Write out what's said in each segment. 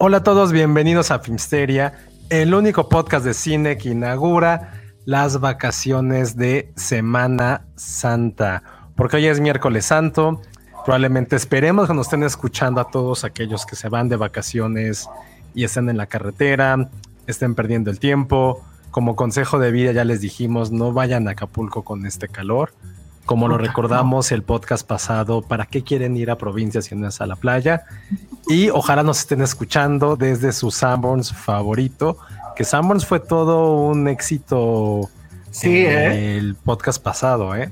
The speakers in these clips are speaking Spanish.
Hola a todos, bienvenidos a Filmsteria, el único podcast de cine que inaugura las vacaciones de Semana Santa. Porque hoy es miércoles santo, probablemente esperemos que nos estén escuchando a todos aquellos que se van de vacaciones y estén en la carretera, estén perdiendo el tiempo. Como consejo de vida ya les dijimos, no vayan a Acapulco con este calor. Como lo recordamos el podcast pasado, ¿para qué quieren ir a provincias si no es a la playa? Y ojalá nos estén escuchando desde su Sanborns favorito, que Sanborns fue todo un éxito Sí, en ¿eh? el podcast pasado, ¿eh?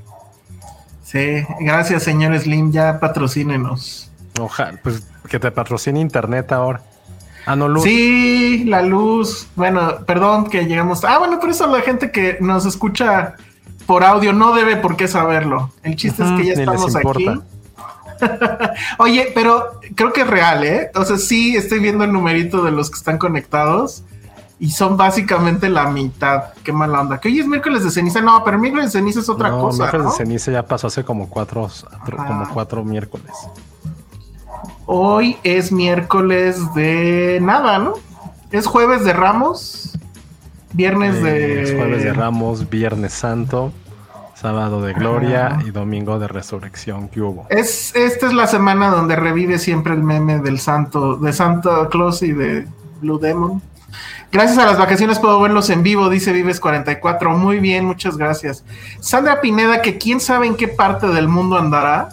Sí, gracias, señor Slim. Ya patrocínenos. Ojalá, pues que te patrocine internet ahora. Ah, no, Luz. Sí, la luz. Bueno, perdón que llegamos. Ah, bueno, por eso la gente que nos escucha por audio no debe por qué saberlo. El chiste es que ya estamos aquí. Oye, pero creo que es real, ¿eh? O sea, sí estoy viendo el numerito de los que están conectados y son básicamente la mitad. Qué mala onda. Que hoy es miércoles de ceniza. No, pero miércoles de ceniza es otra no, cosa. miércoles ¿no? de ceniza ya pasó hace como cuatro, como cuatro miércoles. Hoy es miércoles de nada, ¿no? Es jueves de Ramos, viernes de... Eh, es jueves de Ramos, Viernes Santo, Sábado de Gloria Ajá. y Domingo de Resurrección que hubo. Es, esta es la semana donde revive siempre el meme del santo, de Santa Claus y de Blue Demon. Gracias a las vacaciones puedo verlos en vivo, dice Vives44. Muy bien, muchas gracias. Sandra Pineda, que quién sabe en qué parte del mundo andará,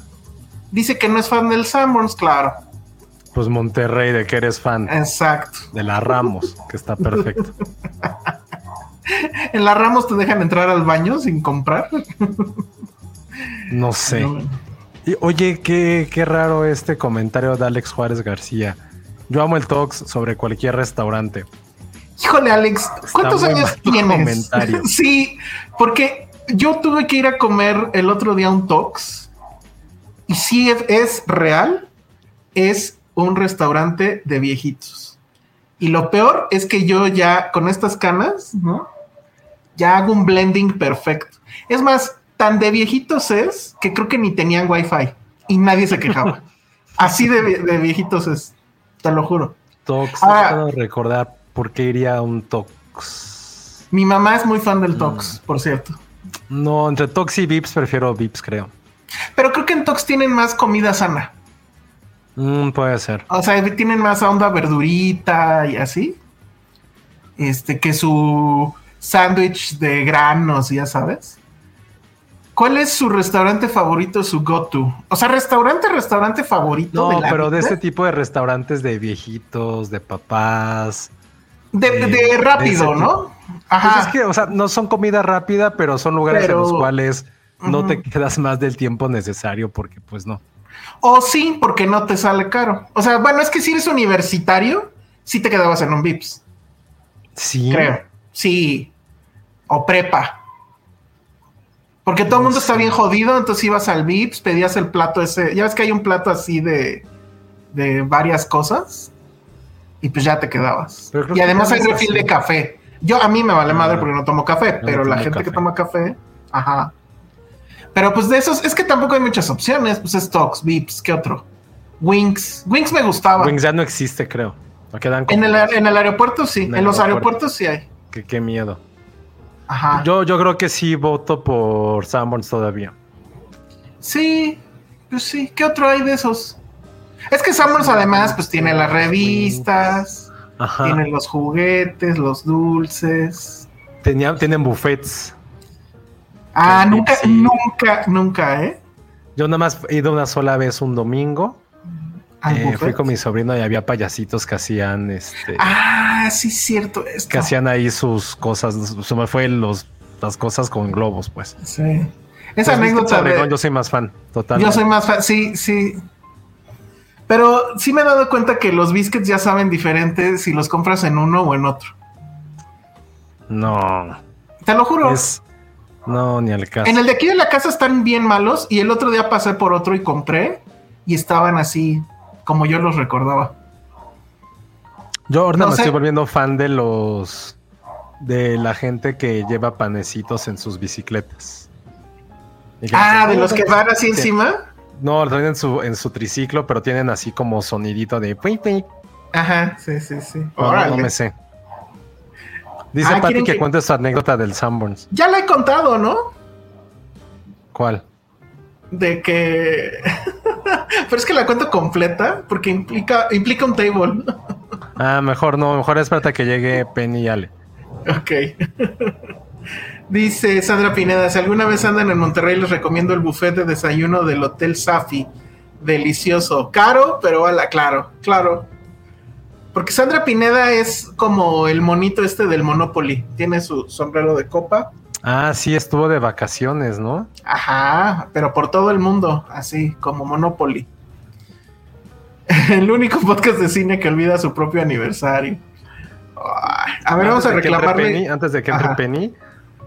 dice que no es fan del Sanborns, claro. Pues Monterrey, de que eres fan. Exacto. De la Ramos, que está perfecto. En la Ramos te dejan entrar al baño sin comprar. No sé. No. Y, oye, qué, qué raro este comentario de Alex Juárez García. Yo amo el Talks sobre cualquier restaurante. Híjole, Alex, ¿cuántos años tienes? comentario. sí, porque yo tuve que ir a comer el otro día un Tox y es, es real, es un restaurante de viejitos. Y lo peor es que yo ya con estas canas, ¿no? Ya hago un blending perfecto. Es más, tan de viejitos es que creo que ni tenían wifi y nadie se quejaba. Así de, de viejitos es, te lo juro. Ah. no puedo recordar por qué iría a un Talks. Mi mamá es muy fan Mm. del Tox, por cierto. No, entre Talks y Vips prefiero Vips, creo. Pero creo que en Tox tienen más comida sana. Mm, puede ser. O sea, tienen más onda verdurita y así. Este, que su sándwich de granos, ya sabes. ¿Cuál es su restaurante favorito, su go-to? O sea, restaurante, restaurante favorito. No, de la pero de este tipo de restaurantes de viejitos, de papás. De, rápido, ¿no? Pues Ajá. es que, o sea, no son comida rápida, pero son lugares Pero- en los cuales no te quedas más del tiempo necesario porque, pues no. O sí, porque no te sale caro. O sea, bueno, es que si eres universitario, sí te quedabas en un Vips. Sí. creo. Sí. O prepa. Porque todo el mundo está bien jodido, entonces ibas al Vips, pedías el plato ese. Ya ves que hay un plato así de, de varias cosas. Y pues ya te quedabas. Y además hay refil así. de café. Yo a mí me vale madre Ah. porque no tomo café, no pero la gente que toma café, ajá. Pero pues de esos, es que tampoco hay muchas opciones. Pues stocks, Vips, ¿qué otro? Wings. Wings me gustaba. Wings ya no existe, creo. No quedan En el, en el aeropuerto sí, En los aeropuerto. aeropuertos sí hay. Que qué miedo. Ajá. Yo, yo creo que sí voto por Sanborns todavía. Sí, pues sí. ¿Qué otro hay de esos? Es que Sanborns además pues tiene las revistas, Ajá. tiene los juguetes, los dulces. Tenía- tienen buffets. Ah, nunca, sí. nunca, nunca, ¿eh? Yo nada más he ido una sola vez un domingo. Eh, fui con mi sobrino y había payasitos que hacían este. Ah, sí, cierto. Esto. que hacían ahí sus cosas. Se me fue los, las cosas con globos, pues. Sí. Esa Pues, ¿viste anécdota de... Yo soy más fan, total. Yo soy más fan, sí, sí. Pero sí me he dado cuenta que los biscuits ya saben diferente si los compras en uno o en otro. No. Te lo juro. Es. No, ni al caso. En el de aquí de la casa están bien malos y el otro día pasé por otro y compré y estaban así como yo los recordaba. Yo ahorita no me sé. estoy volviendo fan de los. de la gente que lleva panecitos en sus bicicletas. Ah, de los que van así Sí. encima. No, lo traen en su, en su triciclo, pero tienen así como sonidito de. pui, pui. Ajá, sí, sí, sí. No, no, me sé. Dice Ah, Patty ¿quieren que, que- cuente su anécdota del Sanborns. Ya la he contado, ¿no? ¿Cuál? De que. Pero es que la cuento completa porque implica, implica un table. Ah, mejor no, mejor espérate que llegue Penny y Ale. Ok. Dice Sandra Pineda, si alguna vez andan en Monterrey les recomiendo el buffet de desayuno del Hotel Safi. Delicioso. Caro, pero ala, claro, claro. Porque Sandra Pineda es como el monito este del Monopoly. Tiene su sombrero de copa. Ah, sí, estuvo de vacaciones, ¿no? Ajá, pero por todo el mundo, así como Monopoly. El único podcast de cine que olvida su propio aniversario. A ver, vamos a reclamarle. Penny, antes de que entre Ajá. Penny,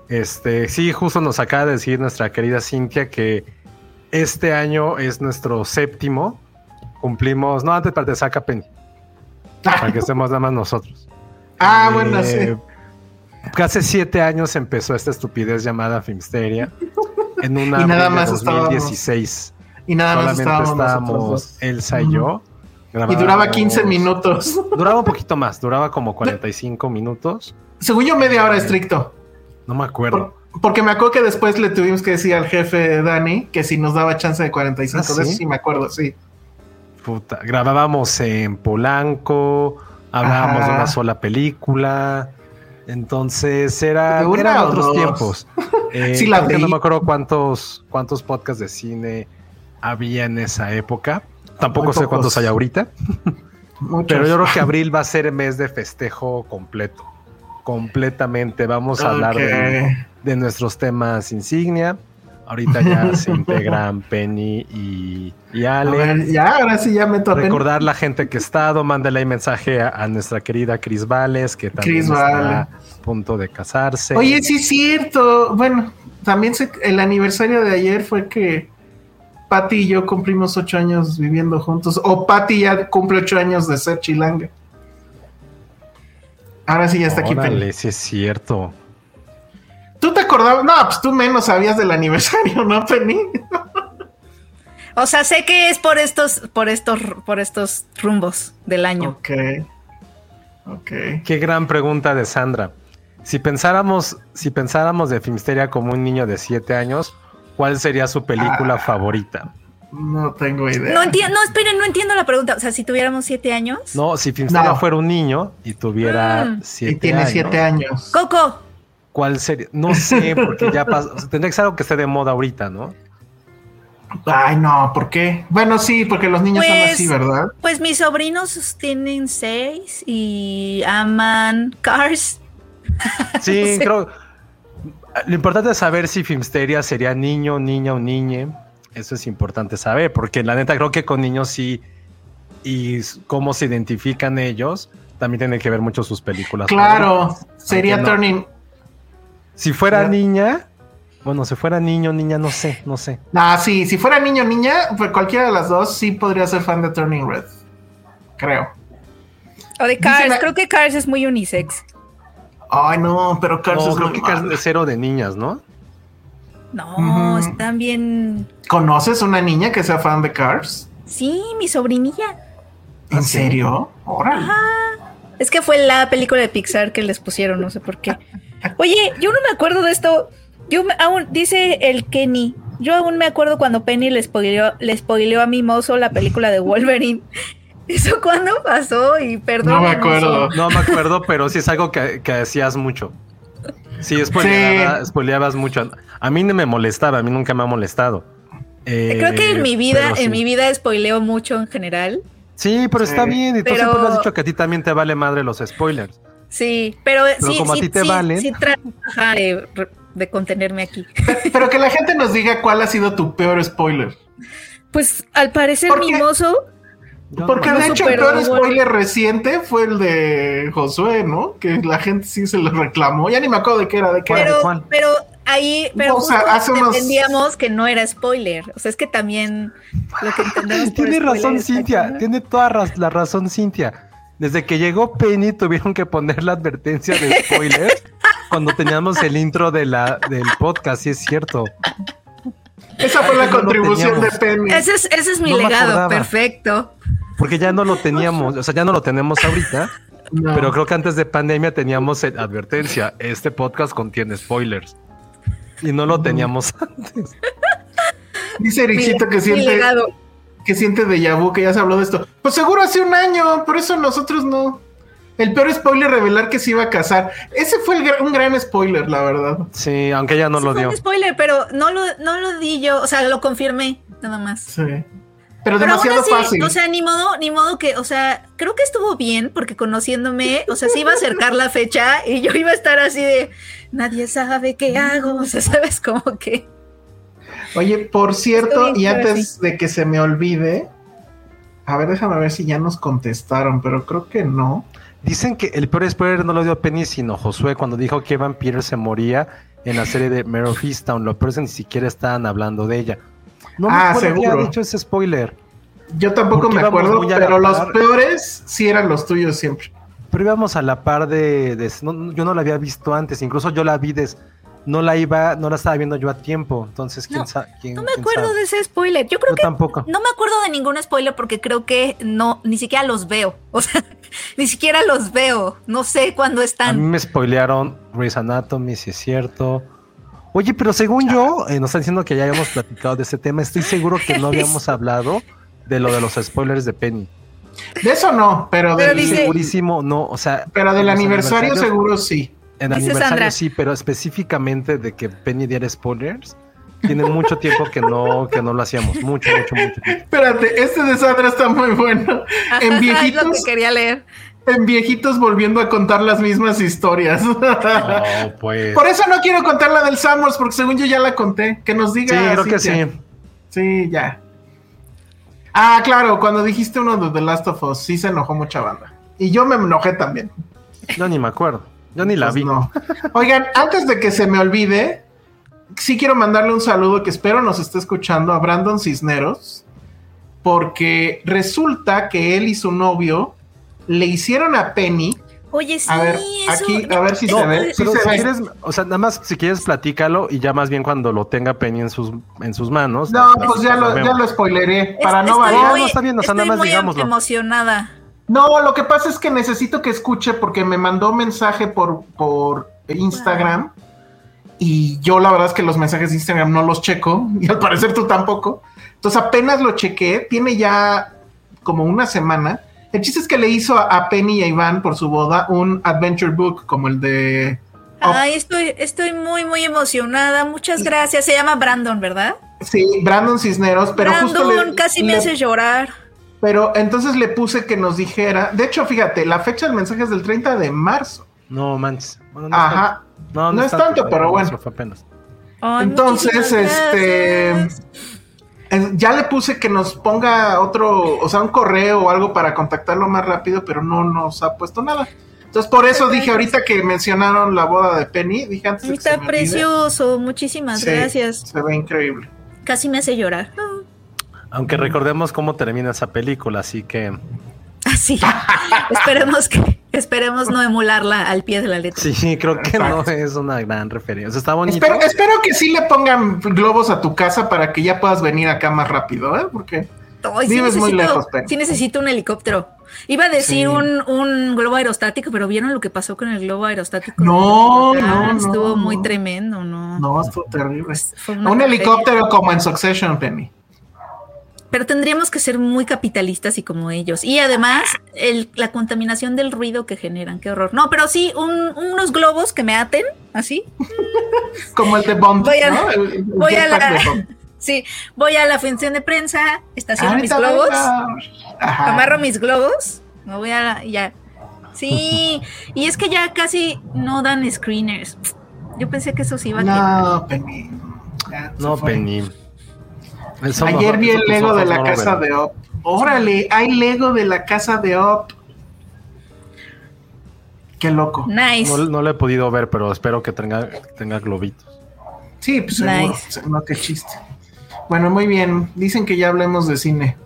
este, sí, justo nos acaba de decir nuestra querida Cintia que este año es nuestro séptimo. Cumplimos, no, antes para que saca Penny, para que estemos nada más nosotros. Ah, Eh, bueno, sí. Hace siete años empezó esta estupidez llamada Filmsteria. En una Y nada de más estábamos- 2016. Y nada más estábamos, estábamos. Elsa y yo. Y duraba Grabábamos- 15 minutos. Duraba un poquito más, duraba como 45 minutos. Según yo, media hora estricto. No me acuerdo. Por- porque me acuerdo que después le tuvimos que decir al jefe Dani que si nos daba chance de 45. ¿Ah, De eso sí? sí me acuerdo, sí. Puta, grabábamos en Polanco, hablábamos Ajá. de una sola película. Entonces era, eran otros tiempos. Eh, Sí, la que no me acuerdo cuántos, cuántos podcasts de cine había en esa época. Tampoco Muy sé pocos. cuántos hay ahorita. Muchos. Pero yo creo que abril va a ser mes de festejo completo. Completamente. Vamos a hablar de nuestros temas insignia. Ahorita ya se integran Penny y, y Ale. ver, ya, ahora sí ya meto a Penny. Recordar la gente que ha estado, mándale mensaje a, a nuestra querida Cris Vales, que también está Vale. a punto de casarse. Oye, sí es cierto. Bueno, también se- el aniversario de ayer fue que Patty y yo cumplimos ocho años viviendo juntos. O Patty ya cumple ocho años de ser chilanga. Ahora sí ya está aquí Penny. Sí es cierto. ¿Tú te acordabas? No, pues tú menos sabías del aniversario, ¿no, Penny? O sea, sé que es por estos, por estos, por estos rumbos del año. Ok. Ok. Qué gran pregunta de Sandra. Si pensáramos, si pensáramos de Filmsteria como un niño de siete años, ¿cuál sería su película Ah. favorita? No tengo idea. No entiendo, no, esperen, no entiendo la pregunta. O sea, si tuviéramos siete años. No, si Filmsteria No. fuera un niño y tuviera Mm. siete y tiene años, siete años. Coco. ¿Cuál sería? No sé, porque ya pasó. o sea, tendría que ser algo que esté de moda ahorita, ¿no? Ay, no, ¿por qué? Bueno, sí, porque los niños son Pues- así, ¿verdad? Pues mis sobrinos tienen seis y aman Cars. Sí, creo. Lo importante es saber si Filmsteria sería niño, niña o niñe. Eso es importante saber, porque la neta creo que con niños sí y cómo se identifican ellos también tiene que ver mucho sus películas. Claro, sería no. Turning. Si fuera Ya. niña, bueno, si fuera niño, niña, no sé, no sé. Ah, sí, si fuera niño o niña, pues cualquiera de las dos sí podría ser fan de Turning Red. Creo. O de Cars. Dicen- Creo que Cars es muy unisex. Ay, no, pero Cars No, es creo muy que Cars es cero de niñas, ¿no? No, están bien. ¿Conoces una niña que sea fan de Cars? Sí, mi sobrinilla. ¿En serio? Órale. Es que fue la película de Pixar que les pusieron, no sé por qué. Oye, yo no me acuerdo de esto. Yo me- aún, dice el Kenny. Yo aún me acuerdo cuando Penny le spoileó, le spoileó a mi mozo la película de Wolverine. ¿Eso cuándo pasó? Y perdón. No me acuerdo. No me acuerdo, pero sí es algo que, que hacías mucho. Sí, spoileaba- spoileabas mucho. A mí no me molestaba, a mí nunca me ha molestado. Eh, Creo que en mi vida, sí. en mi vida spoileo mucho en general. Sí, pero está bien. Y tú Pero- siempre has dicho que a ti también te vale madre los spoilers. Sí, pero, sí, como a sí, ti te sí, valen. sí trato de, de contenerme aquí. Pero que la gente nos diga cuál ha sido tu peor spoiler. Pues al parecer ¿Por mi qué? mozo Yo Porque no- de hecho el peor bueno. spoiler reciente fue el de Josué, ¿no? Que la gente sí se lo reclamó. Ya ni me acuerdo de qué era, de qué ¿Cuál? era. Pero, ¿Cuál? pero ahí, pero O sea, hace unos- entendíamos que no era spoiler. O sea, es que también lo que entendemos. Tiene razón Cintia, tiene toda la razón Cintia. Desde que llegó Penny tuvieron que poner la advertencia de spoilers cuando teníamos el intro de la, del podcast, sí es cierto. Esa fue la contribución de. Penny. Ese es, ese es mi No legado, perfecto. Porque ya no lo teníamos, o sea, ya no lo tenemos ahorita, No. pero creo que antes de pandemia teníamos el- advertencia, este podcast contiene spoilers. Y no lo teníamos antes. Dice Ericito Mi- que mi siente, legado. Que siente de vu, que ya se habló de esto. Pues seguro hace un año, por eso nosotros no. El peor spoiler revelar que se iba a casar. Ese fue el un gran spoiler, la verdad. Sí, aunque ella no Sí lo fue dio. un spoiler, pero no lo, no lo di yo. O sea, lo confirmé, nada más. Sí. Pero, Pero aún demasiado así, fácil. o sea, ni modo, ni modo que, o sea, creo que estuvo bien porque conociéndome, o sea, se iba a acercar la fecha y yo iba a estar así de, nadie sabe qué hago, o sea, sabes como que, Oye, por cierto, y antes de que se me olvide, a ver, déjame ver si ya nos contestaron, pero creo que no. Dicen que el peor spoiler no lo dio Penny, sino Josué cuando dijo que Evan Peters se moría en la serie de Mare of Easttown. Lo peor es que ni siquiera estaban hablando de ella. No me Ah, acuerdo quién seguro. ha dicho ese spoiler. Yo tampoco me acuerdo, pero los peores sí eran los tuyos siempre. Pero íbamos a la par de... de- no, no, yo no la había visto antes, incluso yo la vi des, no la iba, no la estaba viendo yo a tiempo. Entonces, ¿quién No, sabe? quién- no me quién acuerdo sabe? de ese spoiler. Yo creo Yo que tampoco. no me acuerdo de ningún spoiler porque creo que no, ni siquiera los veo, o sea, ni siquiera los veo, no sé cuándo A mí están. me spoilearon Grey's Anatomy, si es cierto. Oye, pero según yo, eh, nos están diciendo que ya habíamos platicado de este tema. Estoy seguro que no habíamos hablado de lo de los spoilers de Penny. De eso no, pero, Pero del, dice- Segurísimo, no, o sea. pero del aniversario seguro sí. En Dice aniversario Sandra. sí, pero específicamente de que Penny diera spoilers. Tiene mucho tiempo que no, que no lo hacíamos. Mucho, mucho, mucho. tiempo. Espérate, este de Sandra está muy bueno. En es lo que viejitos, quería leer. en viejitos volviendo a contar las mismas historias. No, pues. Por eso no quiero contar la del Samuels, porque según yo ya la conté. Que nos Sí, diga. creo que sí. Sí, ya. Ah, claro, cuando dijiste uno de The Last of Us, sí se enojó mucha banda. Y yo me enojé también. Yo ni me acuerdo. Yo ni la Pues vi. no. Oigan, antes de que se me olvide, sí quiero mandarle un saludo que espero nos esté escuchando a Brandon Cisneros, porque resulta que él y su novio le hicieron a Penny. Oye, sí, A ver, eso- aquí, a ver si se ve. Sí se si ve. quieres, o sea, nada más si quieres platícalo y ya más bien cuando lo tenga Penny en sus, en sus manos. No, pues ya lo, ya lo spoileré, Es- para no variar. No, está bien, o sea, nada estoy más muy digámoslo. emocionada. No, lo que pasa es que necesito que escuche porque me mandó mensaje por, por Instagram y yo la verdad es que los mensajes de Instagram no los checo y al parecer tú tampoco. Entonces apenas lo chequé, tiene ya como una semana. El chiste es que le hizo a, Penny y a Iván por su boda un adventure book como el de... Up. Ay, estoy, estoy muy, muy emocionada. Muchas gracias. Se llama Brandon, ¿verdad? Sí, Brandon Cisneros, pero justo Brandon le- casi me le- hace llorar. Pero entonces le puse que nos dijera, de hecho, fíjate, la fecha del mensaje es del 30 de marzo. No manches. Bueno, no es Ajá. tanto. No es tanto, pero bueno. Eso fue apenas. Entonces, este, ya le puse que nos ponga otro, o sea, un correo o algo para contactarlo más rápido, pero no nos ha puesto nada. Entonces, por eso dije ahorita que mencionaron la boda de Penny, dije antes de que se Está me olvide. precioso. Muchísimas Sí, gracias. Se ve increíble. Casi me hace llorar. Aunque recordemos cómo termina esa película, así que Así. esperemos que, esperemos no emularla al pie de la letra. sí, creo que no es una gran referencia. O sea, está bonito. Espero, espero que sí le pongan globos a tu casa para que ya puedas venir acá más rápido, ¿eh? Porque Ay, sí Vives muy necesito- lejos, Penny. Sí necesito un helicóptero. Iba a decir Sí. un, un globo aerostático, pero ¿vieron lo que pasó con el globo aerostático? No, Ah, no, no, Estuvo muy no. tremendo, ¿no? No, estuvo terrible. Fue una Un helicóptero como en Succession, Penny. Pero tendríamos que ser muy capitalistas y como ellos. Y además, el- la contaminación del ruido que generan, qué horror. No, pero sí, un- unos globos que me aten, así. Como el de Bond. Voy a- ¿no? El- el voy a la-. Sí, voy a la función de prensa, estaciono mis Ahorita globos, amarro mis globos, me voy a la, ya. Sí, y es que ya casi no dan screeners. Yo pensé que eso sí iba a. No, Penny. No. Penny. Ayer vi el Lego de la casa de Op. Órale, hay Lego de la casa de Op. Qué loco. Nice. No, no lo he podido ver, pero espero que tenga, tenga globitos. Sí, pues seguro. Nice. No, qué chiste. Bueno, muy bien. Dicen que ya hablemos de cine.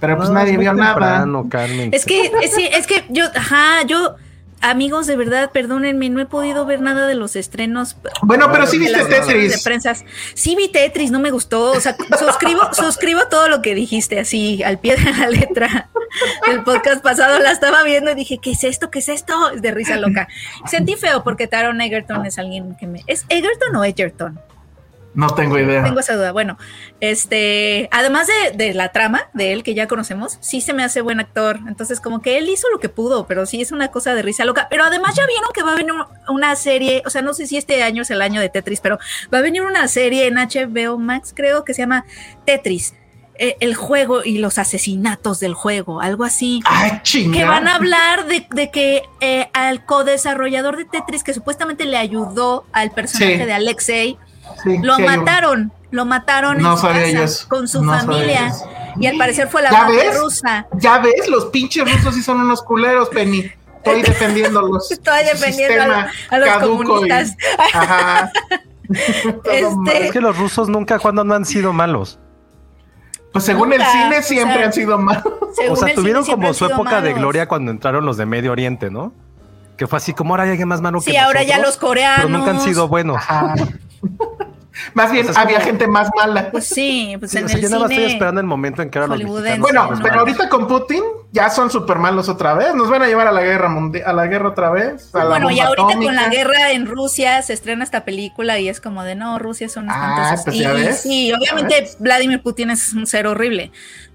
Pero pues No, nadie vio nada. temprano, Carmen. Es que, es, sí, es que yo, ajá, yo, amigos, de verdad, perdónenme, no he podido ver nada de los estrenos. Bueno, pero sí viste notas de Tetris. prensas. Sí vi Tetris, no me gustó. O sea, suscribo, suscribo todo lo que dijiste así, al pie de la letra. El podcast pasado la estaba viendo y dije, ¿qué es esto? ¿Qué es esto? Es de risa loca. Sentí feo porque Taron Egerton es alguien que me. ¿Es Egerton o Egerton? No tengo idea. Tengo esa duda. Bueno, este, además de, de la trama de él que ya conocemos, sí se me hace buen actor. Entonces, como que él hizo lo que pudo, pero sí es una cosa de risa loca. Pero además ya vieron que va a venir una serie, o sea, no sé si este año es el año de Tetris, pero va a venir una serie en HBO Max, creo que se llama Tetris. eh, el juego y los asesinatos del juego, algo así Ay, que van a hablar de, de que eh, al co-desarrollador de Tetris, que supuestamente le ayudó al personaje Sí. de Alexei, Sí, lo sí, mataron, lo mataron No en su casa con su No familia. Y al parecer fue la ¿Ya mafia ves? rusa. Ya ves, los pinches rusos sí son unos culeros, Penny. Estoy defendiéndolos. Estoy defendiendo a, los y- comunistas. Ajá. Este-. Es que los rusos nunca cuando no han sido malos. Pues según Nunca, el cine o siempre sea, han sido malos. O sea, tuvieron como su época de gloria cuando entraron los de Medio Oriente, ¿no? Que fue así como ahora hay alguien más malo que Sí, ahora ya los coreanos. Pero nunca han sido buenos. Ajá. Más bien, O sea, es había como- gente más mala. Pues sí, pues Sí, en o sea, el yo nada más estoy cine. esperando el momento en que ahora los Bueno, pero ahorita con Putin ya son súper malos otra vez. Nos van a llevar a la guerra mundial, a la guerra otra vez. a la Bueno, y ahorita con la guerra en Rusia se estrena esta película y es como de no, Rusia son unos Ah, pues y, ya ves. sí, obviamente Vladimir Putin es un ser horrible,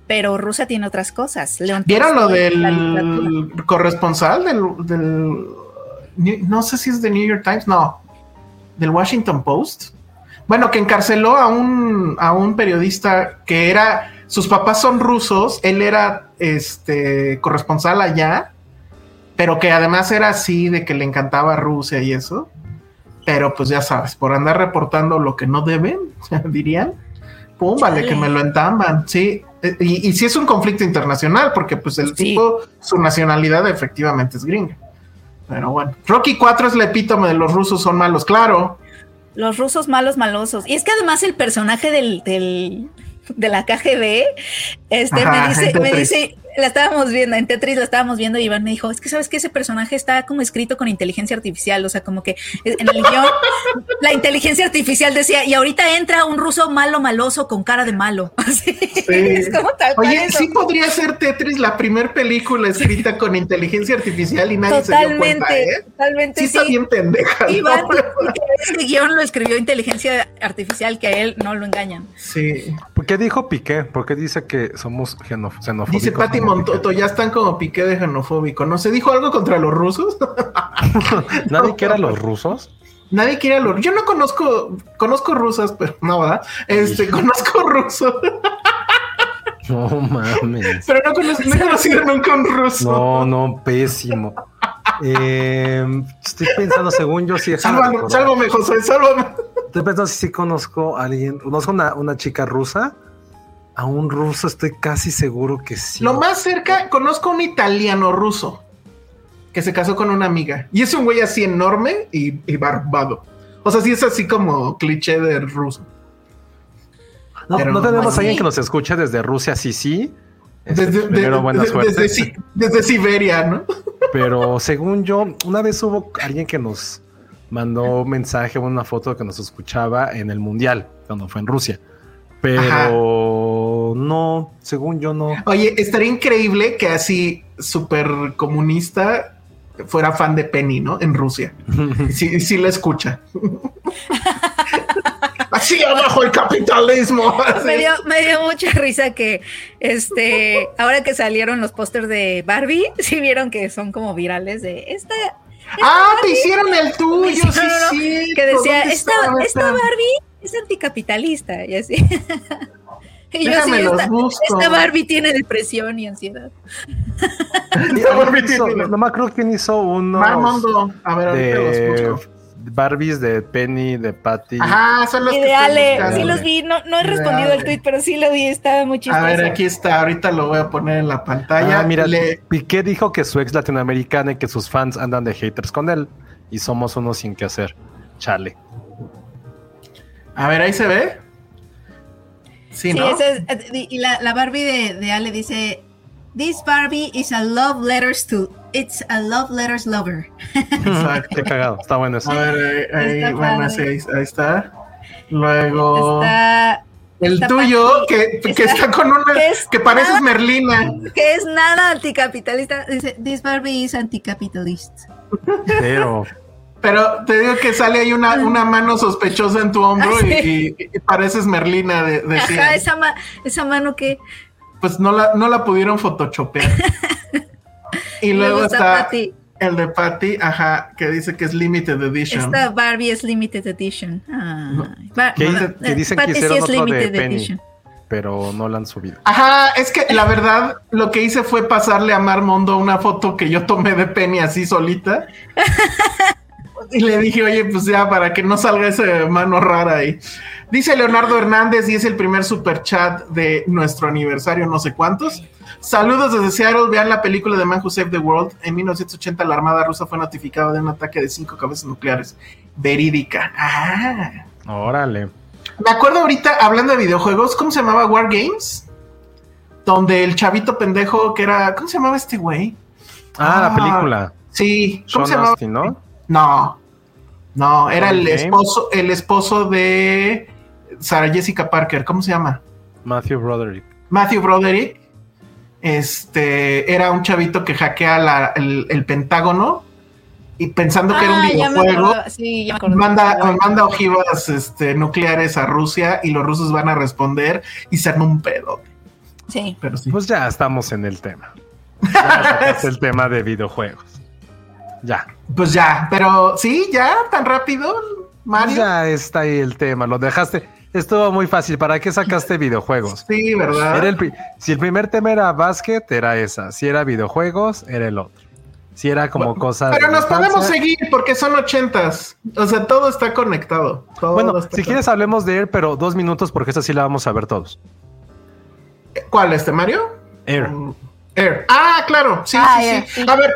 pero Rusia tiene otras cosas. León ¿Vieron lo del corresponsal del, del- No sé si es de New York Times, no. Del Washington Post. Bueno, que encarceló a un, a un periodista que era. Sus papás son rusos, él era este corresponsal allá, pero que además era así de que le encantaba Rusia y eso. Pero pues ya sabes, por andar reportando lo que no deben, dirían, pum, vale, que me lo entamban, sí. Y, y sí es un conflicto internacional, porque pues el Sí. tipo, su nacionalidad efectivamente es gringa. Pero bueno, Rocky 4 es el epítome de los rusos son malos, claro. Los rusos malos, malosos. Y es que además el personaje del de la KGB, este Ajá, me dice, me dice, la estábamos viendo, en Tetris la estábamos viendo y Iván me dijo, es que sabes que ese personaje está como escrito con inteligencia artificial, o sea, como que en el guion la inteligencia artificial decía, y ahorita entra un ruso malo, maloso, con cara de malo. Así, Es como tal Oye, eso. sí podría ser Tetris la primer película escrita con inteligencia artificial y nadie se dio cuenta, ¿eh? totalmente Sí está bien pendeja. ¿no? Iván, este guion lo escribió inteligencia artificial, que a él no lo engañan. Sí. ¿Por qué dijo Piqué? ¿Por qué dice que somos xeno- xenofóbicos? Dice Pati Montoto, ya están como piqué de xenofóbico. ¿No se dijo algo contra los rusos? ¿Nadie quiere a los rusos? Nadie quiere a los Yo no conozco, conozco rusas, pero no, ¿verdad? Este, conozco rusos, No mames. pero no, conozco, no he conocido nunca un ruso. No, no, pésimo. Eh, estoy pensando, según yo, sí. déjame Sálvame, sálvame, José, sálvame. Estoy pensando si sí conozco a alguien. ¿Conozco una, una chica rusa? A un ruso estoy casi seguro que sí. Lo más cerca, conozco un italiano ruso que se casó con una amiga. Y es un güey así enorme y, y barbado. O sea, sí es así como cliché de ruso. No, pero no no tenemos a alguien que nos escuche desde Rusia, sí, sí. Este, Desde, primero, de- buena de- suerte. desde, Si- desde Siberia, ¿no? Pero según yo, una vez hubo alguien que nos mandó un mensaje, una foto que nos escuchaba en el Mundial, cuando fue en Rusia. Pero pero no, según yo no. Oye, estaría increíble que así súper comunista fuera fan de Penny, ¿no? En Rusia. Sí, sí la escucha. así abajo el capitalismo. Me dio, me dio mucha risa que este ahora que salieron los pósters de Barbie, sí vieron que son como virales de esta. ah, te hicieron el tuyo, Sí, sí, no, no, sí. que decía, ¿Dónde esta, esta? Barbie es anticapitalista y así. Y yo Déjame así, los esta, busco. esta Barbie tiene depresión y ansiedad. Esta Barbie tiene- no, no me acuerdo quién hizo uno Marmondo. A ver, los de busco. Barbies de Penny, de Patty. Ajá, son los Y que de Ale, sí los vi, no, no he De respondido al tweet, pero sí lo vi, estaba muy chistoso. A ver, aquí está. Ahorita lo voy a poner en la pantalla. Ah, mira, Le- Piqué dijo que su ex latinoamericana y que sus fans andan de haters con él y somos unos sin que hacer. Chale. A ver, ahí se ve. Sí, Sí, ¿no? esa es- eh, y la, la Barbie de, de Ale dice, This Barbie is a love letters to, it's a love letters lover. Exacto. Qué cagado. Está bueno eso. A ver, ahí, ahí, Está bueno, sí, ahí, ahí está. Luego, Está, el está tuyo, que, que está- está con una, es que pareces nada- Merlina. que es nada anticapitalista. Dice, This Barbie is anticapitalist. Pero Pero te digo que sale ahí una, una mano sospechosa en tu hombro Ah, y, sí. y- y pareces Merlina de, de Ajá, esa, ma- esa mano que... Pues no la, no la pudieron photoshopear. y luego está Patty. el de Patty, ajá, que dice que es limited edition. Esta Barbie es limited edition. Ba- que, dicen que Patty sí hicieron es otro de limited Penny, edition. pero no la han subido. Ajá, es que la verdad lo que hice fue pasarle a Marmondo una foto que yo tomé de Penny así solita. y le dije, oye, pues ya, para que no salga esa mano rara ahí. Dice Leonardo Hernández y es el primer super chat de nuestro aniversario, no sé cuántos. Saludos desde Seattle. Vean la película de Man Who Saved the World. En 1980 la Armada rusa fue notificada de un ataque de cinco cabezas nucleares. Verídica. Ah. Órale. Me acuerdo ahorita, hablando de videojuegos, ¿cómo se llamaba War Games? Donde el chavito pendejo que era. ¿Cómo se llamaba este güey? Ah, Ah, la película. Sí, ¿cómo Sean se llamaba? Austin, ¿no? No. No, era el esposo, el esposo de Sarah Jessica Parker. ¿Cómo se llama? Matthew Broderick. Matthew Broderick. Este era un chavito que hackea la- el, el Pentágono y pensando que era un Ah, ya me videojuego. acordaba, sí, ya me acordé. Manda, manda ojivas este, nucleares a Rusia y los rusos van a responder y se arma un pedo. Sí. Pero sí. Pues ya estamos en el tema. Ya el tema de videojuegos. Ya. Pues ya, pero sí, ya, tan rápido, Mario. Ya está ahí el tema. Lo dejaste. Estuvo muy fácil. ¿Para qué sacaste videojuegos? Sí, ¿verdad? Era el pri- si el primer tema era básquet, era esa. Si era videojuegos, era el otro. Si era como cosas. Pero de nos podemos seguir porque son ochentas. O sea, todo está conectado. Todo Bueno, está si quieres hablemos de Air, pero dos minutos porque esa sí la vamos a ver todos. ¿Cuál, este Mario? Air. Mm, Air. Ah, claro. Sí, Ah, sí. sí. A ver,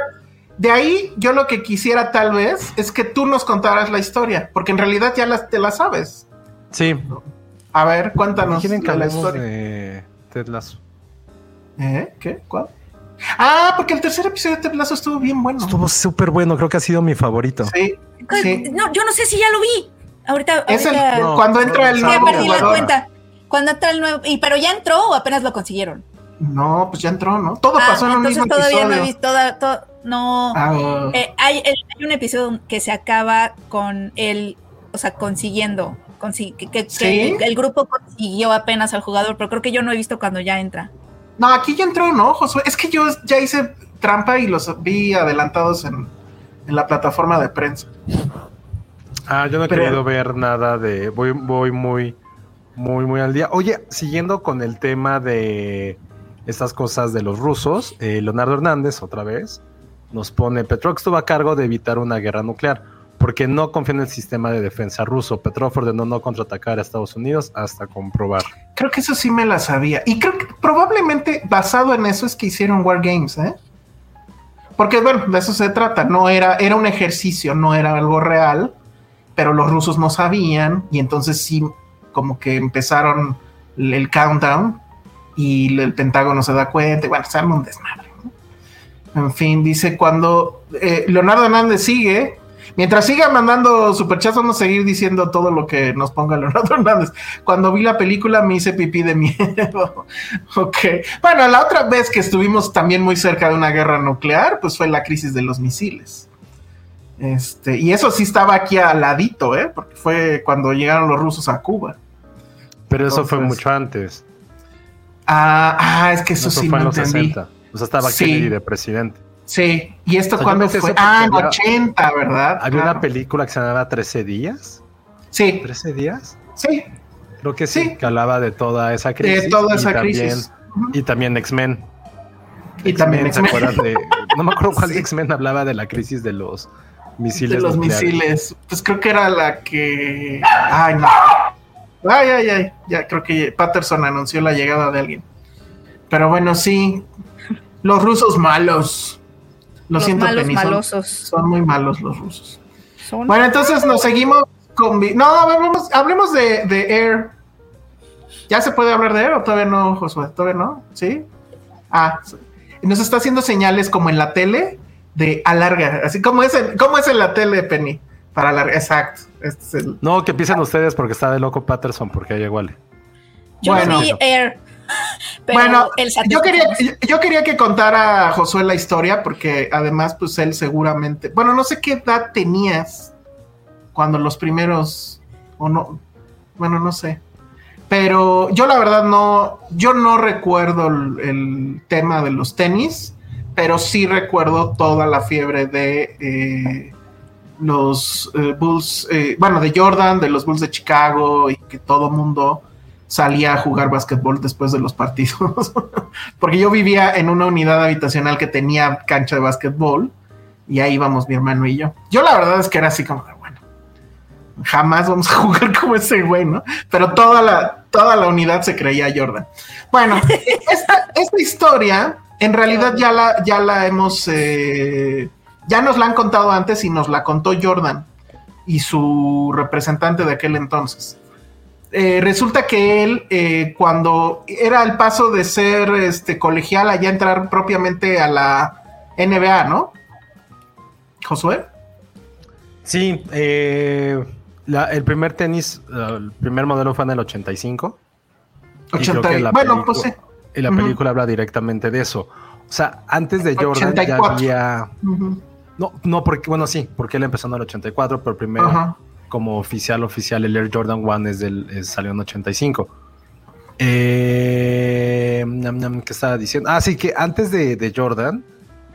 de ahí yo lo que quisiera tal vez es que tú nos contaras la historia, porque en realidad ya la- te la sabes. Sí. A ver, cuéntanos ¿Quieren que de la historia. de Ted Lasso? ¿Eh? ¿Qué? ¿Cuál? Ah, porque el tercer episodio de Ted Lasso estuvo bien bueno. Estuvo súper bueno. Creo que ha sido mi favorito. Sí, sí. No, yo no sé si ya lo vi. Ahorita, Es el, No, cuando entra el ya nuevo perdí la cuenta. Cuando entra el nuevo, y pero ya entró o apenas lo consiguieron. No, pues ya entró, ¿no? Todo Ah, pasó en un entonces mismo todavía episodio. no he visto toda, to- no. Ah, Eh, hay, hay un episodio que se acaba con él, o sea, consiguiendo, consi- que, que- que ¿Sí? el, el grupo consiguió apenas al jugador, pero creo que yo no he visto cuando ya entra. no, aquí ya entró, ¿no, Josué? Es que yo ya hice trampa y los vi adelantados en, en la plataforma de prensa. Ah, yo no he Pero- querido ver nada de. Voy, voy muy, muy, muy al día. Oye, siguiendo con el tema de estas cosas de los rusos, eh, Leonardo Hernández, otra vez, nos pone: Petrov estuvo a cargo de evitar una guerra nuclear porque no confía en el sistema de defensa ruso. Petrov ordenó no contraatacar a Estados Unidos hasta comprobar. Creo que eso sí me la sabía. Y creo que probablemente basado en eso es que hicieron War Games, ¿eh? Porque, bueno, de eso se trata. No era, era un ejercicio, no era algo real, pero los rusos no sabían y entonces sí, como que empezaron el, countdown y el Pentágono se da cuenta y bueno, se arma un desmadre. ¿No? En fin, dice cuando eh, Leonardo Hernández sigue, Mientras siga mandando superchats, vamos a seguir diciendo todo lo que nos ponga Leonardo Hernández. Cuando vi la película me hice pipí de miedo. ok. Bueno, la otra vez que estuvimos también muy cerca de una guerra nuclear, pues fue la crisis de los misiles. Este, y eso sí estaba aquí al ladito, ¿eh? Porque fue cuando llegaron los rusos a Cuba. Pero eso fue mucho antes. Ah, ah, es que eso, sí fue en los 60. O sea, estaba sí. Kennedy de presidente. Sí, ¿y esto cuándo fue? Ah, en 80, ¿verdad? Había una película que se llamaba 13 días. Sí. ¿13 días? Sí. Creo que sí, que hablaba de toda esa crisis. De toda esa también, crisis. Y también X-Men. Y también X-Men. De, no me acuerdo cuál sí. X-Men hablaba de la crisis de los misiles. De los nucleares. misiles. Pues creo que era la que. Ay, no. Ay, ay, ay. Ya creo que Patterson anunció la llegada de alguien. Pero bueno, sí. Los rusos malos. Lo los siento, malos Penny, son, malosos. son, muy malos los rusos. Son Bueno, entonces nos seguimos con... No, hablemos, hablemos de, de, Air. ¿Ya se puede hablar de Air o todavía no, Josué? ¿Todavía no? ¿Sí? Ah, nos está haciendo señales como en la tele de alarga. Así como es en, ¿cómo es en la tele, Penny? Para alargar, exacto. Este es el... No, que empiecen ustedes porque está de loco Patterson, porque hay igual. Yo Bueno. vi Air. Pero bueno, el yo quería, yo quería que contara a Josué la historia porque además pues él seguramente, bueno, no sé qué edad tenías cuando los primeros, o no, bueno, no sé, pero yo la verdad no, yo no recuerdo el, el tema de los tenis, pero sí recuerdo toda la fiebre de eh, los eh, Bulls, eh, bueno, de Jordan, de los Bulls de Chicago y que todo mundo salía a jugar básquetbol después de los partidos. Porque yo vivía en una unidad habitacional que tenía cancha de básquetbol y ahí íbamos mi hermano y yo. Yo la verdad es que era así como, bueno, jamás vamos a jugar como ese güey, ¿no? Pero toda la, toda la unidad se creía Jordan. Bueno, esta, esta historia en realidad ya la, ya la hemos, eh, ya nos la han contado antes y nos la contó Jordan y su representante de aquel entonces. Eh, resulta que él, eh, cuando era el paso de ser este, colegial a ya entrar propiamente a la NBA, ¿no? Josué. Sí, eh, la, el primer tenis, el primer modelo fue en el 85. 80, bueno, pues sí. Y la película uh -huh. habla directamente de eso. O sea, antes de Jordan 84. ya había... Uh -huh. No, no, porque, bueno, sí, porque él empezó en el 84, pero primero... Uh -huh como oficial, oficial, el Air Jordan 1 es del, es, salió en 85. Eh, ¿Qué estaba diciendo? Ah, sí, que antes de, de Jordan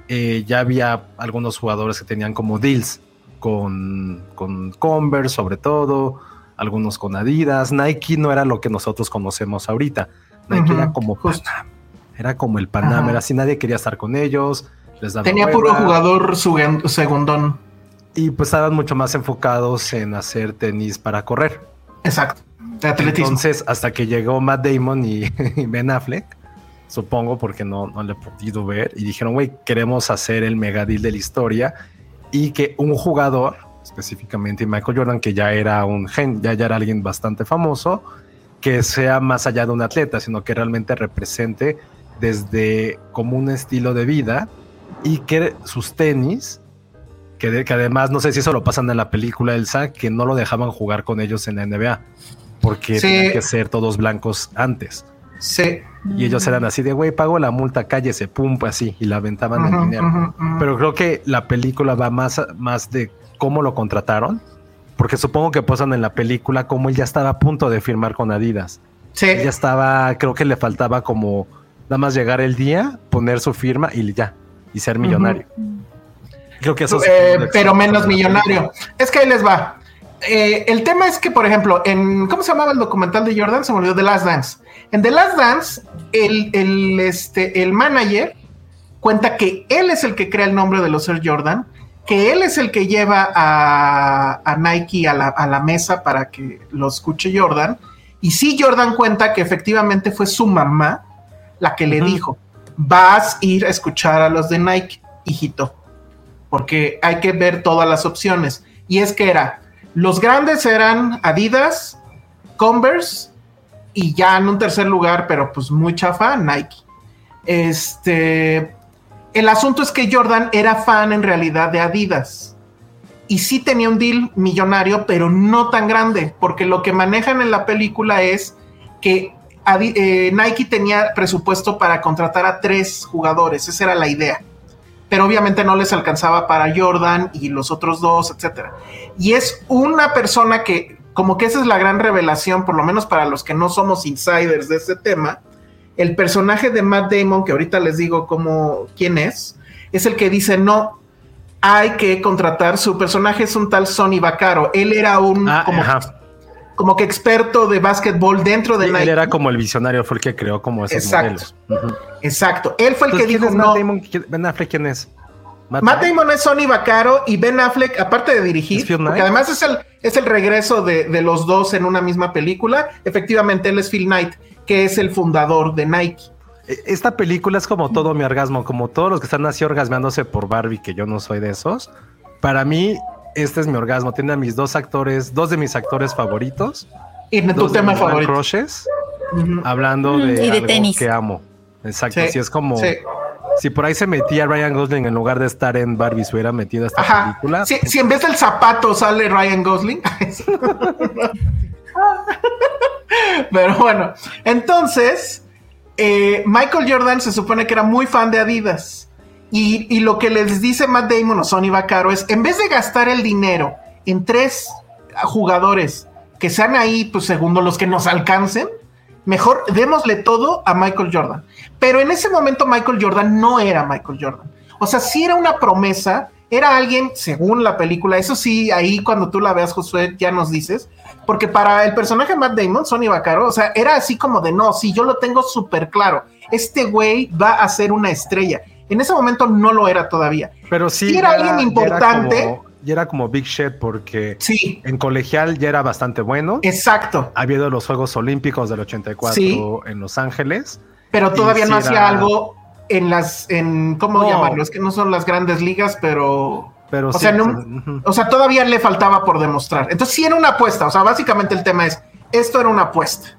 eh, ya había algunos jugadores que tenían como deals con, con Converse, sobre todo, algunos con Adidas. Nike no era lo que nosotros conocemos ahorita. Nike uh -huh, era como Panam, era como el Panam, uh -huh. era así, nadie quería estar con ellos. Les daba Tenía puro jugador segundón y pues estaban mucho más enfocados en hacer tenis para correr. Exacto. De atletismo. Entonces, hasta que llegó Matt Damon y, y Ben Affleck, supongo, porque no, no le he podido ver, y dijeron, güey, queremos hacer el mega deal de la historia y que un jugador, específicamente Michael Jordan, que ya era un gen, ya, ya era alguien bastante famoso, que sea más allá de un atleta, sino que realmente represente desde como un estilo de vida y que sus tenis que, de, que, además no sé si eso lo pasan en la película Elsa, que no lo dejaban jugar con ellos en la NBA, porque sí. tenían que ser todos blancos antes. Sí. Y ellos eran así de, güey, pago la multa, cállese, pum, así, y la aventaban uh -huh, el dinero. Uh -huh, uh -huh. Pero creo que la película va más, más de cómo lo contrataron, porque supongo que pasan en la película como él ya estaba a punto de firmar con Adidas. Sí. Él ya estaba, creo que le faltaba como nada más llegar el día, poner su firma y ya, y ser millonario. Creo que eso eh, pero menos millonario. Es que ahí les va. Eh, el tema es que, por ejemplo, en ¿cómo se llamaba el documental de Jordan? Se me olvidó The Last Dance. En The Last Dance, el, el, este, el manager cuenta que él es el que crea el nombre de los Air Jordan, que él es el que lleva a, a Nike a la, a la, mesa para que lo escuche Jordan. Y sí, Jordan cuenta que efectivamente fue su mamá la que le uh -huh. dijo: Vas a ir a escuchar a los de Nike, hijito porque hay que ver todas las opciones. Y es que era, los grandes eran Adidas, Converse y ya en un tercer lugar, pero pues muy chafa, Nike. Este, el asunto es que Jordan era fan en realidad de Adidas. y sí tenía un deal millonario, pero no tan grande, porque lo que manejan en la película es que eh, Nike tenía presupuesto para contratar a tres jugadores, esa era la idea. Pero obviamente no les alcanzaba para Jordan y los otros dos, etcétera. Y es una persona que, como que esa es la gran revelación, por lo menos para los que no somos insiders de este tema. El personaje de Matt Damon, que ahorita les digo cómo, quién es, es el que dice: No, hay que contratar. Su personaje es un tal Sonny Vaccaro. Él era un. Ah, como, ajá. Como que experto de básquetbol dentro de Él Nike. era como el visionario, fue el que creó como esos Exacto. modelos. Exacto. Él fue el que Entonces, ¿quién dijo: No. Matt Damon? ¿Quién- Ben Affleck, ¿quién es? Matt Damon es Sonny Vaccaro y Ben Affleck, aparte de dirigir, además es el, es el regreso de, de los dos en una misma película, efectivamente él es Phil Knight, que es el fundador de Nike. E- Esta película es como todo mi orgasmo, como todos los que están así orgasmeándose por Barbie, que yo no soy de esos. Para mí, este es mi orgasmo. Tiene a mis dos actores, dos de mis actores favoritos. Y tu dos de tema favorito. crushes, Ujú. hablando Mm, de, y de algo tenis. que amo. Exacto, Sí, sí, es como sí. si por ahí se metía Ryan Gosling en lugar de estar en Barbie, se hubiera metido a esta Ajá. película. Si, si en vez del zapato sale Ryan Gosling. Pero bueno, entonces, eh, Michael Jordan se supone que era muy fan de Adidas. Y, lo que les dice Matt Damon o Sonny Vaccaro es, en vez de gastar el dinero en tres jugadores que sean ahí, pues segundo los que nos alcancen, mejor démosle todo a Michael Jordan. Pero en ese momento Michael Jordan no era Michael Jordan. O sea, sí era una promesa, era alguien, según la película, eso sí, ahí cuando tú la veas, Josué, ya nos dices, porque para el personaje Matt Damon, Sonny Vaccaro, o sea, era así como de, no, sí, yo lo tengo súper claro, este güey va a ser una estrella. En ese momento no lo era todavía. Pero sí, Sí era alguien importante. como- Ya era como Big Shit porque Sí, en colegial ya era bastante bueno. exacto. Había ido a los Juegos Olímpicos del 84 Sí. en Los Ángeles. Pero todavía Y no hacía era- algo en las, en, ¿cómo No. llamarlo? Es que no son las grandes ligas, pero... Pero O sí, sea, no-. O sea, todavía le faltaba por demostrar. Entonces sí era una apuesta. O sea, básicamente el tema es, esto era una apuesta.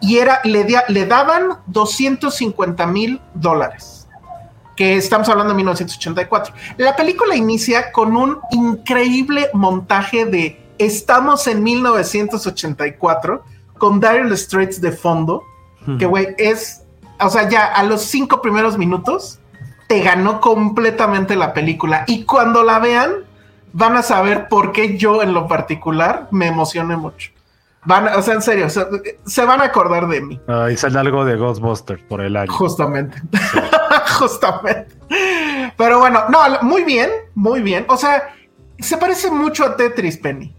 Y era, le, le daban 250 mil dólares. Que estamos hablando de 1984. La película inicia con un increíble montaje de estamos en 1984 con Dire Straits de fondo. Que güey, es, o sea, ya a los cinco primeros minutos te ganó completamente la película. Y cuando la vean, van a saber por qué yo en lo particular me emocioné mucho. Van, a- o sea, en serio, o sea, se van a acordar de mí. Ah, y sale algo de Ghostbusters por el año. Justamente. Justamente. Pero bueno, no, muy bien, muy bien. O sea, se parece mucho a Tetris, Penny.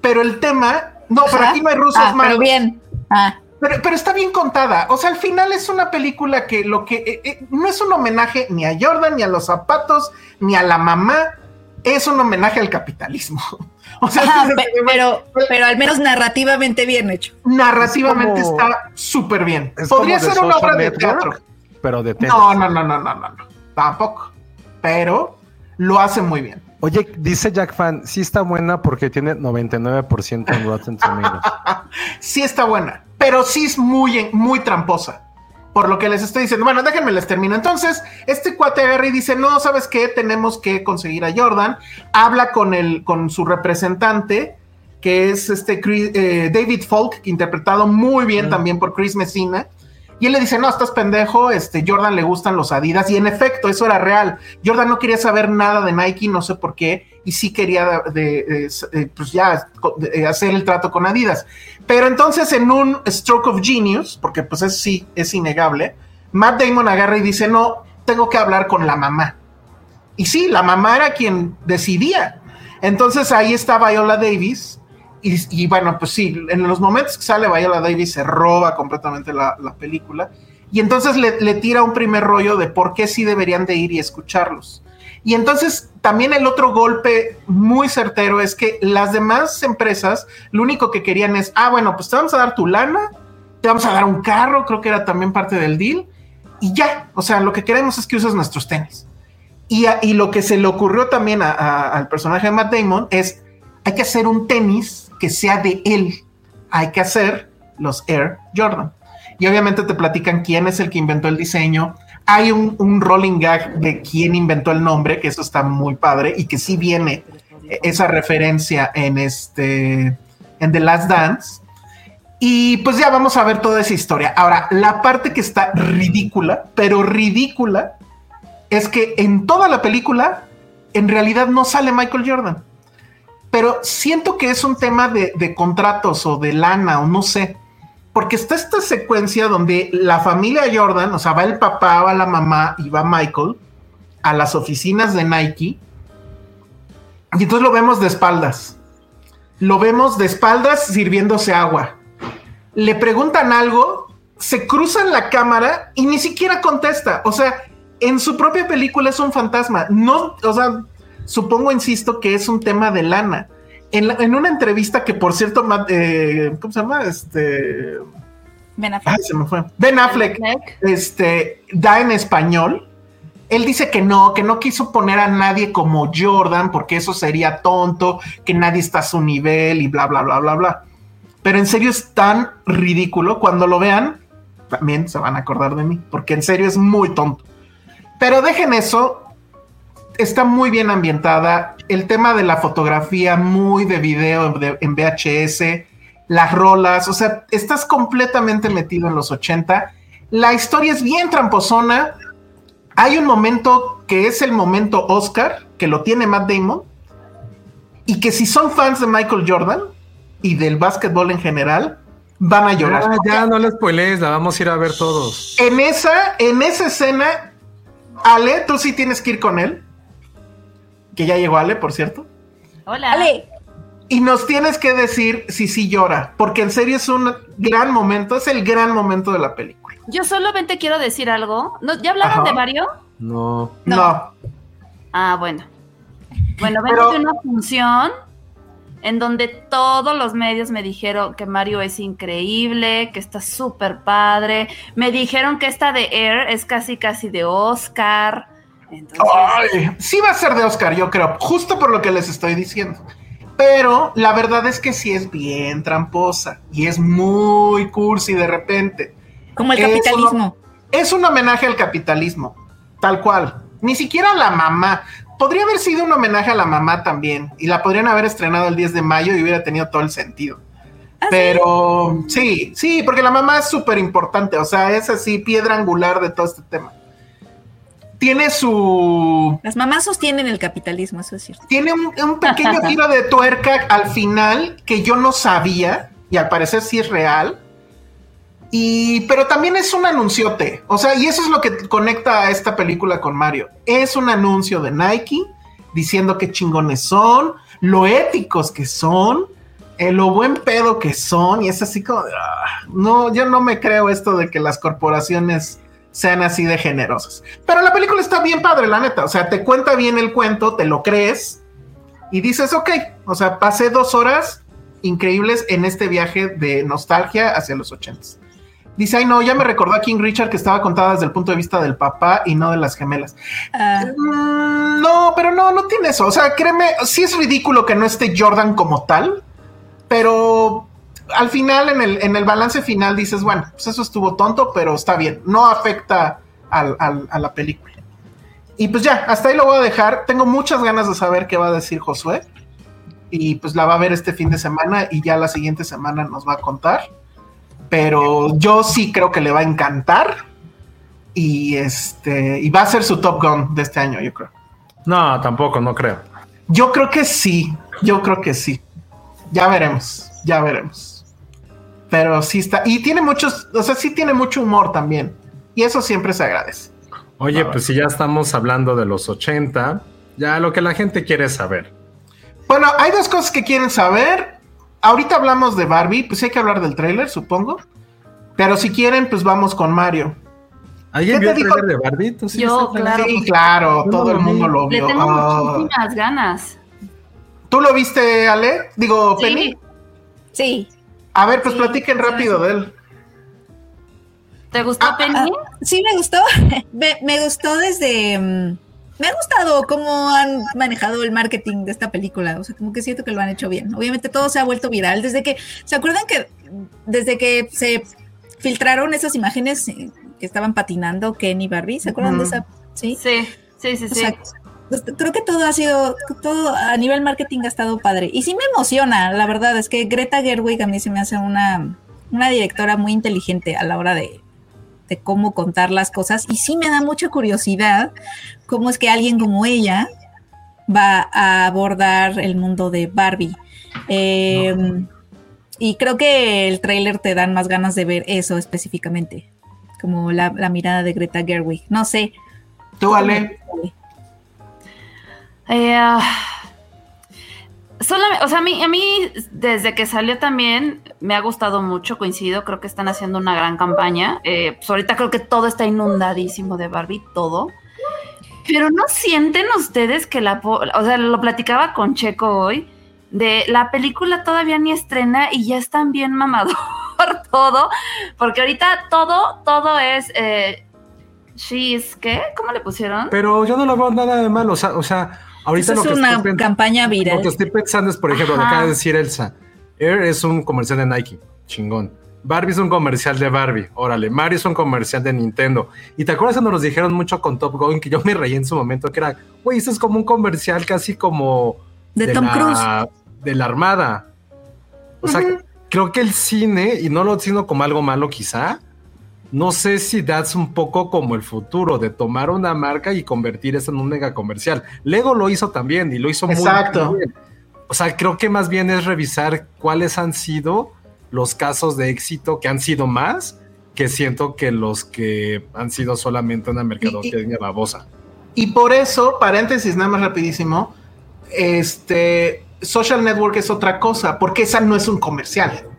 Pero el tema. No, pero Ajá. aquí no hay rusos Ah, malos. pero bien. Ah, Pero, pero está bien contada. O sea, al final es una película que lo que eh, eh, no es un homenaje ni a Jordan, ni a los zapatos, ni a la mamá. Es un homenaje al capitalismo. O sea, ajá, es- pe- pero, pero al menos narrativamente bien hecho. narrativamente es como- está súper bien. Es Podría ser una obra de teatro. Pero de tenis. No, no, no, no, no, no, no. Tampoco. Pero lo hace muy bien. Oye, dice Jack Fan, sí está buena porque tiene 99% en Rotten Tomatoes. Sí está buena, pero sí es muy, muy tramposa. Por lo que les estoy diciendo. Bueno, déjenme les termino. Entonces, este cuate agarra y dice: No, ¿sabes qué? Tenemos que conseguir a Jordan. Habla con el, con su representante, que es este Chris- eh, David Falk, interpretado muy bien también por Chris Messina. Y él le dice, no, estás pendejo, este, Jordan le gustan los Adidas. Y en efecto, eso era real. Jordan no quería saber nada de Nike, no sé por qué, y sí quería de- pues ya de hacer el trato con Adidas. Pero entonces en un stroke of genius, porque pues es, sí, es innegable, Matt Damon agarra y dice, no, tengo que hablar con la mamá. Y sí, la mamá era quien decidía. Entonces ahí está Viola Davis. Y, y bueno, pues sí, en los momentos que sale Viola Davis se roba completamente la, la película. Y entonces le, le tira un primer rollo de por qué sí deberían de ir y escucharlos. Y entonces también el otro golpe muy certero es que las demás empresas lo único que querían es, ah, bueno, pues te vamos a dar tu lana, te vamos a dar un carro, creo que era también parte del deal, y ya, o sea, lo que queremos es que uses nuestros tenis. Y, a- y lo que se le ocurrió también a- a- al personaje de Matt Damon es, hay que hacer un tenis que sea de él, hay que hacer los Air Jordan. Y obviamente te platican quién es el que inventó el diseño. Hay un, rolling gag de quién inventó el nombre, que eso está muy padre y que sí viene esa referencia en este en The Last Dance. Y pues ya vamos a ver toda esa historia. Ahora, la parte que está ridícula, pero ridícula, es que en toda la película, en realidad no sale Michael Jordan. Pero siento que es un tema de, contratos o de lana o no sé. Porque está esta secuencia donde la familia Jordan, o sea, va el papá, va la mamá y va Michael a las oficinas de Nike. Y entonces lo vemos de espaldas. Lo vemos de espaldas sirviéndose agua. Le preguntan algo, se cruzan la cámara y ni siquiera contesta. O sea, en su propia película es un fantasma. No, o sea, supongo, insisto, que es un tema de lana. En, la- en una entrevista que, por cierto, Matt, eh, ¿cómo se llama? Este. Ben Affleck. Ay, se me fue. Ben Affleck este, da en español. Él dice que no, que no quiso poner a nadie como Jordan porque eso sería tonto, que nadie está a su nivel y bla, bla, bla, bla, bla. Pero en serio es tan ridículo. Cuando lo vean, también se van a acordar de mí, porque en serio es muy tonto. Pero dejen eso, está muy bien ambientada. El tema de la fotografía, muy de video de- en VHS, las rolas, o sea, estás completamente metido en los 80. La historia es bien tramposona. Hay un momento que es el momento Oscar, que lo tiene Matt Damon, y que si son fans de Michael Jordan y del básquetbol en general, van a llorar. Ah, ya no la spoilees, la vamos a ir a ver todos. En esa, en esa escena, Ale, tú sí tienes que ir con él. Que ya llegó Ale, por cierto. Hola. Ale, Y nos tienes que decir si sí llora, porque en serio es un gran momento, es el gran momento de la película. Yo solamente quiero decir algo. ¿No- ¿Ya hablaron Ajá. de Mario? No. No. No. Ah, bueno. Bueno, vengo de una función en donde todos los medios me dijeron que Mario es increíble, que está súper padre. Me dijeron que esta de Air es casi casi de Oscar. Entonces, Ay, sí va a ser de Oscar, yo creo, justo por lo que les estoy diciendo. Pero la verdad es que sí es bien tramposa y es muy cursi de repente. como el capitalismo. Es un homenaje al capitalismo, tal cual. Ni siquiera a la mamá. Podría haber sido un homenaje a la mamá también. Y la podrían haber estrenado el 10 de mayo y hubiera tenido todo el sentido. ¿Ah, sí? Pero sí, sí, porque la mamá es súper importante. O sea, es así, piedra angular de todo este tema. Tiene su. Las mamás sostienen el capitalismo, eso es cierto. Tiene un, un pequeño giro de tuerca al final que yo no sabía. Y al parecer sí es real. Y, pero también es un anunciote. O sea, y eso es lo que conecta a esta película con Mario. Es un anuncio de Nike diciendo qué chingones son, lo éticos que son, eh, lo buen pedo que son. Y es así como, ah, no, yo no me creo esto de que las corporaciones sean así de generosas. Pero la película está bien padre, la neta. O sea, te cuenta bien el cuento, te lo crees y dices, ok, o sea, pasé dos horas increíbles en este viaje de nostalgia hacia los ochentas. Dice, ay no, ya me recordó a King Richard que estaba contada desde el punto de vista del papá y no de las gemelas. Ah, Mm, no, pero no, no tiene eso. O sea, créeme, sí es ridículo que no esté Jordan como tal, pero al final, en el, en el balance final, dices, bueno, pues eso estuvo tonto, pero está bien. No afecta al- al- a la película. Y pues ya, hasta ahí lo voy a dejar. Tengo muchas ganas de saber qué va a decir Josué. Y pues la va a ver este fin de semana y ya la siguiente semana nos va a contar. Pero yo sí creo que le va a encantar. Y este, y va a ser su Top Gun de este año, yo creo. No, tampoco, no creo. Yo creo que sí, yo creo que sí. Ya veremos, ya veremos. Pero sí está, y tiene muchos, o sea, sí tiene mucho humor también. Y eso siempre se agradece. Oye, pues si ya estamos hablando de los 80, ya lo que la gente quiere saber. Bueno, hay dos cosas que quieren saber. Ahorita hablamos de Barbie, pues hay que hablar del tráiler, supongo. Pero si quieren, pues vamos con Mario. ¿Alguien ¿Qué vio te el dijo? trailer de Barbie? ¿Tú sí Yo, claro. Sí, claro, Yo todo el mundo lo le vio. tengo Ah. muchísimas ganas. ¿Tú lo viste, Ale? Digo, Sí. Penny. sí. A ver, pues Sí, platiquen rápido de él. ¿Te gustó, Ah, Penny? ah, sí, me gustó. me, me gustó desde. mm, me ha gustado cómo han manejado el marketing de esta película. O sea, como que siento que lo han hecho bien. Obviamente todo se ha vuelto viral. Desde que. ¿Se acuerdan que desde que se filtraron esas imágenes eh, que estaban patinando Ken y Barbie? ¿Se acuerdan de esa? Sí. Sí, sí, sí, O sí. sea, pues, creo que todo ha sido, todo a nivel marketing ha estado padre. Y sí me emociona, la verdad, es que Greta Gerwig a mí se me hace una, una directora muy inteligente a la hora de, de cómo contar las cosas. Y sí me da mucha curiosidad cómo es que alguien como ella va a abordar el mundo de Barbie. Eh, y creo que el tráiler te dan más ganas de ver eso específicamente, como la, la mirada de Greta Gerwig. No sé. Tú, Ale. Eh, ah, solamente, o sea, a mí, a mí desde que salió también me ha gustado mucho, coincido, creo que están haciendo una gran campaña. Eh, pues ahorita creo que todo está inundadísimo de Barbie, todo. Pero no sienten ustedes que la, o sea, lo platicaba con Checo hoy, de la película todavía ni estrena y ya están bien mamador todo, porque ahorita todo, todo es, eh, she's, ¿qué? ¿Cómo le pusieron? Pero yo no lo veo nada de malo. O sea, o sea ahorita Eso es una campaña viral. Lo que estoy pensando es, por ejemplo, lo que Ajá. acaba de decir Elsa. Air es un comercial de Nike, chingón. Barbie es un comercial de Barbie, órale. Mario es un comercial de Nintendo. Y te acuerdas cuando nos dijeron mucho con Top Gun que yo me reí en su momento, que era, güey, esto es como un comercial casi como De Tom la, de la Armada. O sea, creo que el cine, y no lo siento como algo malo quizá, no sé si das un poco como el futuro de tomar una marca y convertir eso en un mega comercial. Lego lo hizo también y lo hizo muy Exacto. bien. O sea, creo que más bien es revisar cuáles han sido los casos de éxito que han sido más que siento que los que han sido solamente una mercadotecnia babosa. Y por eso, paréntesis, nada más rapidísimo, este Social Network es otra cosa, porque esa no es un comercial.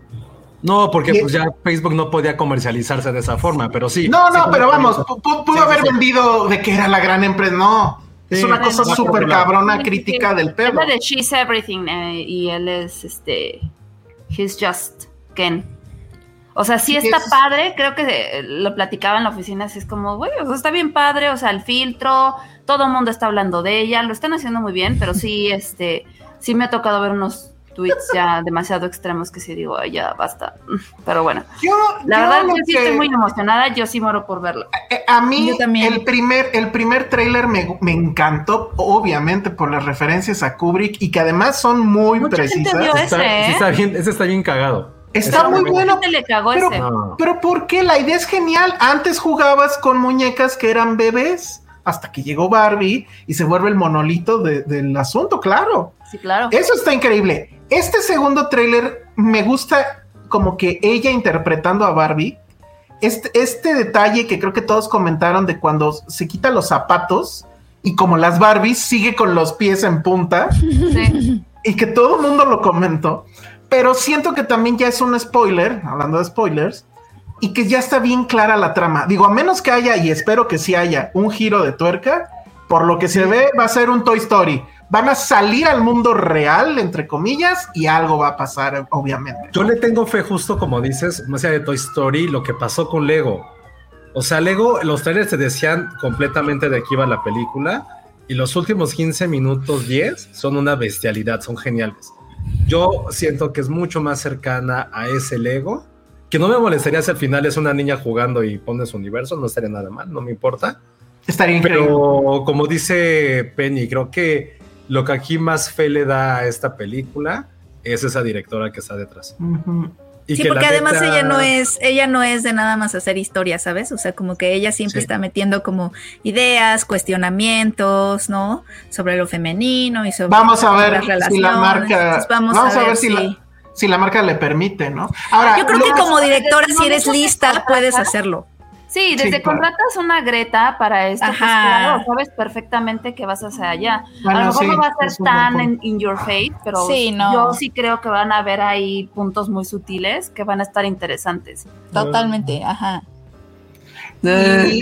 No, porque pues ya Facebook no podía comercializarse de esa forma, pero sí. No, Sí, no, pero vamos, pudo Sí, haber sí, vendido de que era la gran empresa. No, es una cosa súper cabrona crítica del la de She's Everything eh, y él es este. He's just Ken. O sea, sí está es- padre, creo que eh, lo platicaba en la oficina, así es como, güey, o sea, está bien padre, o sea, el filtro, todo el mundo está hablando de ella, lo están haciendo muy bien, pero sí, este, sí me ha tocado ver unos tweets ya demasiado extremos que sí digo, "Ay, ya basta. Pero bueno, Yo, la yo verdad, yo sí que- estoy muy emocionada, yo sí muero por verlo. Eh, A mí Yo también. el primer, el primer trailer me, me encantó, obviamente por las referencias a Kubrick y que además son muy Mucha gente precisas. Está, ese, ¿eh? sí está bien, ese está bien cagado. Está muy bueno, gente le cagó pero, ese. No. pero ¿por qué? La idea es genial. Antes jugabas con muñecas que eran bebés hasta que llegó Barbie y se vuelve el monolito de- del asunto, claro. Sí, claro. Eso está increíble. Este segundo tráiler me gusta como que ella interpretando a Barbie. Este, este detalle que creo que todos comentaron de cuando se quita los zapatos y como las Barbies sigue con los pies en punta Sí. y que todo el mundo lo comentó. Pero siento que también ya es un spoiler, hablando de spoilers, y que ya está bien clara la trama. Digo, a menos que haya, y espero que sí haya, un giro de tuerca, por lo que se ve, va a ser un Toy Story. Van a salir al mundo real, entre comillas, y algo va a pasar, obviamente. Yo le tengo fe justo como dices, más allá de Toy Story, lo que pasó con Lego. O sea, Lego, los trailers te decían completamente de qué iba la película y los últimos 15 minutos, 10, son una bestialidad, son geniales. Yo siento que es mucho más cercana a ese Lego, que no me molestaría si al final es una niña jugando y pone su universo, no estaría nada mal, no me importa. Estaría increíble. Pero como dice Penny, creo que lo que aquí más fe le da a esta película es esa directora que está detrás. Y Sí, que porque además neta- ella no es, ella no es de nada más hacer historia, ¿sabes? O sea, como que ella siempre Sí. está metiendo como ideas, cuestionamientos, ¿no? Sobre lo femenino y sobre Vamos a ver las si la marca. Entonces, Vamos, a ver, si, la, si la marca le permite, ¿no? Ahora, Yo creo que como directora, si eres lista, puedes hacerlo. Sí, desde Sí, claro. contratas una Greta para esto, pues Ajá. claro, sabes perfectamente que vas hacia allá. Bueno, a lo mejor sí, no va a ser tan en in your face, pero Sí, no. yo sí creo que van a haber ahí puntos muy sutiles que van a estar interesantes. Totalmente, ajá. ¿Qué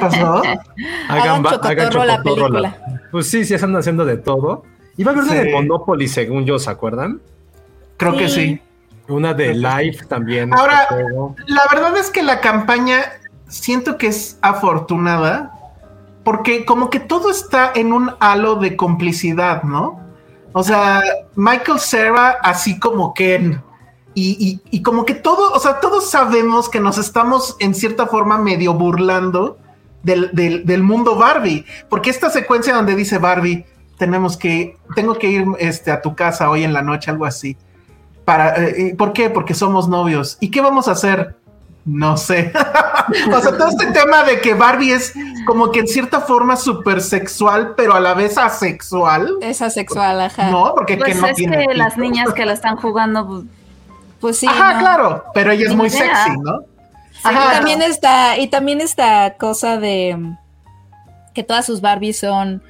pasó? Hagan chocotorro la película. Pues sí, sí están haciendo de todo. Iba a haber una de Monopoly, según yo, ¿se acuerdan? Creo que Sí. Una de Life también. Ahora- este juego. La verdad es que la campaña siento que es afortunada porque como que todo está en un halo de complicidad, ¿no? O sea, Michael Cera así como Ken. Y, y- y como que todo, o sea, todos sabemos que nos estamos en cierta forma medio burlando del, del, del mundo Barbie. Porque esta secuencia donde dice Barbie, tenemos que, tengo que ir este, a tu casa hoy en la noche, algo así. Para, eh, ¿Por qué? Porque somos novios. ¿Y qué vamos a hacer? No sé. o sea, todo este tema de que Barbie es como que en cierta forma súper sexual, pero a la vez asexual. Es asexual, ajá. No, porque Pues que no es tiene. que las niñas que la están jugando, pues, Pues sí. Ajá, ¿no? claro, pero ella es muy idea. sexy, ¿no? Sí, Ajá. y también está, y también esta cosa de que todas sus Barbies son.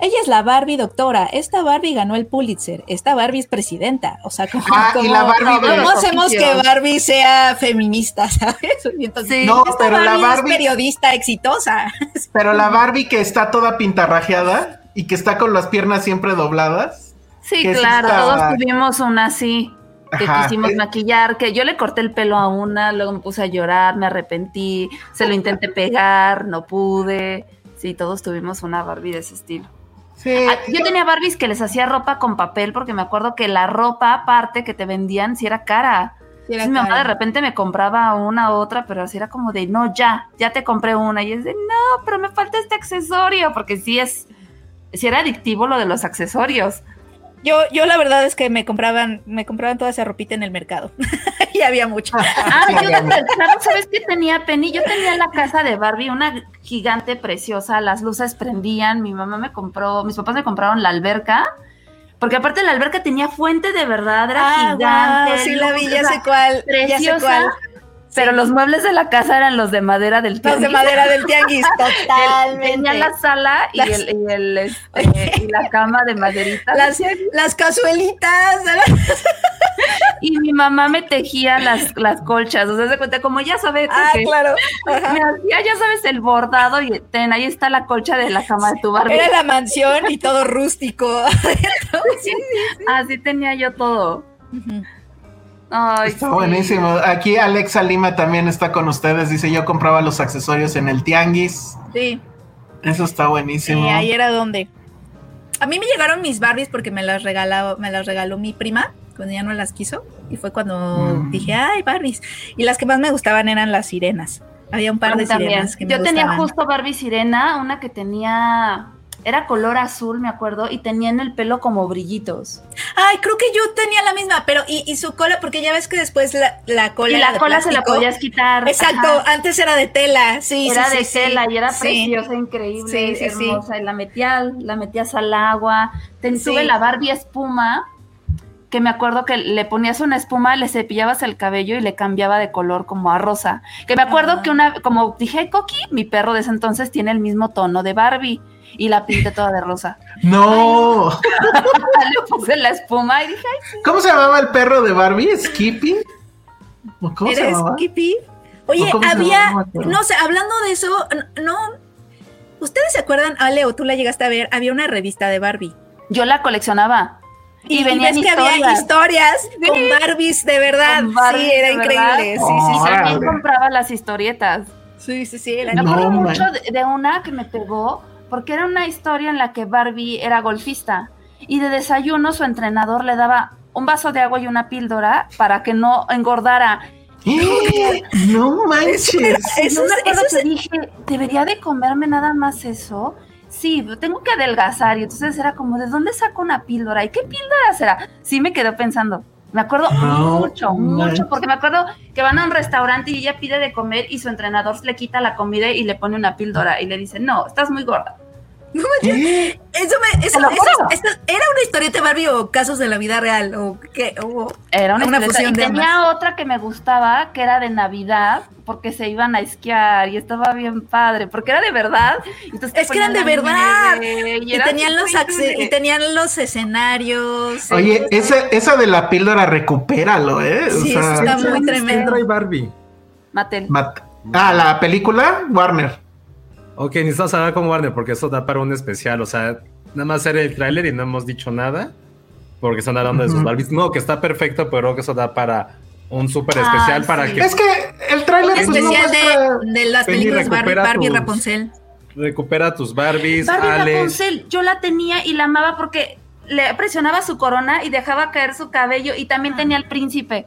Ella es la Barbie doctora. Esta Barbie ganó el Pulitzer. Esta Barbie es presidenta. O sea, como, Ah, como- la Barbie ¿cómo hacemos que. Barbie sea feminista, sabes? Y entonces, Sí. No, esta pero la Barbie, Barbie- es periodista exitosa. Pero la Barbie que está toda pintarrajeada y que está con las piernas siempre dobladas. Sí, claro, todos tuvimos una así. Que Ajá, quisimos maquillar, que yo le corté el pelo a una, luego me puse a llorar, me arrepentí, se lo intenté pegar, no pude. Sí, todos tuvimos una Barbie de ese estilo. Sí, Ah, yo tenía Barbies que les hacía ropa con papel porque me acuerdo que la ropa aparte que te vendían sí era cara. Entonces, mi mamá de repente me compraba una u otra, pero así era como de, no, ya, ya te compré una. Y es de, no, pero me falta este accesorio, porque sí es, sí era adictivo lo de los accesorios. Yo, yo la verdad es que me compraban, me compraban toda esa ropita en el mercado. y había mucho. Ah, yo claro, ¿sabes qué tenía Penny? Yo tenía la casa de Barbie, una gigante preciosa, las luces prendían, mi mamá me compró, mis papás me compraron la alberca, porque aparte la alberca tenía fuente de verdad, era Ah, gigante. sí la vi, ya o sea, sé cuál, ya sé preciosa, cuál. Pero los muebles de la casa eran los de madera del Los de tianguis. madera del tianguis, totalmente. Tenía la sala y, Las- el, y, el, este, y la cama de maderita. Las, las cazuelitas. Y mi mamá me tejía las, las colchas. O sea, se cuenta, como ya sabes, Ah, claro. me hacía, ya sabes, el bordado y ten, ahí está la colcha de la cama de tu Barbie. Era la mansión y todo rústico. Así tenía yo todo. Ay, Está sí. buenísimo. Aquí Alexa Lima también está con ustedes. Dice, yo compraba los accesorios en el tianguis. Sí. Eso está buenísimo. Y ahí era donde. A mí me llegaron mis Barbies porque me las regaló, me las regaló mi prima cuando ya no las quiso. Y fue cuando Mm. dije, ay, Barbies. Y las que más me gustaban eran las sirenas. Había un par de también. sirenas que me Yo tenía justo Barbie Sirena, una que tenía. Era color azul, me acuerdo, y tenía en el pelo como brillitos. Ay, creo que yo tenía la misma, pero y, y su cola, porque ya ves que después la, la cola. y la cola se la podías quitar. Exacto, Ajá. antes era de tela, sí. Era sí, de sí, tela sí. y era preciosa, increíble, Sí, sí, sí. hermosa. Y la metía, la metías al agua. Tuve la Barbie espuma, que me acuerdo que le ponías una espuma, le cepillabas el cabello y le cambiaba de color como a rosa. Que me acuerdo Ah. que una, como dije, "Ay, Coqui, mi perro de ese entonces tiene el mismo tono de Barbie. Y la pinté toda de rosa. No. le puse la espuma y dije, ay, ¿Cómo se llamaba el perro de Barbie? ¿Skippy? ¿O ¿Cómo se ¿Eres llamaba? Skippy? Oye, ¿O cómo se había? No sé, hablando de eso, no, ¿ustedes se acuerdan, Ale, o tú la llegaste a ver? Había una revista de Barbie. yo la coleccionaba. Y, venían ves que había historias. historias Sí. con Barbies de verdad. Barbies sí, era increíble. Sí, Oh, sí, sí. También compraba las historietas. Sí, sí, sí. Me No, acuerdo man. mucho de, de una que me pegó porque era una historia en la que Barbie era golfista y de desayuno su entrenador le daba un vaso de agua y una píldora para que no engordara. ¡Eh! No manches. Eso eso es- que dije, ¿debería de comerme nada más eso? Sí, pero tengo que adelgazar. Y entonces era como, ¿de dónde saco una píldora? ¿Y qué píldora será? Sí me quedé pensando. Me acuerdo No mucho, mucho, porque me acuerdo que van a un restaurante y ella pide de comer y su entrenador le quita la comida y le pone una píldora y le dice, no, estás muy gorda. ¿Eh? Eso me, eso, eso- ¿Era una historieta de Barbie o casos de la vida real? ¿O qué? O- Era una, Una fusión Y de tenía otra que me gustaba, que era de Navidad, porque se iban a esquiar y estaba bien padre, porque era de verdad. Entonces Es que eran de verdad. nieve, y, era tenían los y tenían los escenarios. Oye, esa, esa de la píldora, recupéralo, ¿eh? O Sí, sea, eso está muy ¿Quién tremendo. trae Barbie? Mattel. mat- Ah, la película Warner. Ok, necesitamos hablar con Warner porque eso da para un especial. O sea, nada más hacer el tráiler y no hemos dicho nada. Porque están hablando de sus. Barbies. No, que está perfecto, pero creo que eso da para un súper Ah, especial sí. para que Es que el tráiler Un pues, no especial de, de las Penny películas Barbie, Barbie tus- Rapunzel. recupera tus Barbies, Barbie Alex. Rapunzel, yo la tenía y la amaba porque le presionaba su corona y dejaba caer su cabello y también tenía el príncipe.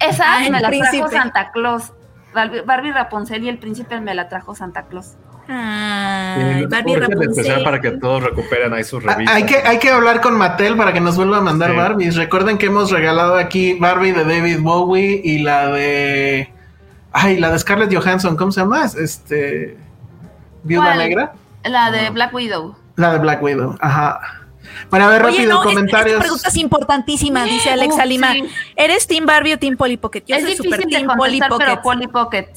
Esa Ah, me la trajo príncipe. Santa Claus. Barbie, Barbie Rapunzel y el príncipe me la trajo Santa Claus. Ay, Barbie Rapunzel. para que todos recuperen ahí sus Ah, revistas. Hay que, hay que hablar con Mattel para que nos vuelva a mandar Sí. Barbies. Recuerden que hemos regalado aquí Barbie de David Bowie y la de. Ay, la de Scarlett Johansson, ¿cómo se llama? Este. Viuda ¿Cuál? Negra. La de Black Widow. La de Black Widow, ajá. Bueno, a ver, Oye, rápido, no, es- comentarios. esta pregunta es importantísima, dice Alexa Uf, Lima. sí. ¿Eres Team Barbie o Team Polly Pocket? Yo es soy super difícil de Team Polly Pocket. pero Polly Pocket.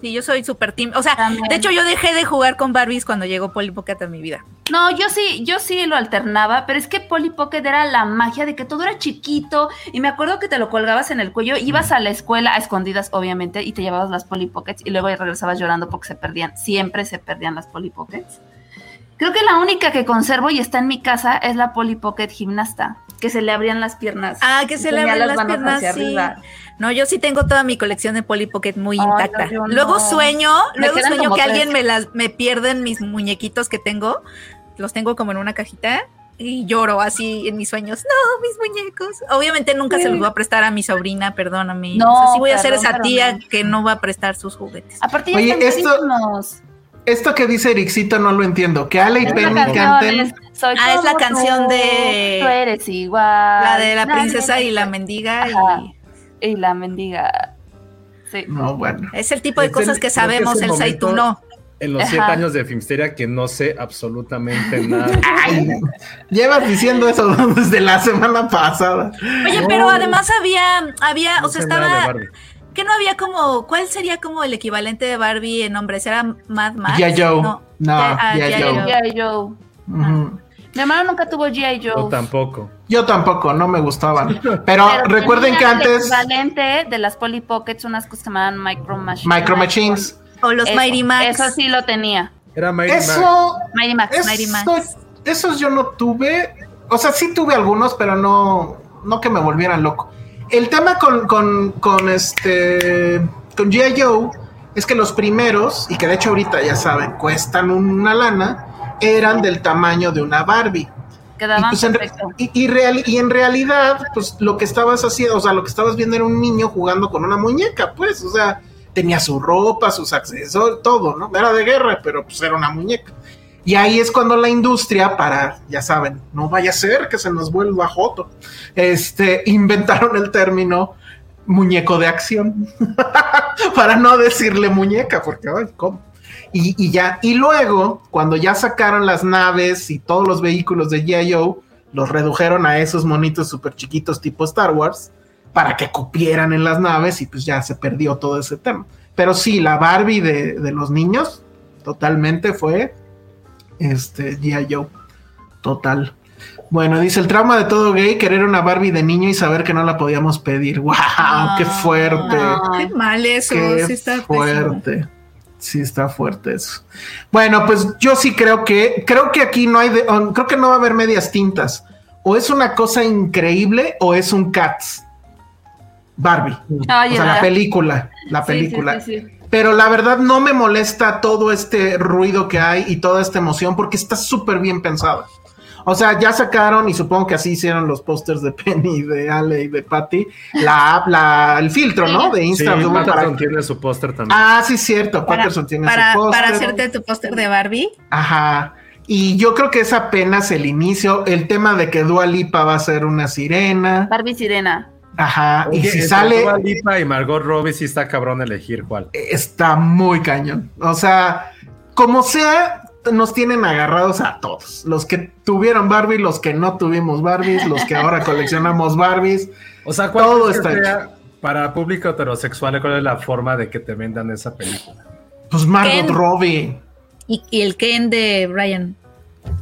Sí, yo soy super Team. O sea, También. de hecho, yo dejé de jugar con Barbies cuando llegó Polly Pocket a mi vida. No, yo sí, yo sí lo alternaba, pero es que Polly Pocket era la magia de que todo era chiquito y me acuerdo que te lo colgabas en el cuello, ibas a la escuela a escondidas, obviamente, y te llevabas las Polly Pockets y luego regresabas llorando porque se perdían, siempre se perdían las Polly Pockets. Creo que la única que conservo y está en mi casa es la Polly Pocket gimnasta, que se le abrían las piernas. Ah, que se le abren las piernas, hacia sí. arriba. No, yo sí tengo toda mi colección de Polly Pocket muy Ay, intacta. no, luego no. sueño, Me luego sueño que tres. alguien me las me pierden mis muñequitos que tengo. Los tengo como en una cajita y lloro así en mis sueños. No, mis muñecos. Obviamente nunca se los voy a prestar a mi sobrina, perdóname. No, o sea, sí voy a ser esa tía que no va a prestar sus juguetes. Aparte ya Oye, están esto- carísimos. Esto que dice Ericito no lo entiendo. Que Ale y Penny canten. es, Soy Ah, es la canción tú, de- Tú eres igual. La de la Nadie princesa y la mendiga. Y Y la mendiga. Sí. No, bueno. es el tipo de Es cosas el- que sabemos, el Elsa y tú momento- no. En los Ajá. siete años de Filmsteria que no sé absolutamente nada. Ay, llevas diciendo eso desde la semana pasada. Oye, No. pero además había, había, No o sea, sé nada de estaba. Que no había como, ¿cuál sería como el equivalente de Barbie en hombres? ¿Era Mad Max? G.I. Joe. No, ah, G.I. Joe. G.I. Joe. Ujú. Mi hermano nunca tuvo G.I. Joe. Yo tampoco. Yo tampoco, no me gustaban. Pero, Pero recuerden que tenía el antes equivalente de las Polly Pockets, unas que se llamaban Micro Machines. Micro Machines. O los Eso, Mighty Max. Eso sí lo tenía. Era Mighty Max. Eso, Mighty Max. Mighty eso, Max. esos yo no tuve. O sea, sí tuve algunos, pero no, no que me volvieran loco. El tema con, con, con este con G.I. Joe es que los primeros, y que de hecho ahorita ya saben, cuestan una lana, eran del tamaño de una Barbie. Y, pues, en, y, y real- y en realidad, pues lo que estabas haciendo, o sea, lo que estabas viendo era un niño jugando con una muñeca, pues, o sea, tenía su ropa, sus accesorios, todo, ¿no? Era de guerra, pero pues era una muñeca. Y ahí es cuando la industria, para, ya saben, no vaya a ser que se nos vuelva joto, este, inventaron el término muñeco de acción, para no decirle muñeca, porque, ay, ¿cómo? Y, y ya, y luego, cuando ya sacaron las naves y todos los vehículos de G.I. Joe, los redujeron a esos monitos súper chiquitos tipo Star Wars, para que cupieran en las naves y pues ya se perdió todo ese tema. Pero sí, la Barbie de, de los niños, totalmente fue este G.I. Joe. Total. Bueno, dice el trauma de todo gay, querer una Barbie de niño y saber que no la podíamos pedir. ¡Wow! ¡Qué fuerte! No. Qué mal eso, Qué sí está fuerte. Sí está fuerte eso. Bueno, pues yo sí creo que creo que aquí no hay de, um, creo que no va a haber medias tintas. O es una cosa increíble o es un Cats. Barbie. Ay, o sea, la película, la sí, película. sí, sí. Pero la verdad no me molesta todo este ruido que hay y toda esta emoción porque está súper bien pensada. O sea, ya sacaron, y supongo que así hicieron los pósters de Penny, de Ale y de Patty, la app, la, el filtro, ¿no? De Sí, Instagram. para- Patterson tiene su póster también. Ah, sí, cierto. Para, Patterson tiene para, su póster. para hacerte tu póster de Barbie. Ajá. Y yo creo que es apenas el inicio. El tema de que Dua Lipa va a ser una sirena. Barbie Sirena. Ajá. y si sale, Lipa y Margot Robbie sí está cabrón elegir cuál. está muy cañón. O sea, como sea, nos tienen agarrados a todos. Los que tuvieron Barbie, los que no tuvimos Barbies, los que ahora coleccionamos Barbies. O sea, ¿cuál Todo está sea para público heterosexual? ¿Cuál es la forma de que te vendan esa película? Pues Margot Ken. Robbie. Y, y el Ken de Ryan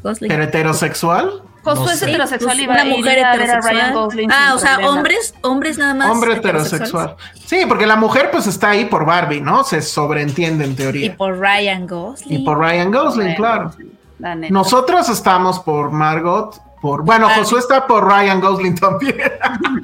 Gosling. ¿Pero heterosexual? Josué No es heterosexual y va una a mujer a a heterosexual. Ryan Gosling. Ah, o sea, problema. hombres, hombres nada más. Hombre heterosexual. Sí, porque la mujer pues está ahí por Barbie, ¿no? Se sobreentiende en Y teoría. por Ryan Gosling. Y por Ryan Gosling, claro. Nosotros estamos por Margot, por bueno, Barbie. Josué está por Ryan Gosling también.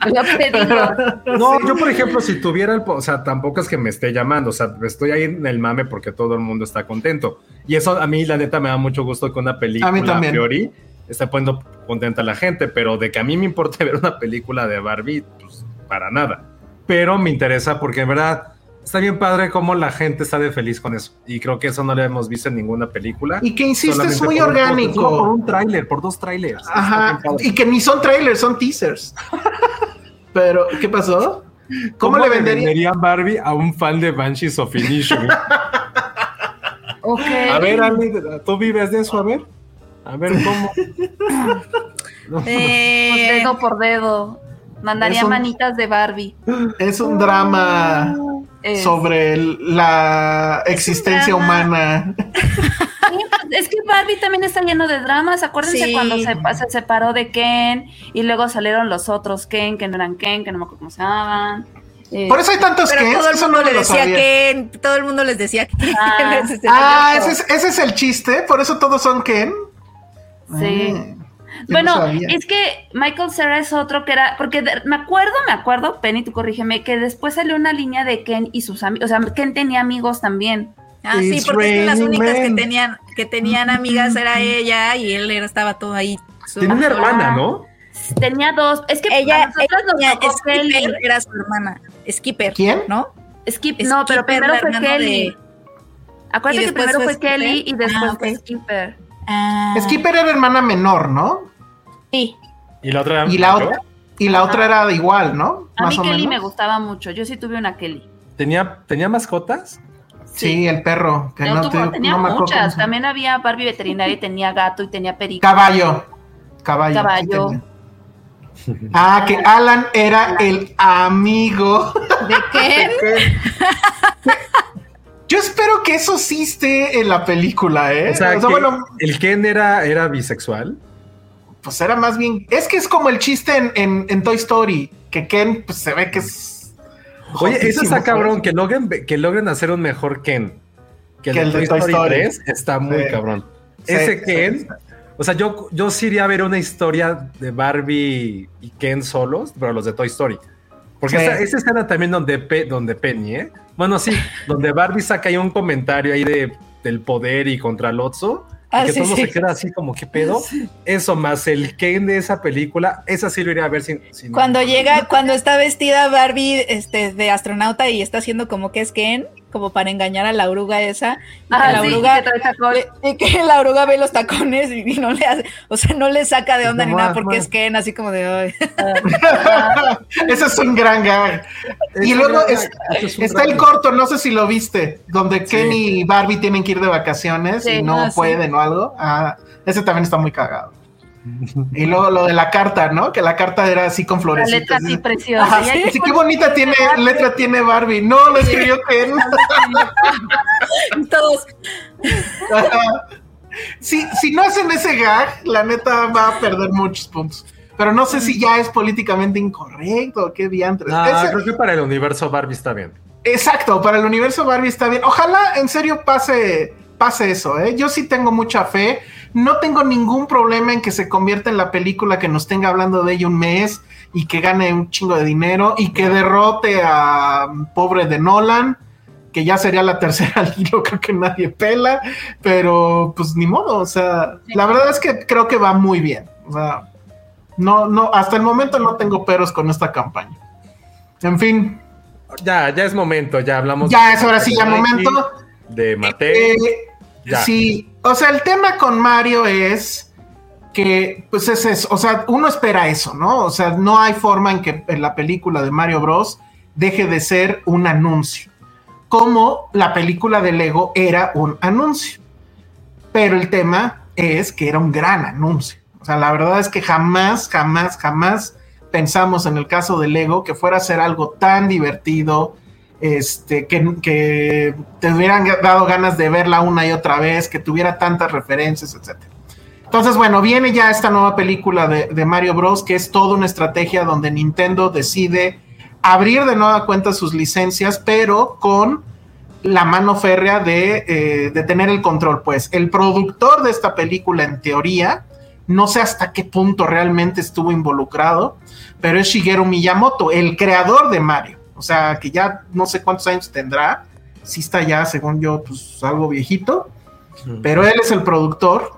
Digo. No, yo por ejemplo, si tuviera el, o sea, tampoco es que me esté llamando, o sea, estoy ahí en el mame porque todo el mundo está contento. Y eso a mí la neta me da mucho gusto que una película A mí también. priori está poniendo contenta a la gente, pero de que a mí me importa ver una película de Barbie, pues para nada. Pero me interesa porque en verdad está bien padre cómo la gente está de feliz con eso. Y creo que eso no lo hemos visto en ninguna película. Y que insisto, es muy por- orgánico. Por, por un tráiler, por dos trailers. Está Ajá. Y que ni son trailers, son teasers. Pero, ¿qué pasó? ¿Cómo, le vendería? venderían Barbie a un fan de Banshees of Inisherin? Ok. a ver, Ale, ¿tú vives de eso? A ver. A ver, ¿cómo? Pues Eh, dedo por dedo. Mandaría Es un- manitas de Barbie. Es un drama Es- sobre la existencia humana. Pues, es que Barbie también está lleno de dramas. Acuérdense Sí. cuando se, se separó de Ken y luego salieron los otros Ken, que no eran Ken, que no me acuerdo cómo se llamaban. Eh, Por eso hay tantos pero que todo el eso mundo no me le lo decía que todo el mundo les decía que Ah. Ah, ese es, ese es el chiste, por eso todos son Ken. Sí. Ah, Bueno, no es que Michael Cera es otro que era, porque de- me acuerdo, me acuerdo, Penny, tú corrígeme, que después salió una línea de Ken y sus amigos, o sea, Ken tenía amigos también. Ah, sí, porque es que las únicas que tenían, que tenían amigas era ella y él era, estaba todo ahí. Tiene una hermana, ¿no? Tenía dos, es que Ella, ella nos tenía- tocó Kelly. Skipper era su hermana. Skipper. ¿Quién? ¿No? Skip, Skipper, no, pero primero fue Kelly. de- Acuérdate ¿Y que después primero fue fue Skipper? Kelly y después Ah, fue ok. Skipper. Ah, Skipper era hermana menor, ¿no? Sí. Y la otra. Y la otra, y la Ajá. otra era de igual, ¿no? A mí Más o Kelly me gustaba mucho, yo sí tuve una Kelly. ¿Tenía, ¿Tenía mascotas? Sí, el perro. Que No, no, tuvo- te- tenía no muchas, también había Barbie veterinaria y tenía gato y tenía perico. Caballo. Caballo. Caballo. Ah, que Alan era el amigo. ¿De qué? Yo espero que eso sí esté en la película, ¿eh? O sea, bueno, el Ken era, era bisexual. pues era más bien. Es que es como el chiste en, en- en Toy Story, que Ken pues, se ve que es. Oye, eso está cabrón, que logren, que logren hacer un mejor Ken. Que el, de Toy Story, 3 está muy Sí. cabrón. Sí, Ese sí, Ken, o sea, yo, yo sí iría a ver una historia de Barbie y Ken solos, pero los de Toy Story. Porque esa, esa escena también donde, Pe- donde Penny, ¿eh? Bueno, sí, donde Barbie saca ahí un comentario ahí de, del poder y contra Lotso. Ah, que sí, todo sí. se queda así como, ¿qué pedo? Eso más el Ken de esa película, esa sí lo iría a ver sin... sin- Cuando llega, cuando está vestida Barbie este, de astronauta y está haciendo como que es Ken, como para engañar a la oruga esa. y que Ah, la sí, oruga, que y que la oruga ve los tacones y, y no le hace, o sea, no le saca de onda ni No, nada porque más. es Ken, así como de "Ay". Ese es un gran gag. Es Y luego gran- es- ese es un está el corto, no sé si lo viste, donde Sí. Ken y Barbie tienen que ir de vacaciones Sí, y no sí. pueden o algo. Ah, ese también está muy cagado. Y luego lo de la carta, ¿no? Que la carta era así con La florecitas. letra así preciosa. Ajá, Y ahí sí, qué bonita tiene, letra tiene Barbie. No, lo escribió Ken. todos. Ajá. si, si no hacen ese gag, la neta va a perder muchos puntos. Pero no sé si ya es políticamente incorrecto o qué diantres. Ah, Ese- creo que para el universo Barbie está bien. Exacto, para el universo Barbie está bien. Ojalá en serio pase, pase eso, ¿eh? Yo sí tengo mucha fe. No tengo ningún problema en que se convierta en la película que nos tenga hablando de ella un mes y que gane un chingo de dinero y que derrote a pobre de Nolan, que ya sería la tercera al hilo, creo que nadie pela, pero pues ni modo, o sea, la verdad es que creo que va muy bien. O sea, no, no, hasta el momento no tengo peros con esta campaña. En fin, Ya, ya es momento, ya hablamos. ya es ahora sí ya momento. De Mateo. Eh, Ya. sí, o sea, el tema con Mario es que, pues es eso, o sea, uno espera eso, ¿no? O sea, no hay forma en que la película de Mario Bros deje de ser un anuncio, como la película de Lego era un anuncio. Pero el tema es que era un gran anuncio. O sea, la verdad es que jamás, jamás, jamás pensamos en el caso de Lego que fuera a ser algo tan divertido, este, que, te hubieran dado ganas de verla una y otra vez, que tuviera tantas referencias, etc. Entonces, bueno, viene ya esta nueva película de, de Mario Bros, que es toda una estrategia donde Nintendo decide abrir de nueva cuenta sus licencias, pero con la mano férrea de, eh, de tener el control. Pues el productor de esta película, en teoría, no sé hasta qué punto realmente estuvo involucrado, pero es Shigeru Miyamoto, el creador de Mario. O sea, que ya no sé cuántos años tendrá. Sí está ya, según yo, pues algo viejito. Pero él es el productor.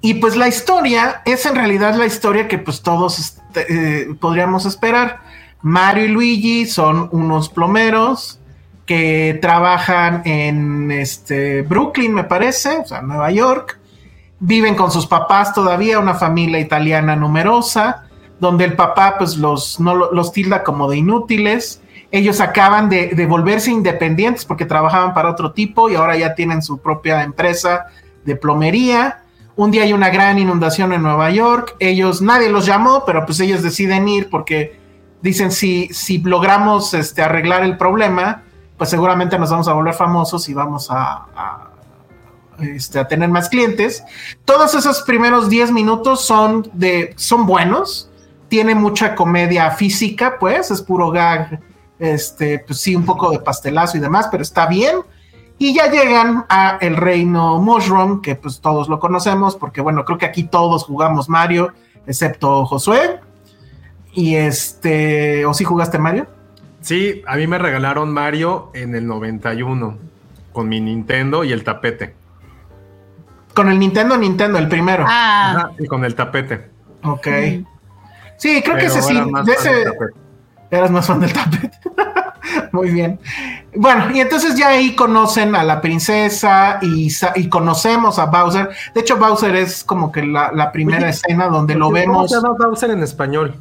Y pues la historia es en realidad la historia que pues todos este, eh, podríamos esperar. Mario y Luigi son unos plomeros que trabajan en este, Brooklyn, me parece, o sea, Nueva York. Viven con sus papás todavía, una familia italiana numerosa, donde el papá pues los, no, lo- los tilda como de inútiles. Ellos acaban de, de volverse independientes porque trabajaban para otro tipo y ahora ya tienen su propia empresa de plomería. Un día hay una gran inundación en Nueva York. Ellos, nadie los llamó, pero pues ellos deciden ir porque dicen si, si logramos este, arreglar el problema, pues seguramente nos vamos a volver famosos y vamos a, a, este, a tener más clientes. Todos esos primeros 10 minutos son, de, son buenos. Tiene mucha comedia física, pues, es puro gag. Este, pues sí, un poco de pastelazo y demás, pero está bien. Y ya llegan a el reino Mushroom, que pues todos lo conocemos, porque bueno, creo que aquí todos jugamos Mario, excepto Josué. Y este, ¿o sí jugaste Mario? Sí, a mí me regalaron Mario en el 91 con mi Nintendo y el tapete. Con el Nintendo, Nintendo, el primero. Ah, Ajá, y con el tapete. Ok. Sí, creo que ese sí. era más de ese eras más fan del tapete. Muy bien. Bueno, y entonces ya ahí conocen a la princesa y, conocemos a Bowser. De hecho, Bowser es como que la, la primera Oye, escena donde lo ¿Cómo vemos. se llama Bowser en español?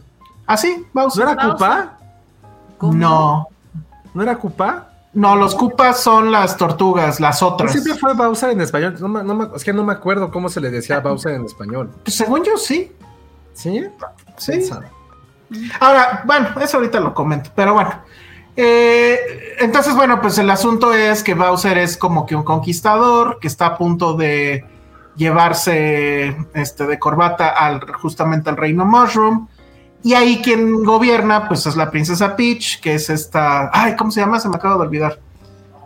¿Ah, sí? ¿No Bowser. era Koopa? ¿cómo? No. ¿No era Koopa? No, los Koopas son las tortugas, las ¿No otras. siempre fue Bowser en español? No me- no me- es que no me acuerdo cómo se le decía a Bowser en español. Pues según yo, sí. ¿Sí? Sí. Ahora, bueno, eso ahorita lo comento, pero bueno. Eh, entonces, bueno, pues el asunto es que Bowser es como que un conquistador que está a punto de llevarse este, de corbata al, justamente al reino Mushroom. Y ahí quien gobierna, pues es la princesa Peach, que es esta. Ay, ¿cómo se llama? Se me acaba de olvidar.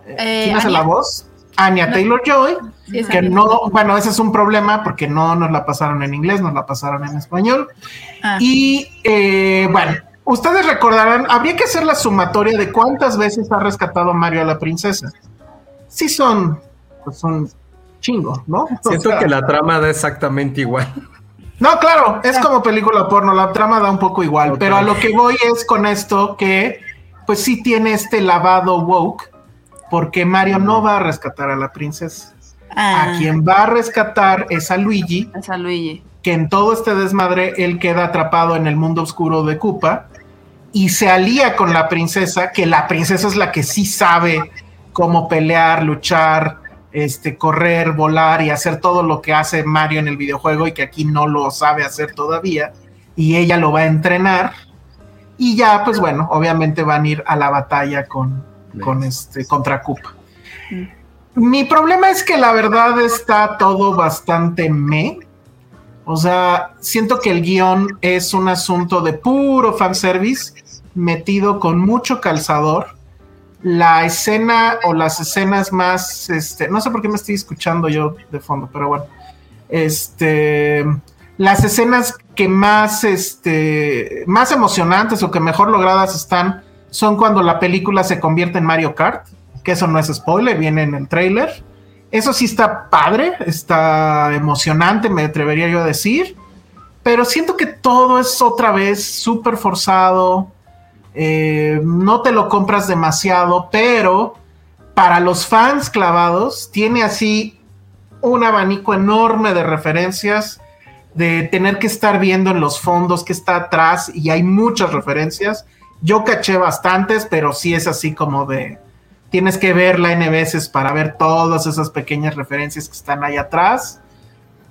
Eh, ¿Quién hace la voz? Anya Taylor Joy. Sí, que Anya. no, bueno, ese es un problema porque no nos la pasaron en inglés, nos la pasaron en español. Ah. Y eh, bueno, ustedes recordarán, habría que hacer la sumatoria de cuántas veces ha rescatado Mario a la princesa. Sí son, pues son chingo, ¿no? O Siento sea, que la trama da exactamente igual. No, claro, es como película porno, la trama da un poco igual, pero a lo que voy es con esto que pues sí tiene este lavado woke, porque Mario no va a rescatar a la princesa. Ah. A quien va a rescatar es a Luigi, Es a Luigi. que en todo este desmadre él queda atrapado en el mundo oscuro de Koopa y se alía con la princesa, que la princesa es la que sí sabe cómo pelear, luchar, este, correr, volar y hacer todo lo que hace Mario en el videojuego y que aquí no lo sabe hacer todavía y ella lo va a entrenar y ya pues bueno, obviamente van a ir a la batalla con, con este contra Koopa. Mi problema es que la verdad está todo bastante me. O sea, siento que el guion es un asunto de puro fanservice metido con mucho calzador. La escena o las escenas más, este, no sé por qué me estoy escuchando yo de fondo, pero bueno, este, las escenas que más, este, más emocionantes o que mejor logradas están son cuando la película se convierte en Mario Kart, que eso no es spoiler, viene en el trailer. Eso sí está padre, está emocionante, me atrevería yo a decir. Pero siento que todo es otra vez súper forzado. eh, no te lo compras demasiado, pero para los fans clavados tiene así un abanico enorme de referencias, de tener que estar viendo en los fondos que está atrás y hay muchas referencias. Yo caché bastantes, pero sí es así como de tienes que verla N veces para ver todas esas pequeñas referencias que están ahí atrás.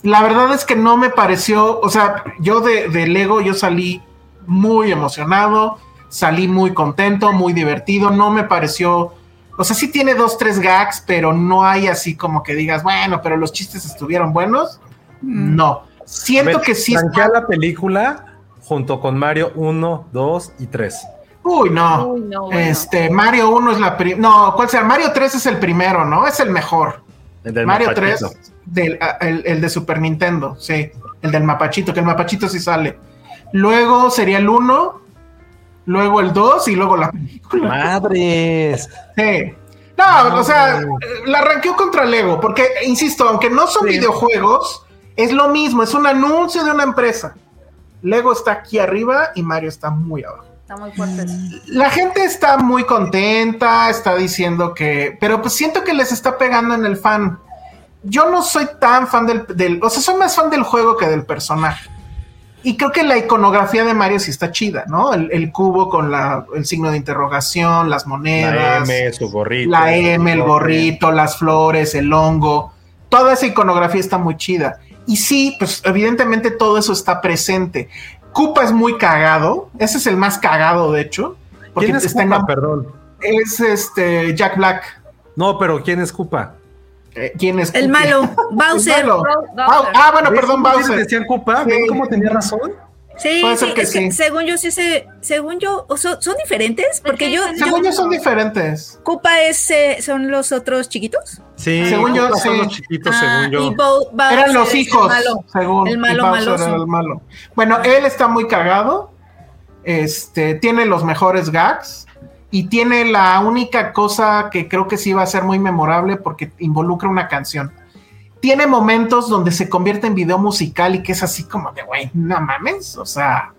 La verdad es que no me pareció, o sea, yo de, de Lego yo salí muy emocionado, salí muy contento, muy divertido, no me pareció, o sea, sí tiene dos, tres gags, pero no hay así como que digas, bueno, pero los chistes estuvieron buenos. Mm. No, siento que sí. Está- la película junto con Mario 1, 2 y 3. Uy, no. Uy, no, bueno. Este, Mario 1 es la primera. No, ¿cuál sea? Mario 3 es el primero, ¿no? Es el mejor. El del Mario mapachito. 3, del, a- el, el de Super Nintendo, sí. El del mapachito, que el mapachito sí sale. Luego sería el 1, luego el 2 y luego la película. Madres. Sí. No, o sea, la arranqueó contra Lego, porque, insisto, aunque no son Sí. videojuegos, es lo mismo, es un anuncio de una empresa. Lego está aquí arriba y Mario está muy abajo. Está muy fuerte. La gente está muy contenta, está diciendo que, pero pues siento que les está pegando en el fan. Yo no soy tan fan del, del, o sea, soy más fan del juego que del personaje. Y creo que la iconografía de Mario sí está chida, ¿no? El, el cubo con la, el signo de interrogación, las La monedas, M, su gorrito. la M, el gorrito, las flores, el hongo. Toda esa iconografía está muy chida. Y sí, pues evidentemente todo eso está presente. Koopa es muy cagado. Ese es el más cagado, de hecho. Porque ¿Quién es está Koopa? en- Perdón. es este Jack Black. No, pero ¿quién es Koopa? Eh, ¿Quién es? El Koopa? malo, El Bowser. malo. Bowser. Ah, bueno, ¿Ves perdón, cómo Bowser. decían Koopa? ¿Ven Sí. cómo tenía razón? Sí, Puede sí, ser que es que sí. según yo sí se, según yo, o son, son diferentes, porque yo, yo Según yo son diferentes. Koopa es, eh, son los otros chiquitos. Sí, Según yo, son los chiquitos, Ah, según yo. y Bow- Bowser Eran los es el hijos, malo. según. El y malo el malo. Bueno, él está muy cagado. Este, tiene los mejores gags. Y tiene la única cosa que creo que sí va a ser muy memorable porque involucra una canción. Tiene momentos donde se convierte en video musical y que es así como de, güey, no mames. O sea,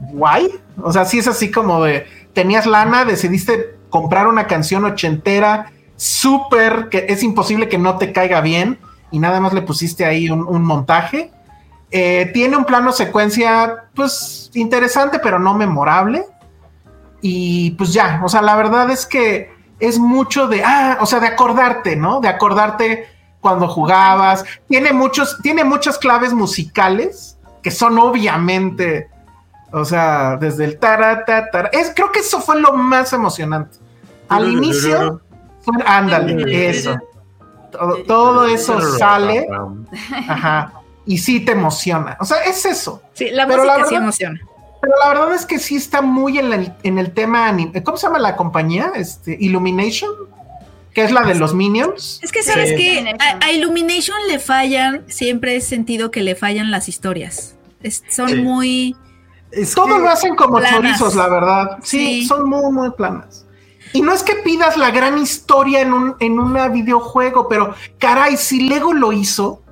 guay. O sea, sí es así como de, tenías lana, decidiste comprar una canción ochentera, súper, que es imposible que no te caiga bien y nada más le pusiste ahí un, montaje. Eh, tiene un plano secuencia, pues interesante, pero no memorable. Y pues ya, o sea, la verdad es que es mucho de, ah, o sea, de acordarte, ¿no? De acordarte cuando jugabas. Tiene muchos, tiene muchas claves musicales que son obviamente, o sea, desde el tara, ta, tara. Es, creo que eso fue lo más emocionante. Al inicio, fue- ándale, eso. Todo, todo eso sale, ajá, y sí te emociona. O sea, es eso. Sí, la Pero la música sí verdad- emociona. Pero la verdad es que sí está muy en el, en el tema anime. ¿Cómo se llama la compañía? Este, Illumination, que es la de los Minions. Es que sabes Sí. que a, a Illumination le fallan, siempre he sentido que le fallan las historias. Es- son Sí. muy... Es Todo lo hacen como planas. chorizos, la verdad. Sí, Sí. son muy, muy planas. Y no es que pidas la gran historia en un en una videojuego, pero caray, si Lego lo hizo,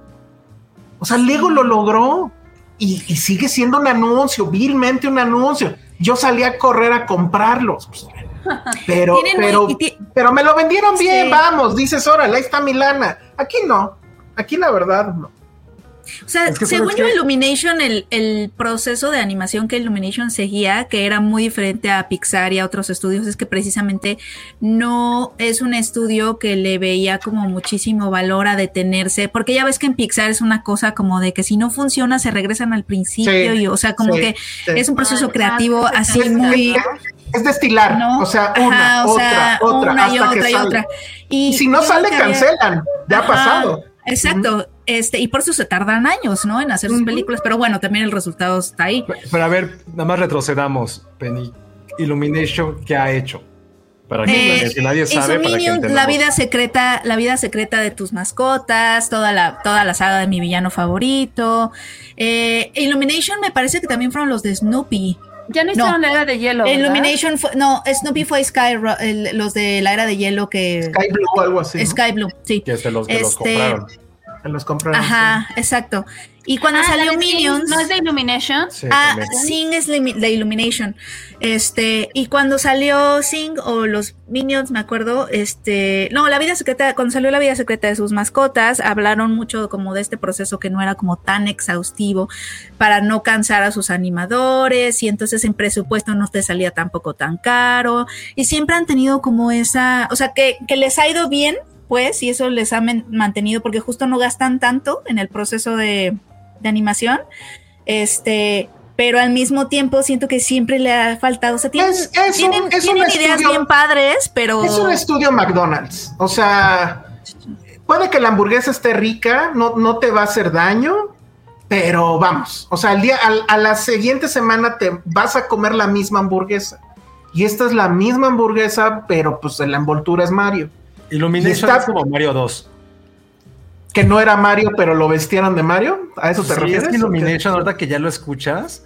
o sea, Lego lo logró y, y sigue siendo un anuncio, vilmente un anuncio. Yo salí a correr a comprarlos. pues, Pero, muy- pero, pero me lo vendieron bien, Sí. vamos, dices, órale, ahí está mi lana. Aquí no, aquí la verdad no. O sea, Es que según. Illumination, el, el proceso de animación que Illumination seguía, que era muy diferente a Pixar y a otros estudios, es que precisamente no es un estudio que le veía como muchísimo valor a detenerse, porque ya ves que en Pixar es una cosa como de que si no funciona se regresan al principio Sí, y, o sea, como sí, que sí. es un proceso Ah, creativo ah, así Es- muy... es, es destilar, ¿no? o sea, una, Ajá, o otra, sea, otra, una y hasta que otra y sale. otra. Y si no sale, que había- cancelan. Ya ha pasado. Exacto. Este, y por eso se tardan años, ¿no? En hacer sus películas, pero bueno, también el resultado está ahí. Pero a ver, nada más retrocedamos. Penny, Illumination, ¿qué ha hecho? Para que, Eh, nadie sabe, para que la vida secreta, la vida secreta de tus mascotas, toda la, toda la saga de mi villano favorito. Eh, Illumination me parece que también fueron los de Snoopy. Ya no hicieron la era de hielo. ¿verdad? Illumination fue, no, Snoopy fue Sky, el- los de la era de hielo que Sky Blue o algo así. ¿no? Sky Blue, sí. Que se los, que los Este, compraron. Los. Ajá, exacto. Y cuando Ah, salió Minions, ¿No es de Illumination? Sí, Ah, también. Sing es de Illumination. Este, y cuando salió Sing o los Minions, me acuerdo, este, no, la vida secreta, cuando salió la vida secreta de sus mascotas, hablaron mucho como de este proceso que no era como tan exhaustivo para no cansar a sus animadores y entonces en presupuesto no te salía tampoco tan caro y siempre han tenido como esa, o sea, que, que les ha ido bien, pues, y eso les ha mantenido porque justo no gastan tanto en el proceso de, de animación. Este, pero al mismo tiempo siento que siempre le ha faltado. O sea, tienen, Es- es un- tienen, un ideas estudio- bien padres, pero. Es un estudio McDonald's. O sea, puede que la hamburguesa esté rica, no, no te va a hacer daño, pero vamos. O sea, el día, al- a la siguiente semana te vas a comer la misma hamburguesa. Y esta es la misma hamburguesa, pero pues la envoltura es Mario. Illumination está- es como Mario 2. Que no era Mario, pero lo vestieron de Mario. ¿A eso te Sí, refieres? es que Illumination, ahorita que ya lo escuchas,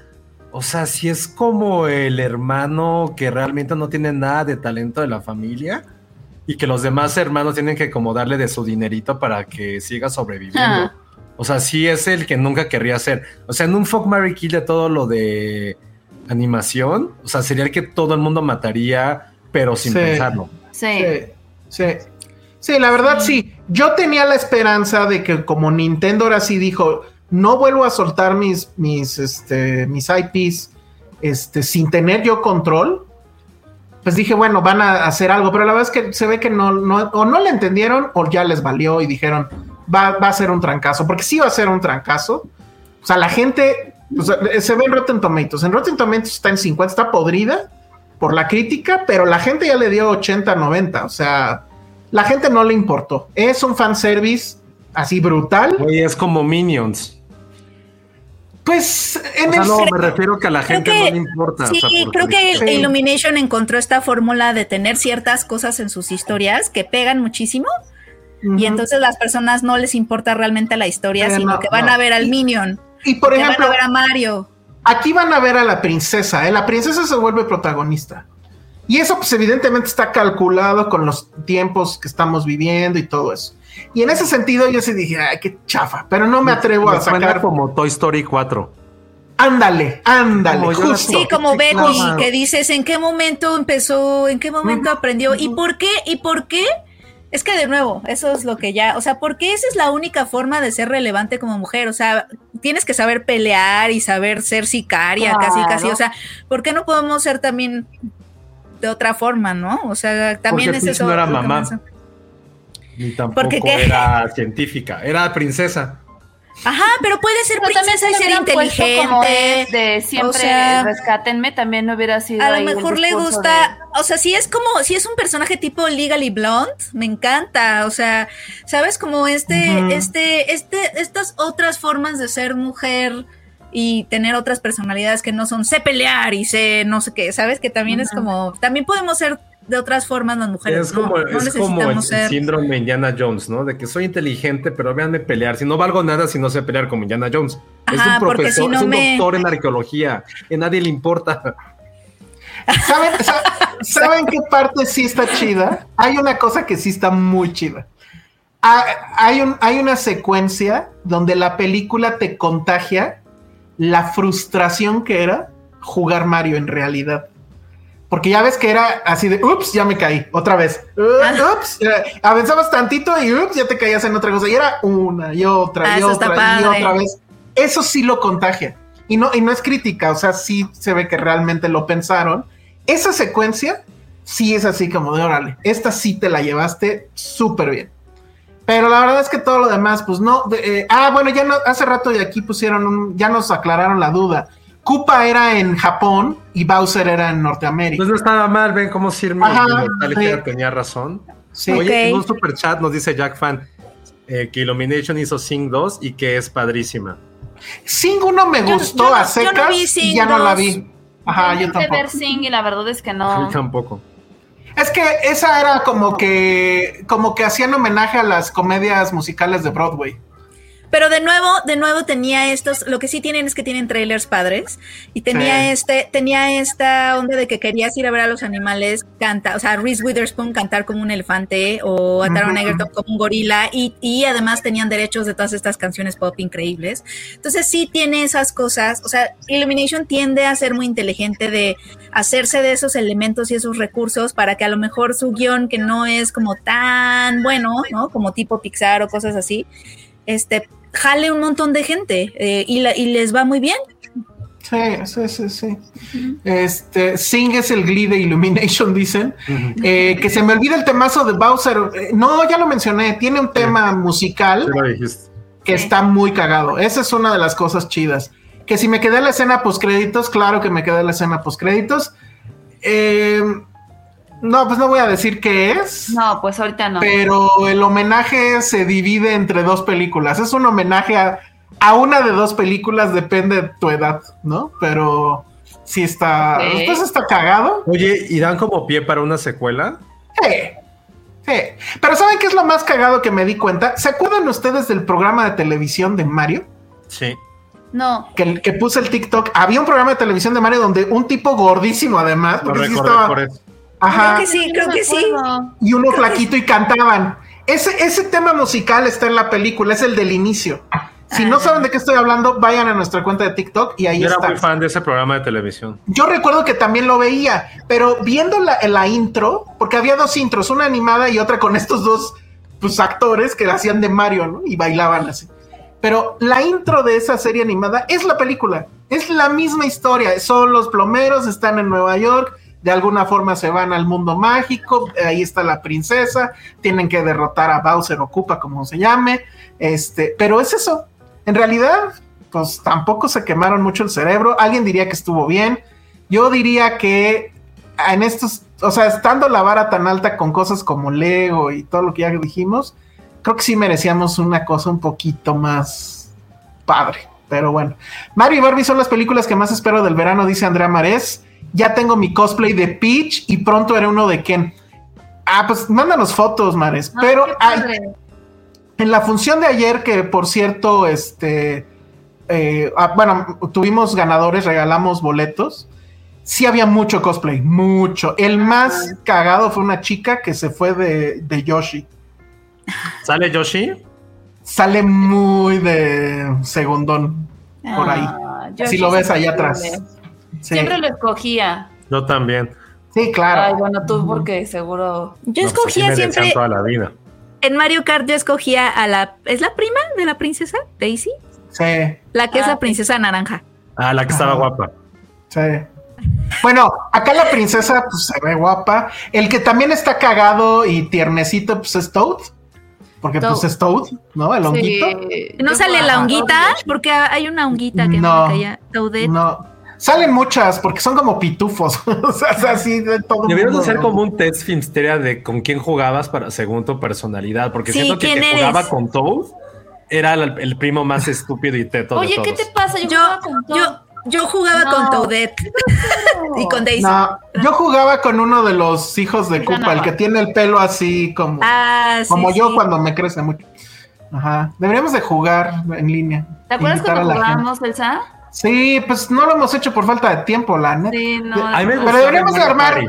o sea, si es como el hermano que realmente no tiene nada de talento de la familia y que los demás hermanos tienen que como darle de su dinerito para que siga sobreviviendo. Ah. O sea, sí es el que nunca querría ser. O sea, en un Fuck Mary Kill de todo lo de animación, o sea, sería el que todo el mundo mataría, pero sin Sí. pensarlo. Sí. Sí, sí. Sí, la verdad sí. Yo tenía la esperanza de que como Nintendo ahora sí dijo, no vuelvo a soltar mis, mis, este, mis IPs este, sin tener yo control. Pues dije, bueno, van a hacer algo, pero la verdad es que se ve que no, no o no le entendieron o ya les valió y dijeron, va, va a ser un trancazo, porque sí va a ser un trancazo. O sea, la gente, sea, se ve en Rotten Tomatoes. En Rotten Tomatoes está en 50, está podrida por la crítica, pero la gente ya le dio 80, 90. O sea, la gente no le importó. Es un fanservice así brutal. Oye, es como Minions. Pues en O sea, el no, me refiero que a la Creo gente que- no le importa. Sí, o sea, porque- creo que Sí. Illumination encontró esta fórmula de tener ciertas cosas en sus historias que pegan muchísimo y entonces las personas no les importa realmente la historia, Eh, sino no, que van no. a ver al Minion, y por ejemplo, van a ver a Mario. aquí van a ver a la princesa, ¿eh? La princesa se vuelve protagonista. Y eso, pues, evidentemente está calculado con los tiempos que estamos viviendo y todo eso. Y en ese sentido, yo sí dije, ay, qué chafa, pero no me atrevo Me a sacar. como Toy Story 4. Ándale, ándale, Como justo. Sí, como Betty, claro. que dices en qué momento empezó, en qué momento aprendió y por qué, y por qué. Es que de nuevo, eso es lo que ya, o sea, porque esa es la única forma de ser relevante como mujer, o sea, tienes que saber pelear y saber ser sicaria, casi, casi, o sea, ¿por qué no podemos ser también de otra forma, no? O sea, también Porque es eso. no era mamá. Ni tampoco era científica, era princesa. Ajá, pero puede ser Pero también princesa y se ser como inteligente. es de siempre o sea, rescátenme, también no hubiera sido A lo mejor le gusta, o sea, si es como, si es un personaje tipo Legally Blonde, me encanta, o sea, sabes como este, este, este, estas otras formas de ser mujer y tener otras personalidades que no son sé pelear y sé no sé qué, sabes que también es como, también podemos ser de otras formas las mujeres, es ¿no? como, No es como el, ser. síndrome de Indiana Jones, ¿no? De que soy inteligente, pero véanme pelear. Si no valgo nada si no sé pelear como Indiana Jones. es un profesor, si no es un me- doctor en arqueología. Que a nadie le importa. ¿Saben, sa- ¿Saben qué parte sí está chida? Hay una cosa que sí está muy chida. Ah, Hay, un, hay una secuencia donde la película te contagia la frustración que era jugar Mario en realidad. Porque ya ves que era así de, ups, ya me caí, otra vez. Uh, ups, eh, avanzabas tantito y ups, ya te caías en otra cosa. Y era una y otra Ah, y otra y otra vez. Eso sí lo contagia. Y no, y no es crítica, o sea, sí se ve que realmente lo pensaron. Esa secuencia sí es así como de órale. Esta sí te la llevaste súper bien. Pero la verdad es que todo lo demás, pues no. eh, ah, bueno, ya no, hace rato de aquí pusieron un, ya nos aclararon la duda. Koopa era en Japón y Bowser era en Norteamérica. Pues no estaba mal, ven cómo Nostalgia sí. tenía razón. Sí. Oye, en un super chat nos dice Jack Fan eh, que Illumination hizo Sing 2 y que es padrísima. Sing uno me Yo- gustó yo a yo no secas vi y Sing ya no la 2. vi. Ajá, yo Intenté tampoco. ver Sing y la verdad es que no. Yo tampoco. Es que esa era como que como que hacían homenaje a las comedias musicales de Broadway. Pero de nuevo, de nuevo tenía estos, lo que sí tienen es que tienen trailers padres y tenía Sí. este, tenía esta onda de que querías ir a ver a los animales canta, o sea, Reese Witherspoon cantar como un elefante o a Taron. Egerton como un gorila y, y además tenían derechos de todas estas canciones pop increíbles. Entonces sí tiene esas cosas, o sea, Illumination tiende a ser muy inteligente de hacerse de esos elementos y esos recursos para que a lo mejor su guion que no es como tan bueno, ¿no? Como tipo Pixar o cosas así, este jale un montón de gente eh, y, la- y les va muy bien. Sí, sí, sí, sí. Este, Sing es el Glee de Illumination, dicen. Eh, que se me olvida el temazo de Bowser. Eh, no, ya lo mencioné. Tiene un tema musical Sí que está muy cagado. Esa es una de las cosas chidas. Que si me quedé en la escena post créditos, claro que me quedé en la escena post créditos. No, pues no voy a decir qué es. No, pues ahorita no. Pero el homenaje se divide entre dos películas. Es un homenaje a, a una de dos películas, depende de tu edad, ¿no? Pero sí está. Ok. Después está cagado. Oye, ¿y dan como pie para una secuela? Sí. Sí. Pero ¿saben qué es lo más cagado que me di cuenta? ¿Se acuerdan ustedes del programa de televisión de Mario? Sí. No. Que, que puse el TikTok. Había un programa de televisión de Mario donde un tipo gordísimo, además, Lo porque sí estaba. por eso. Ajá. Creo que sí, creo que sí. y uno flaquito y cantaban. Ese, ese tema musical está en la película, es el del inicio. Si no saben de qué estoy hablando, vayan a nuestra cuenta de TikTok y ahí Yo era está. muy fan de ese programa de televisión. Yo recuerdo que también lo veía, pero viendo la, la intro, porque había dos intros, una animada y otra con estos dos pues, actores que hacían de Mario, ¿no? Y bailaban así. Pero la intro de esa serie animada es la película, es la misma historia. Son los plomeros, están en Nueva York, de alguna forma se van al mundo mágico, ahí está la princesa, tienen que derrotar a Bowser o Koopa, como se llame, este, pero es eso. En realidad, pues tampoco se quemaron mucho el cerebro. Alguien diría que estuvo bien. Yo diría que en estos, o sea, estando la vara tan alta con cosas como Lego y todo lo que ya dijimos, creo que sí merecíamos una cosa un poquito más padre. Pero bueno, Mario y Barbie son las películas que más espero del verano, dice Andrea Marés. Ya tengo mi cosplay de Peach y pronto haré uno de Ken. Ah, pues mándanos fotos, Mares. Ay, Pero hay- en la función de ayer, que por cierto, este, eh, ah, bueno, tuvimos ganadores, regalamos boletos. Sí había mucho cosplay, mucho. El más cagado fue una chica que se fue de, de Yoshi. ¿Sale Yoshi? Sale muy de segundón por ahí. Ah, yo Si lo ves lo atrás. Sí, Siempre lo escogía. Yo también. sí, claro. Ay, bueno, tú porque seguro. Yo No, pues, escogía decían siempre, toda la vida. en Mario Kart yo escogía a la, ¿es la prima de la princesa? Daisy. Sí, La que es Ah, la princesa naranja. Ah, la que estaba Ajá. guapa. sí. Bueno, acá la princesa pues, se ve guapa. El que también está cagado y tiernecito pues es Toad. Porque pues es Toad, ¿no? El honguito. Sí, ¿No sale la honguita? Porque hay una honguita que No. me caía. Toadette. No. Salen muchas porque son como pitufos. o sea, es así de todo. Debieron hacer como un test Filmsteria de con quién jugabas para según tu personalidad, porque Sí, siento que el ¿quién que jugaba con Toad era el, el primo más estúpido y teto Oye, de ¿qué te pasa? Yo, Yo, jugaba con todo. yo, yo jugaba No. con Toadette y con Daisy. No, yo jugaba con uno de los hijos de Koopa, el que tiene el pelo así como, Ah, sí, como yo sí. cuando me crece mucho. Ajá. Deberíamos de jugar en línea. ¿Te acuerdas cuando jugábamos, Elsa? Sí, pues no lo hemos hecho por falta de tiempo, la neta. Sí, no. Pero deberíamos de armar, Party.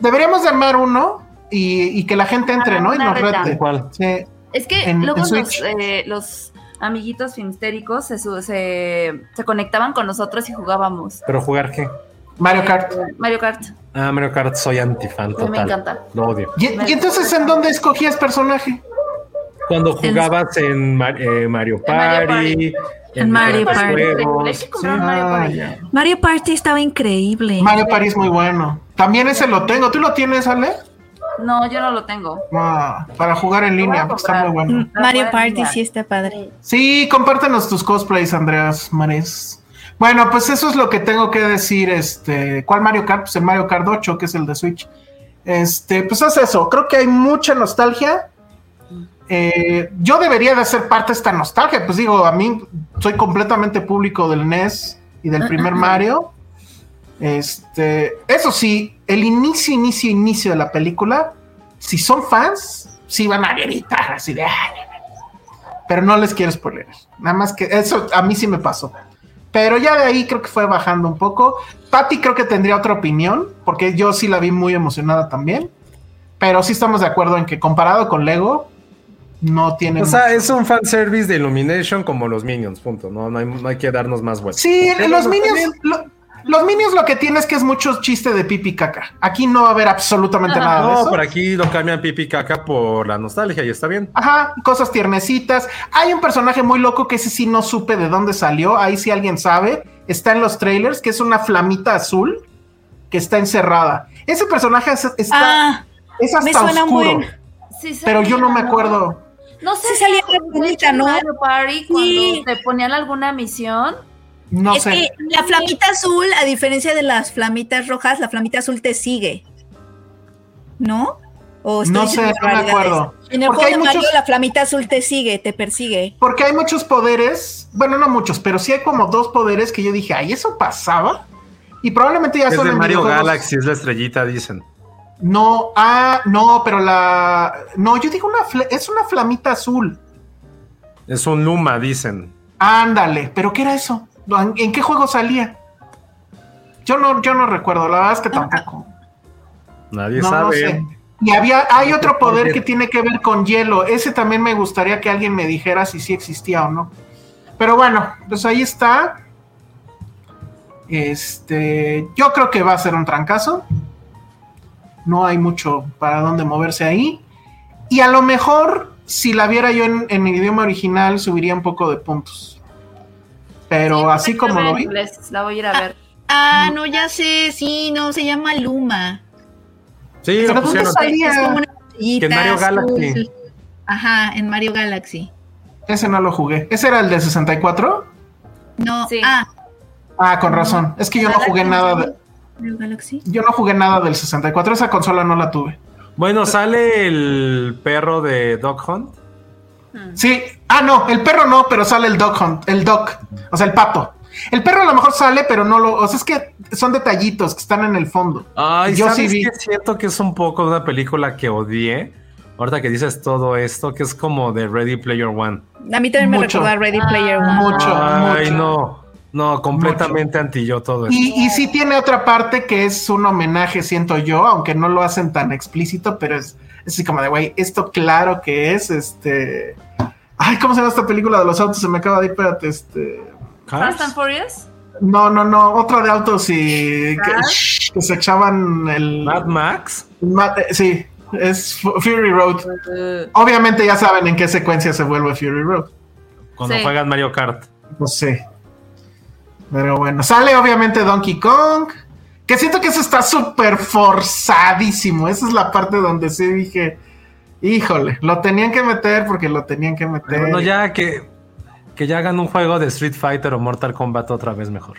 deberíamos de armar uno y, y que la gente entre, ¿no? Y nos reta. rete. ¿Cuál? Sí. Es que en- luego en los, eh, los amiguitos filmstéricos se, su- se, se conectaban con nosotros y jugábamos. Pero jugar qué? Mario Kart. Eh, Mario Kart. Ah, Mario Kart soy antifan total. me encanta. Lo odio. ¿Y, y entonces en dónde escogías personaje? Cuando jugabas en Mar- eh, Mario En Mario Party, En Mario Party. juegos, Hay que comprar un Mario Ah, Party. ya. Mario Party estaba increíble. Mario Party es muy bueno. También ese lo tengo. ¿Tú lo tienes, Ale? No, yo no lo tengo. Ah, para jugar en línea, está muy bueno. Mario Party sí está padre. Sí, compártenos tus cosplays, Andreas Mares. Bueno, pues eso es lo que tengo que decir. Este, ¿cuál Mario Kart? Pues el Mario Kart 8, que es el de Switch. Este, pues es eso. Creo que hay mucha nostalgia. Eh, yo debería de ser parte de esta nostalgia. Pues digo, a mí soy completamente público del NES y del primer Mario. Este, eso sí, el inicio, inicio, inicio de la película, si son fans, sí van a gritar así de. "Ay, pero no les quiero spoiler. Nada más que eso a mí sí me pasó. Pero ya de ahí creo que fue bajando un poco. Patty creo que tendría otra opinión, porque yo sí la vi muy emocionada también. Pero sí estamos de acuerdo en que comparado con Lego, no tiene. O sea, mucho. es un fanservice de Illumination como los Minions, punto. No, no, hay, no hay que darnos más vueltas. Sí, Pero los no, Minions. lo- los Minions lo que tiene es que es mucho chiste de pipi caca. Aquí no va a haber absolutamente nada de No, eso. por aquí lo cambian pipi caca por la nostalgia y está bien. Ajá, cosas tiernecitas. Hay un personaje muy loco que ese sí no supe de dónde salió. Ahí sí alguien sabe. Está en los trailers, que es una flamita azul que está encerrada. Ese personaje es, está, Ah, es hasta me suena oscuro, muy- Sí pero yo no me acuerdo. No sé Sí salía bonita, ¿no? Mario Party, cuando Sí. te ponían alguna misión. No es sé. que la flamita azul, a diferencia de las flamitas rojas, la flamita azul te sigue. ¿No? ¿O No sé, no me acuerdo. En el Porque juego hay de Mario, muchos- la flamita azul te sigue, te persigue. Porque hay muchos poderes. Bueno, no muchos, pero sí hay como dos poderes que yo dije, ay, eso pasaba. Y probablemente ya Es son de Mario. Galaxy, es la estrellita, dicen. No, ah, no, pero la. No, yo digo una. fle- Es una flamita azul. Es un Luma, dicen. Ándale, pero ¿qué era eso? ¿En, en qué juego salía? Yo no, yo no recuerdo, la verdad es que tampoco. Nadie No, no sabe. sé. Y había, hay otro poder que tiene que ver con hielo. Ese también me gustaría que alguien me dijera si sí existía o no. Pero bueno, pues ahí está. Este, yo creo que va a ser un trancazo. No hay mucho para dónde moverse ahí. Y a lo mejor, si la viera yo en, en idioma original, subiría un poco de puntos. Pero Sí, así como lo vi, inglés, La voy a ir a ver. Ah, no, ya sé, sí, no, se llama Luma. Sí, ¿Pero lo dónde pusieron. salía? Es como una Que en Mario Galaxy. azul. Ajá, en Mario Galaxy. ese no lo jugué. ¿Ese era el de 64? No, Sí. ah, Ah, con razón. Es que yo no jugué nada de, Galaxy. yo no jugué nada del 64. Esa consola no la tuve. Bueno, sale el perro de Dog Hunt. Sí. Ah, no, el perro no, pero sale el dog hunt, el dog, o sea, el pato. El perro a lo mejor sale, pero no lo, o sea, es que son detallitos que están en el fondo. Ay, Yo ¿sabes sí vi. qué? Siento que es un poco de una película que odié. Ahorita que dices todo esto, que es como de Ready Player One. A mí también me Mucho. recuerda a Ready Player One. Mucho, Ay, mucho. no. No, completamente anti yo todo esto. Y, y sí tiene otra parte que es un homenaje, siento yo, aunque no lo hacen tan explícito, pero es, es así como de, güey, esto claro que es, este... Ay, ¿cómo se llama esta película de los autos? Se me acaba de ir, espérate, este... Cars? Fast and Furious. No, no, no, otra de autos y que, se echaban el... Mad Max. Ma- eh, sí, es Fu- Fury Road. Uh, Obviamente ya saben en qué secuencia se vuelve Fury Road. Cuando Sí. juegan Mario Kart. No sé. Pero bueno, sale obviamente Donkey Kong. Que siento que eso está súper forzadísimo. Esa es la parte donde sí dije, híjole, lo tenían que meter porque lo tenían que meter. Bueno, ya que, que ya hagan un juego de Street Fighter o Mortal Kombat otra vez mejor.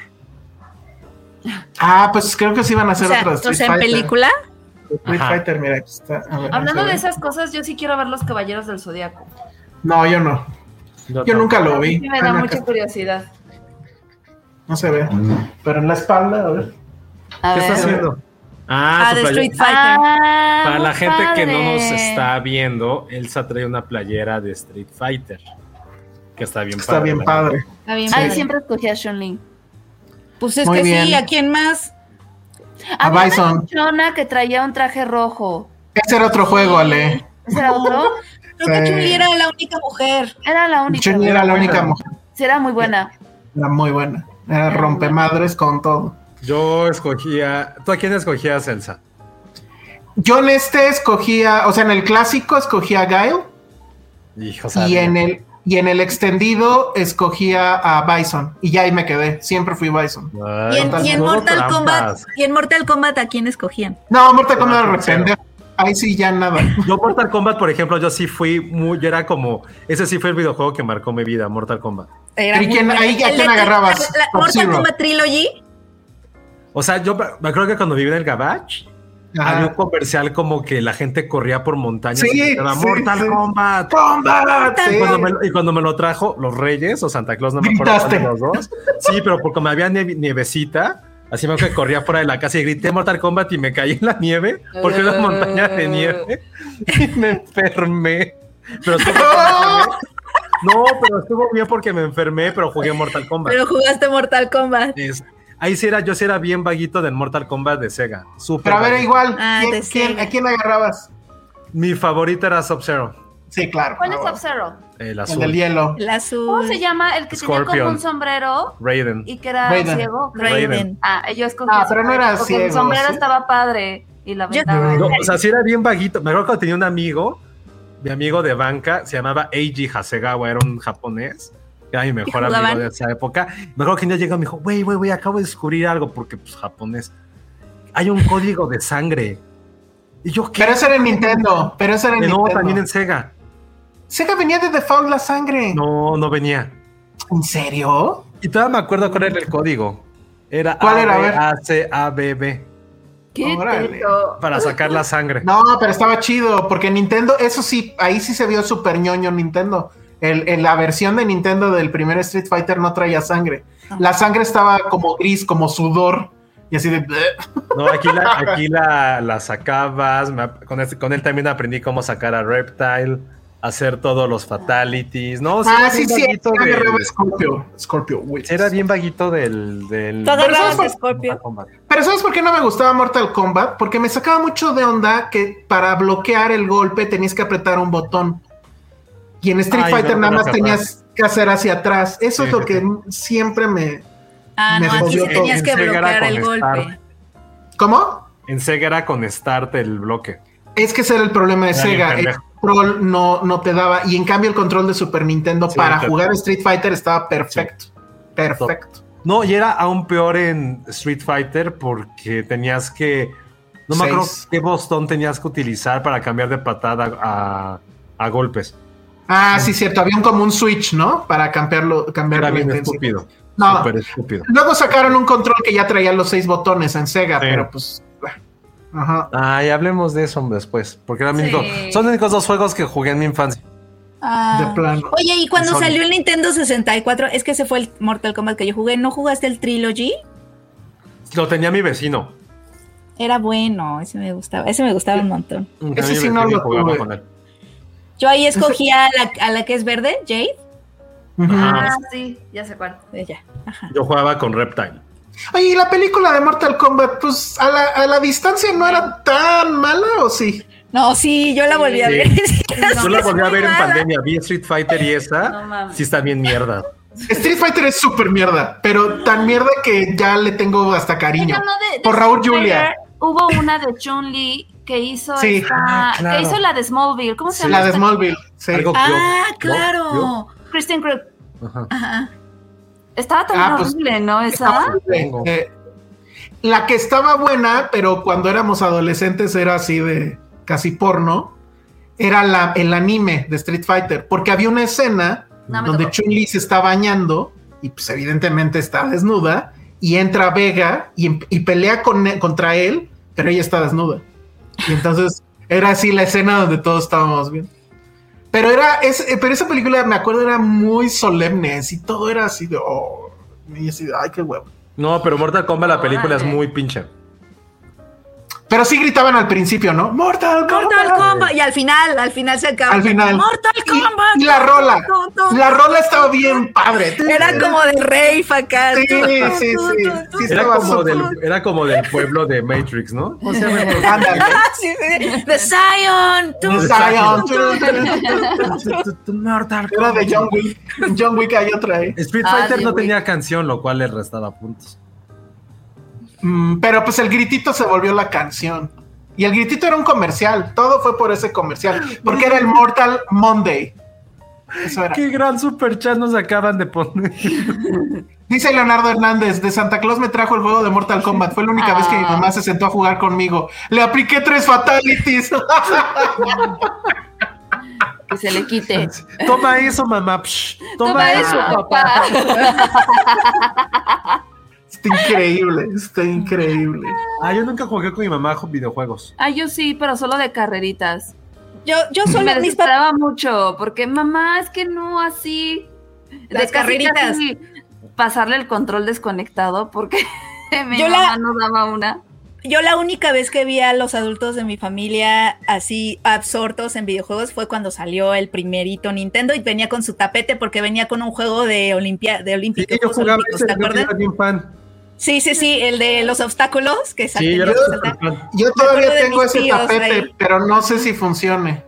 Ah, pues creo que sí van a O hacer sea, otra de o Street sea, en Fighter. película. Street Ajá. Fighter, mira, aquí está. Ver, Hablando de esas cosas, yo sí quiero ver los Caballeros del Zodiaco. No, yo no. Yo nunca lo vi. Sí me da mucha curiosidad. No se ve. Pero en la espalda, a ver. A ¿Qué ver. está haciendo? Ah, Ah, su de Street Fighter. Ah, Para la gente que no nos está viendo, Elsa trae una playera de Street Fighter. Que está bien Está padre, bien la padre. Está bien, Ay, padre. siempre escogí a Chun-Li. Pues es Muy que bien. sí, ¿a quién más? A una Bison. chona que traía un traje rojo. Ese era otro juego, Ale. ¿Ese era otro? Creo que. Chun-Li era la única mujer. Era la única. Chun-Li era la única mujer. Sí, era muy buena. Era muy buena. Era rompemadres con todo. Yo escogía. ¿Tú a quién escogías, Elsa? Yo en este escogía, o sea, en el clásico escogía a Hijo, y en el y en el extendido escogía a Bison y ya ahí me quedé. Siempre fui Bison. Y en, y en Puro Mortal. Kombat, y en Mortal Kombat, ¿a quién escogían? No, Mortal Kombat era repender. Ahí sí ya nada. Yo Mortal Kombat, por ejemplo, yo sí fui muy, yo era como, ese sí fue el videojuego que marcó mi vida, Mortal Kombat. Era ¿Y quién- ahí a quién agarrabas? la- la Mortal. Kombat Trilogy. O sea, yo me acuerdo que cuando viví en el Gabach, Ajá. había un comercial como que la gente corría por montañas Sí, y sí, Mortal sí. Kombat. ¡Combat! Y Sí. cuando, me, lo- y cuando me lo trajo los Reyes o Santa Claus, no me acuerdo cuál de los dos. Sí, pero porque me había nieve- nievecita, así me acuerdo que corría fuera de la casa y grité Mortal Kombat y me caí en la nieve porque era una montaña de nieve y me enfermé. Pero estuvo No, pero estuvo bien porque me enfermé, pero jugué Mortal Kombat. Pero jugaste Mortal Kombat. Es- ahí sí era, yo sí era bien vaguito del Mortal Kombat de Sega. Súper Pero a ver, vaguito. igual, Ah, ¿quién- quién- Sega. ¿a quién agarrabas? Mi favorito era Sub-Zero, Sí, claro. ¿Cuál es. Sub-Zero? El El azul. del hielo. El azul. ¿Cómo se llama? El que tenía Scorpion. como un sombrero Raiden. y que era Raiden. ciego. Raiden. Ah, yo escogí. Ah, pero no sombrero, era ciego, sombrero ¿sí? estaba padre y la. No, o sea, sí era bien vaguito. Me acuerdo que tenía un amigo, mi amigo de banca, se llamaba Eiji Hasegawa, era un japonés. Era mi mejor amigo de esa época. Me acuerdo que un día llegó y me dijo, güey, güey, güey, acabo de descubrir algo, porque pues japonés. Hay un código de sangre. Y yo, ¿qué? Pero eso era en Nintendo. Pero eso era en no, Nintendo. también en Sega. Sega venía de Default la sangre. No, no venía. ¿En serio? Y todavía me acuerdo cuál era el código. Era ¿Cuál era? A C A B B ¿Qué para sacar la sangre. No, pero estaba chido, porque Nintendo, eso sí, ahí sí se vio súper ñoño Nintendo. El, el- la versión de Nintendo del primer Street Fighter no traía sangre. La sangre estaba como gris, como sudor. Y así de... No, aquí la, aquí la, la sacabas. me con, este- con él también aprendí cómo sacar a Reptile, hacer todos los fatalities. No, ah, era sí, bien sí, vaguito sí, del- agarraba Scorpio. Scorpio, sí, era bien vaguito del. Pero a Scorpio. Pero ¿sabes por qué no me gustaba Mortal Kombat? Porque me sacaba mucho de onda que para bloquear el golpe tenías que apretar un botón. Y en Street Ay, Fighter no, nada más tenías que hacer hacia atrás. Eso Sí, es lo sí, que sí. siempre me. Ah, Me no, aquí tenías todo. que bloquear el golpe. Start. ¿Cómo? En Sega era con Start el bloque. Es que ese era el problema de Era bien Sega. Control no, no te daba. Y en cambio, el control de Super Nintendo Sí, para jugar Street Fighter estaba perfecto. Perfecto. No, y era aún peor en Street Fighter porque tenías que. No me acuerdo qué botón tenías que utilizar para cambiar de patada a, a golpes. Ah, sí, cierto. Había un, como un switch, ¿no? Para cambiarlo. Cambiar Era bien estúpido. No. Súper estúpido. Luego sacaron un control que ya traía los seis botones en Sega, Sí. pero pues. Ajá. Ay, hablemos de eso después. Porque eran mis Sí. dos- son los únicos dos juegos que jugué en mi infancia. Ah. De plano. Oye, y cuando salió el Nintendo 64, es que ese fue el Mortal Kombat que yo jugué. ¿No jugaste el Trilogy? Lo tenía mi vecino. Era bueno, ese me gustaba, ese me gustaba un montón. Ese sí no lo jugaba con él. Yo ahí escogía a la, a la que es verde, Jade. Ah, sí, ya sé cuál. Ella. Ajá. Yo jugaba con Reptile. Oye, ¿y la película de Mortal Kombat, pues a la, a la distancia no era tan mala o sí? No, sí, yo la volví a Sí. ver. Yo la volví a ver en pandemia. Vi Street Fighter y No esa. mames. Sí está bien mierda. Street Fighter es súper mierda, pero tan mierda que ya le tengo hasta cariño. Oigan, no, de- de Por Raúl Julia. Hubo una de Chun-Li que hizo Sí. esta- Ah, claro. que hizo la de Smallville. ¿Cómo se llama? La de? Smallville, sí. Ah, claro. Kristen Krug. Ajá. Ajá. Estaba también Ah, pues, horrible, ¿no? Esa. Eh, la que estaba buena, pero cuando éramos adolescentes era así de casi porno, era la, el anime de Street Fighter, porque había una escena No donde. Chun-Li se está bañando y pues evidentemente está desnuda y entra Vega y, em- y pelea con, e- contra él, pero ella está desnuda. Y entonces era así la escena donde todos estábamos bien. Pero era, es, eh, pero esa película me acuerdo era muy solemne, así todo era así de, oh, y así de, ay, qué huevo. No, pero Mortal Kombat, la película es muy pinche. Pero sí gritaban al principio, ¿no? Mortal Kombat. Mortal Kombat. Y al final, al final se acaba. Al final. Mortal Y- Kombat. Y, la rola. La rola estaba bien padre. Era como de rave acá. Sí, sí, sí. Era como, del, era como del pueblo de Matrix, ¿no? ¿Cómo se llama? Ándale. Ah, sí, sí. The Zion. tum, Zion. Mortal Era de John Wick. John Wick hay otra, ¿eh? Street Ah, Fighter sí, no tenía canción, lo cual le restaba puntos. Mm, pero pues el gritito se volvió la canción. Y el gritito era un comercial. Todo fue por ese comercial. Porque era el Mortal Monday. Eso era. Qué gran super chat nos acaban de poner. Dice Leonardo Hernández, de Santa Claus me trajo el juego de Mortal Kombat. Fue la única vez que mi mamá se sentó a jugar conmigo. Le apliqué tres fatalities. Que se le quite. Toma eso, mamá. Psh, toma, Toma eso, eso, papá. está increíble, está increíble. Ah, yo nunca jugué con mi mamá con videojuegos. Ah, yo sí, pero solo de carreritas. Yo, yo solo me desesperaba mucho, porque mamá, es que no así. Las casi, carreritas. casi pasarle el control desconectado, porque mi Yo la- mamá nos daba una. Yo la única vez que vi a los adultos de mi familia así absortos en videojuegos fue cuando salió el primerito Nintendo y venía con su tapete porque venía con un juego de Olimpia, de Sí, Olímpicos. yo jugaba Olímpicos, ese, ¿te yo era bien fan. Sí, sí, sí, el de los obstáculos que Sí, yo. Yo todavía tengo ese tíos tapete, ahí. pero no sé si funcione.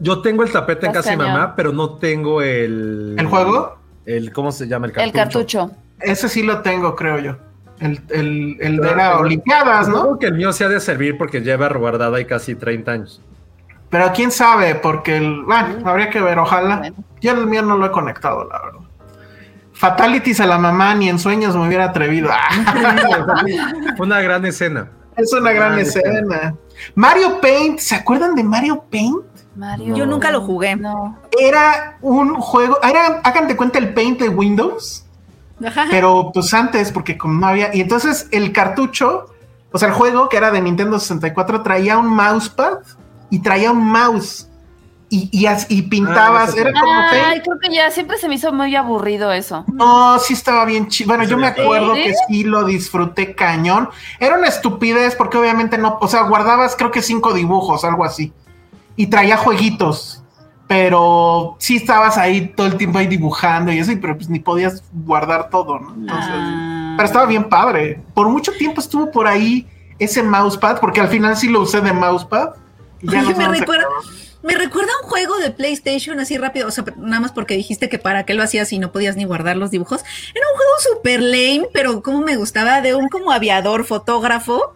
Yo tengo el tapete en casa de mamá, pero no tengo el. ¿El juego? El, ¿Cómo se llama? El cartucho. El cartucho. Ese sí lo tengo, creo yo. El, el, el de era Olimpiadas, ¿no? Supongo que el mío se ha de servir porque lleva guardada ahí casi 30 años. Pero quién sabe, porque el. Bueno, habría que ver, ojalá. Bueno. Yo el mío no lo he conectado, la verdad. Fatalities a la mamá, ni en sueños me hubiera atrevido. Una gran escena. es una gran Gran escena. Mario Paint, ¿se acuerdan de Mario Paint? Mario. Yo nunca lo jugué. No. Era un juego, era, hagan de cuenta el Paint de Windows, Ajá. pero pues antes, porque como no había, y entonces el cartucho, o sea, el juego que era de Nintendo 64 traía un mousepad y traía un mouse y, y, y pintabas, eso era sí. como Ay, creo que ya siempre se me hizo muy aburrido eso. No, sí estaba bien chido. Bueno, yo me ¿Sí? acuerdo que sí lo disfruté cañón. Era una estupidez porque obviamente no, o sea, guardabas creo que cinco dibujos, algo así. Y traía jueguitos. Pero sí estabas ahí todo el tiempo ahí dibujando y eso, y- pero pues ni podías guardar todo, ¿no? Entonces, Ah. pero estaba bien padre. Por mucho tiempo estuvo por ahí ese mousepad, porque al final sí lo usé de mousepad. No me recuerda- me recuerda a un juego de PlayStation así rápido, o sea, nada más porque dijiste que para qué lo hacías y no podías ni guardar los dibujos. Era un juego super lame, pero como me gustaba, de un como aviador, fotógrafo,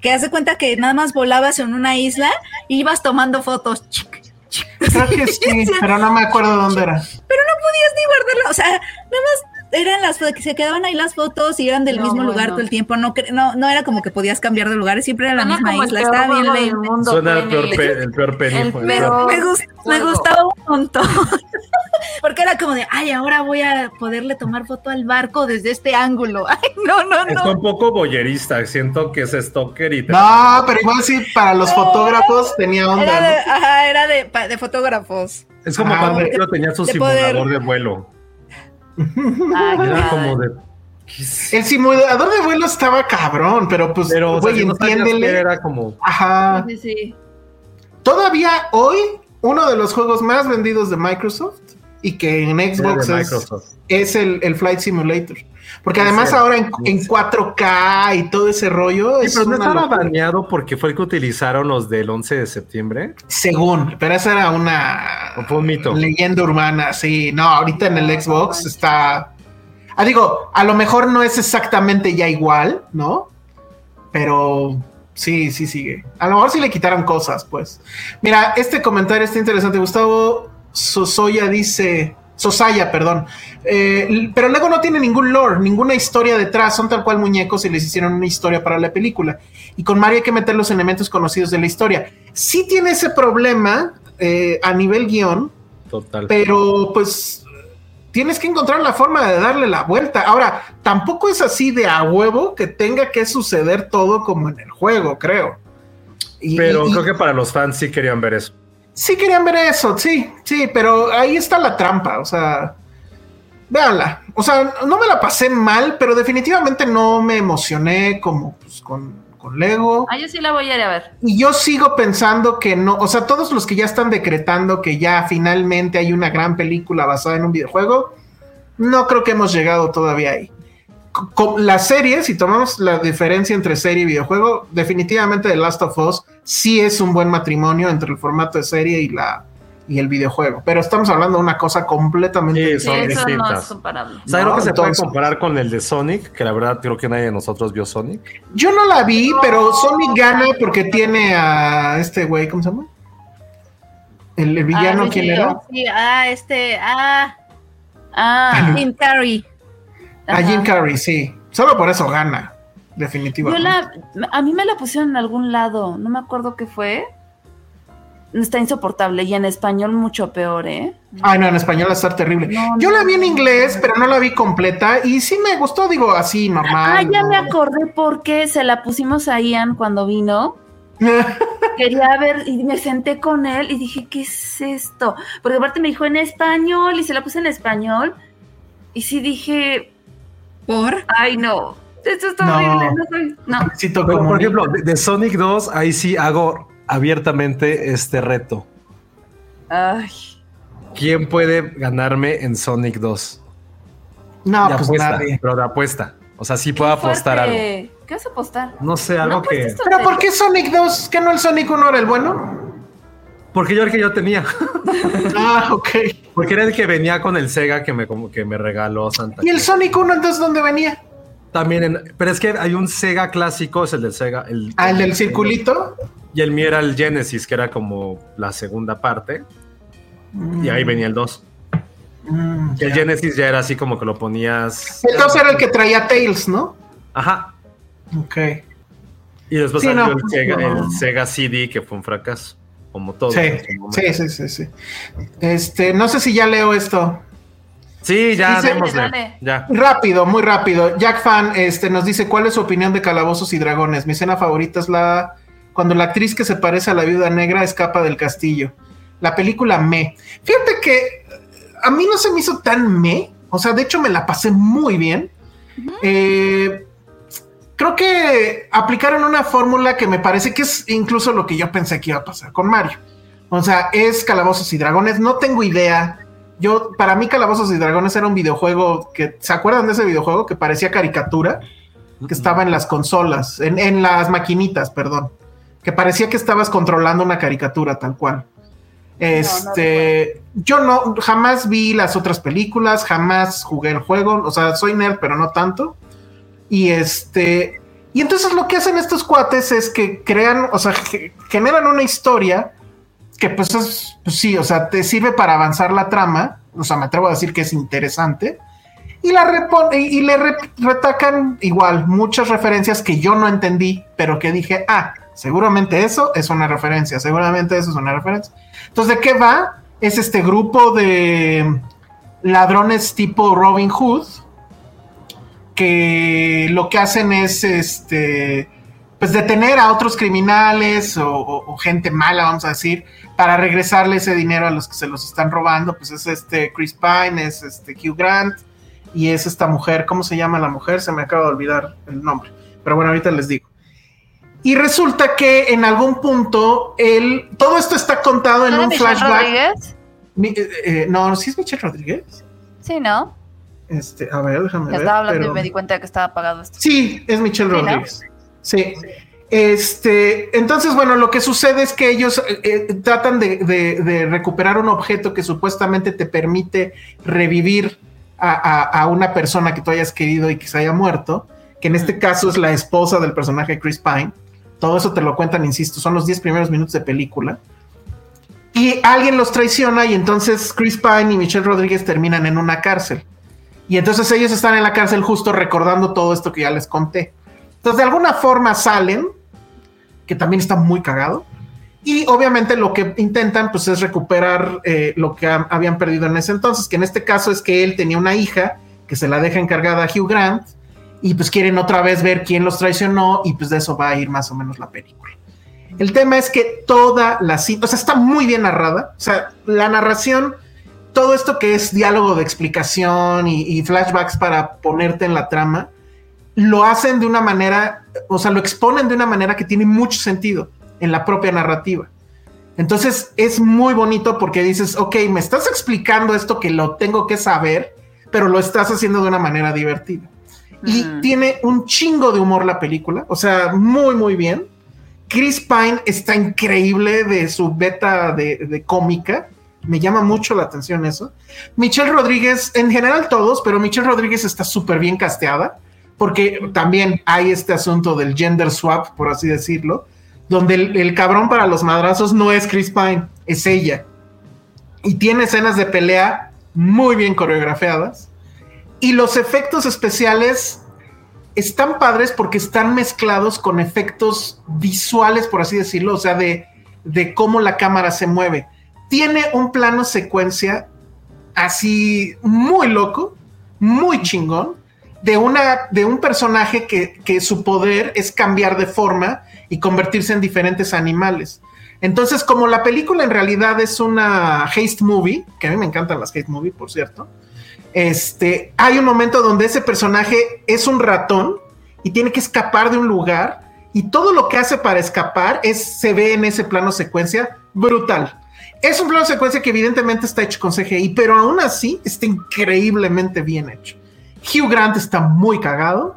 que hace cuenta que nada más volabas en una isla y ibas tomando fotos. Chic, chic. Creo que sí, pero no me acuerdo dónde era. Pero no podías ni guardarlo, o sea, nada más eran las que se quedaban ahí las fotos y eran del No, mismo lugar todo el tiempo. No, no, no era como que podías cambiar de lugares, siempre era la Suena misma isla. Estaba bien Suena el peor, pe- el peor penny. El Me, peor. me gust- me juego. gustaba un montón. Porque era como de, ay, ahora voy a poderle tomar foto al barco desde este ángulo. Ay, no, no, Está no. un poco boyerista. Siento que es stalker y te- No, pero igual sí, para los fotógrafos tenía onda. Era de, ¿no? ajá, era de, pa- de fotógrafos. Es como Ah, cuando yo tenía su simulador poder. de vuelo. Ay, Era ay. como de. ¿qué es? El simulador de vuelo estaba cabrón, pero pues, Pero, o sea, güey, entiéndele. era como. Ajá. Sí, sí. Todavía hoy, uno de los juegos más vendidos de Microsoft y que en Xbox es, el, el Flight Simulator. Porque además Sí, ahora en, sí. en 4K y todo ese rollo Sí, es pero no estaba locura. baneado porque fue el que utilizaron los del 11 de septiembre. Según, pero esa era una O fue un mito. leyenda urbana, sí. No, ahorita en el Xbox está. Ah, digo, a lo mejor no es exactamente ya igual, ¿no? Pero sí, sí sigue. A lo mejor sí le quitaron cosas, pues. Mira, este comentario está interesante. Gustavo Sosoya dice. Sosaya, perdón. Eh, pero luego no tiene ningún lore, ninguna historia detrás. Son tal cual muñecos y les hicieron una historia para la película. Y con Mario hay que meter los elementos conocidos de la historia. Sí tiene ese problema eh, a nivel guion, Total. pero pues tienes que encontrar la forma de darle la vuelta. Ahora, tampoco es así de a huevo que tenga que suceder todo como en el juego, creo. Y- Pero y- creo que para los fans sí querían ver eso. Sí querían ver eso, sí, sí, pero ahí está la trampa, o sea, véanla. O sea, no me la pasé mal, pero definitivamente no me emocioné como pues, con, con Lego. Ah, yo sí la voy a ir a ver. Y yo sigo pensando que no, o sea, todos los que ya están decretando que ya finalmente hay una gran película basada en un videojuego, no creo que hemos llegado todavía ahí. La serie, si tomamos la diferencia entre serie y videojuego, definitivamente The Last of Us sí es un buen matrimonio entre el formato de serie y la y el videojuego, pero estamos hablando de una cosa completamente Sí, Sí, son no distintas. es comparable. O sea, creo No, que se entonces- puede comparar con el de Sonic, que la verdad creo que nadie de nosotros vio Sonic. Yo no la vi, pero Sonic gana porque tiene a este güey, ¿cómo se llama? El, el villano, Ah, sí, ¿quién sí, era? Sí, ah, este, ah, Ah, Jim A. Jim Carrey, sí. Solo por eso gana, Yo definitivamente. la, a mí me la pusieron en algún lado, no me acuerdo qué fue. Está insoportable y en español mucho peor, ¿eh? Ay, no, en español va a estar terrible. No, Yo no, la vi en inglés, no. pero no la vi completa y sí me gustó, digo, así normal. Ah, ya me acordé porque se la pusimos a Ian cuando vino. Quería ver y me senté con él y dije, ¿qué es esto? Porque aparte me dijo en español y se la puse en español. Y sí dije, ¿Por? ay no, esto está No. horrible. No, soy- no. Pero, por ejemplo, de, de Sonic 2, ahí sí hago abiertamente este reto. Ay. ¿Quién puede ganarme en Sonic 2? no, de pues apuesta, nadie. pero de apuesta. O sea, sí puedo apostar algo. ¿Qué vas a apostar? No sé, algo No, pues que. Pero ¿por qué Sonic 2? ¿Que no el Sonic 1 era el bueno? Porque yo era el que yo tenía. Ah, ok. Porque era el que venía con el Sega que me, como que me regaló Santa ¿Y el. Sonic 1 entonces dónde venía? También, en- pero es que hay un Sega clásico, es el del Sega. El, ¿Al del circulito? Y el mío era el Genesis, que era como la segunda parte. Y ahí venía el 2. Mm, el. Genesis ya era así como que lo ponías. El 2 era el que traía Tails, ¿no? Ajá. Ok. Y después Sí, salió no, el, Sega, no. el Sega CD, que fue un fracaso. Como todo. Sí, sí, sí, sí, sí. Este, no sé si ya leo esto. Sí, ya, Dice- démosle. Dale. Ya. Rápido, muy rápido. Jack Fan este, nos dice cuál es su opinión de Calabozos y Dragones. Mi escena favorita es la cuando la actriz que se parece a la viuda negra escapa del castillo. La película Me. Fíjate que a mí no se me hizo tan me. O sea, de hecho me la pasé muy bien. Eh, creo que aplicaron una fórmula que me parece que es incluso lo que yo pensé que iba a pasar con Mario. O sea, es Calabozos y Dragones. No tengo idea. Yo, para mí, Calabozos y Dragones era un videojuego que, ¿se acuerdan de ese videojuego que parecía caricatura? Que estaba en las consolas, en, en las maquinitas, perdón. Que parecía que estabas controlando una caricatura tal cual. Este, yo no, jamás vi las otras películas, jamás jugué el juego, o sea, soy nerd, pero no tanto. Y este, y entonces lo que hacen estos cuates es que crean, o sea, generan una historia que pues es, pues sí, o sea, te sirve para avanzar la trama, o sea, me atrevo a decir que es interesante, y, la repone, y le retacan igual muchas referencias que yo no entendí, pero que dije, ah, seguramente eso es una referencia, seguramente eso es una referencia. Entonces, ¿de qué va? Es este grupo de ladrones tipo Robin Hood, que lo que hacen es este pues detener a otros criminales o, gente mala, vamos a decir, para regresarle ese dinero a los que se los están robando. Pues es este Chris Pine, es este Hugh Grant y es esta mujer. ¿Cómo se llama la mujer? Se me acaba de olvidar el nombre. Pero bueno, ahorita les digo. Y resulta que en algún punto él, todo esto está contado en un flashback. Rodríguez? Eh, eh, no, ¿sí es Michelle Rodríguez? Sí, ¿no? Este, a ver, déjame ver. Estaba hablando y me di cuenta de que estaba apagado esto. Sí, es Michelle Rodríguez. Sí. Este, entonces, bueno, lo que sucede es que ellos eh, eh, tratan de, recuperar un objeto que supuestamente te permite revivir a, una persona que tú hayas querido y que se haya muerto, que en este caso es la esposa del personaje Chris Pine. Todo eso te lo cuentan, insisto, son los 10 primeros minutos de película. Y alguien los traiciona y entonces Chris Pine y Michelle Rodríguez terminan en una cárcel. Y entonces ellos están en la cárcel justo recordando todo esto que ya les conté. Entonces, de alguna forma salen, que también está muy cagado. Y obviamente lo que intentan pues es recuperar eh, lo que habían perdido en ese entonces, que en este caso es que él tenía una hija que se la deja encargada a Hugh Grant y pues quieren otra vez ver quién los traicionó y pues de eso va a ir más o menos la película. El tema es que toda la cita, o sea, está muy bien narrada, o sea, la narración, todo esto que es diálogo de explicación y flashbacks para ponerte en la trama, lo hacen de una manera, o sea, lo exponen de una manera que tiene mucho sentido en la propia narrativa. Entonces es muy bonito porque dices, ok, me estás explicando esto que lo tengo que saber, pero lo estás haciendo de una manera divertida. Y tiene un chingo de humor la película, o sea, muy, muy bien. Chris Pine está increíble de su beta de, de cómica. Me llama mucho la atención eso. Michelle Rodríguez, en general todos, pero Michelle Rodríguez está súper bien casteada porque también hay este asunto del gender swap, por así decirlo, donde el, cabrón para los madrazos no es Chris Pine, es ella. Y tiene escenas de pelea muy bien coreografiadas. Y los efectos especiales están padres porque están mezclados con efectos visuales, por así decirlo, o sea, de, de cómo la cámara se mueve. Tiene un plano secuencia así muy loco, muy chingón, de, una, de un personaje que, su poder es cambiar de forma y convertirse en diferentes animales. Entonces, como la película en realidad es una haste movie, que a mí me encantan las haste movie, por cierto, este, hay un momento donde ese personaje es un ratón y tiene que escapar de un lugar y todo lo que hace para escapar es, se ve en ese plano secuencia brutal. Es un plano secuencia que evidentemente está hecho con CGI, pero aún así está increíblemente bien hecho. Hugh Grant está muy cagado.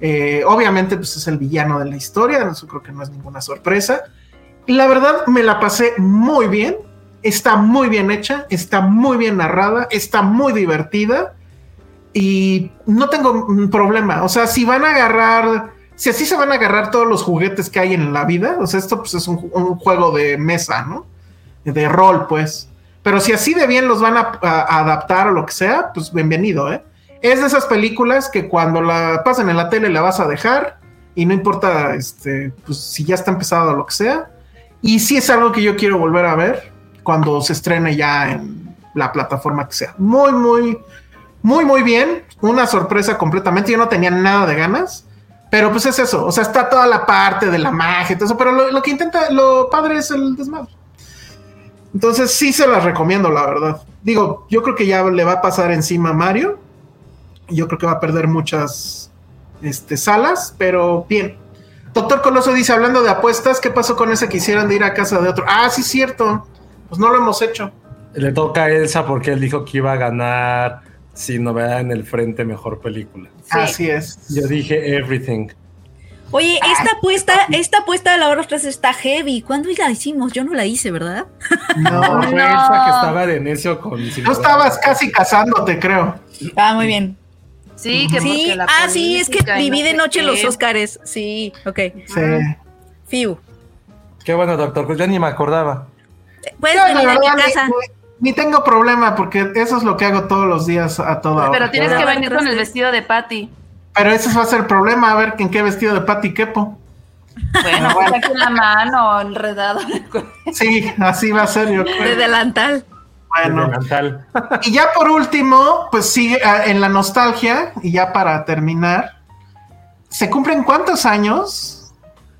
Eh, obviamente, pues es el villano de la historia, eso creo que no es ninguna sorpresa. La verdad, me la pasé muy bien. Está muy bien hecha, está muy bien narrada, está muy divertida y no tengo problema. O sea, si van a agarrar, si así se van a agarrar todos los juguetes que hay en la vida, o sea, esto pues es un, juego de mesa, ¿no? De rol, pues. Pero si así de bien los van a adaptar o lo que sea, pues bienvenido, ¿eh? Es de esas películas que cuando la pasan en la tele la vas a dejar y no importa este, pues, si ya está empezado o lo que sea. Y sí es algo que yo quiero volver a ver cuando se estrene ya en la plataforma que sea. Muy, muy, muy, muy bien. Una sorpresa completamente. Yo no tenía nada de ganas. Pero pues es eso. O sea, está toda la parte de la magia y todo eso. Pero lo, lo que intenta, lo padre es el desmadre. Entonces sí se las recomiendo, la verdad. Digo, yo creo que ya le va a pasar encima a Mario yo creo que va a perder muchas este, salas, pero bien. Doctor Coloso dice, hablando de apuestas, ¿qué pasó con ese que hicieran de ir a casa de otro? Ah, sí, cierto. Pues no lo hemos hecho. Le toca a Elsa porque él dijo que iba a ganar sin novedad en el frente mejor película. Así es. Yo dije everything. Oye, esta apuesta, esta apuesta de lavar los trastes está heavy. ¿Cuándo la hicimos? Yo no la hice, ¿verdad? No, No, fue Elsa que estaba de necio con. tú estabas casi casándote, creo. Ah, muy bien. Sí, que Sí, la ah, sí, es que viví no de noche qué. los Óscares. Sí, ok. Sí. Fiu. Qué bueno, doctor. Pues ya ni me acordaba. Puedes la venir a mi verdad, casa. ni, ni tengo problema porque eso es lo que hago todos los días a toda hora. Pero tienes que venir con el vestido de Patty. Pero ese va a ser el problema, a ver en qué vestido de Patty quepo. Bueno, aquí en la mano, enredado. Sí, así va a ser, yo De creo. delantal. Bueno, Delantal. y ya por último, pues sigue ah, en la nostalgia, y ya para terminar, ¿se cumplen cuántos años?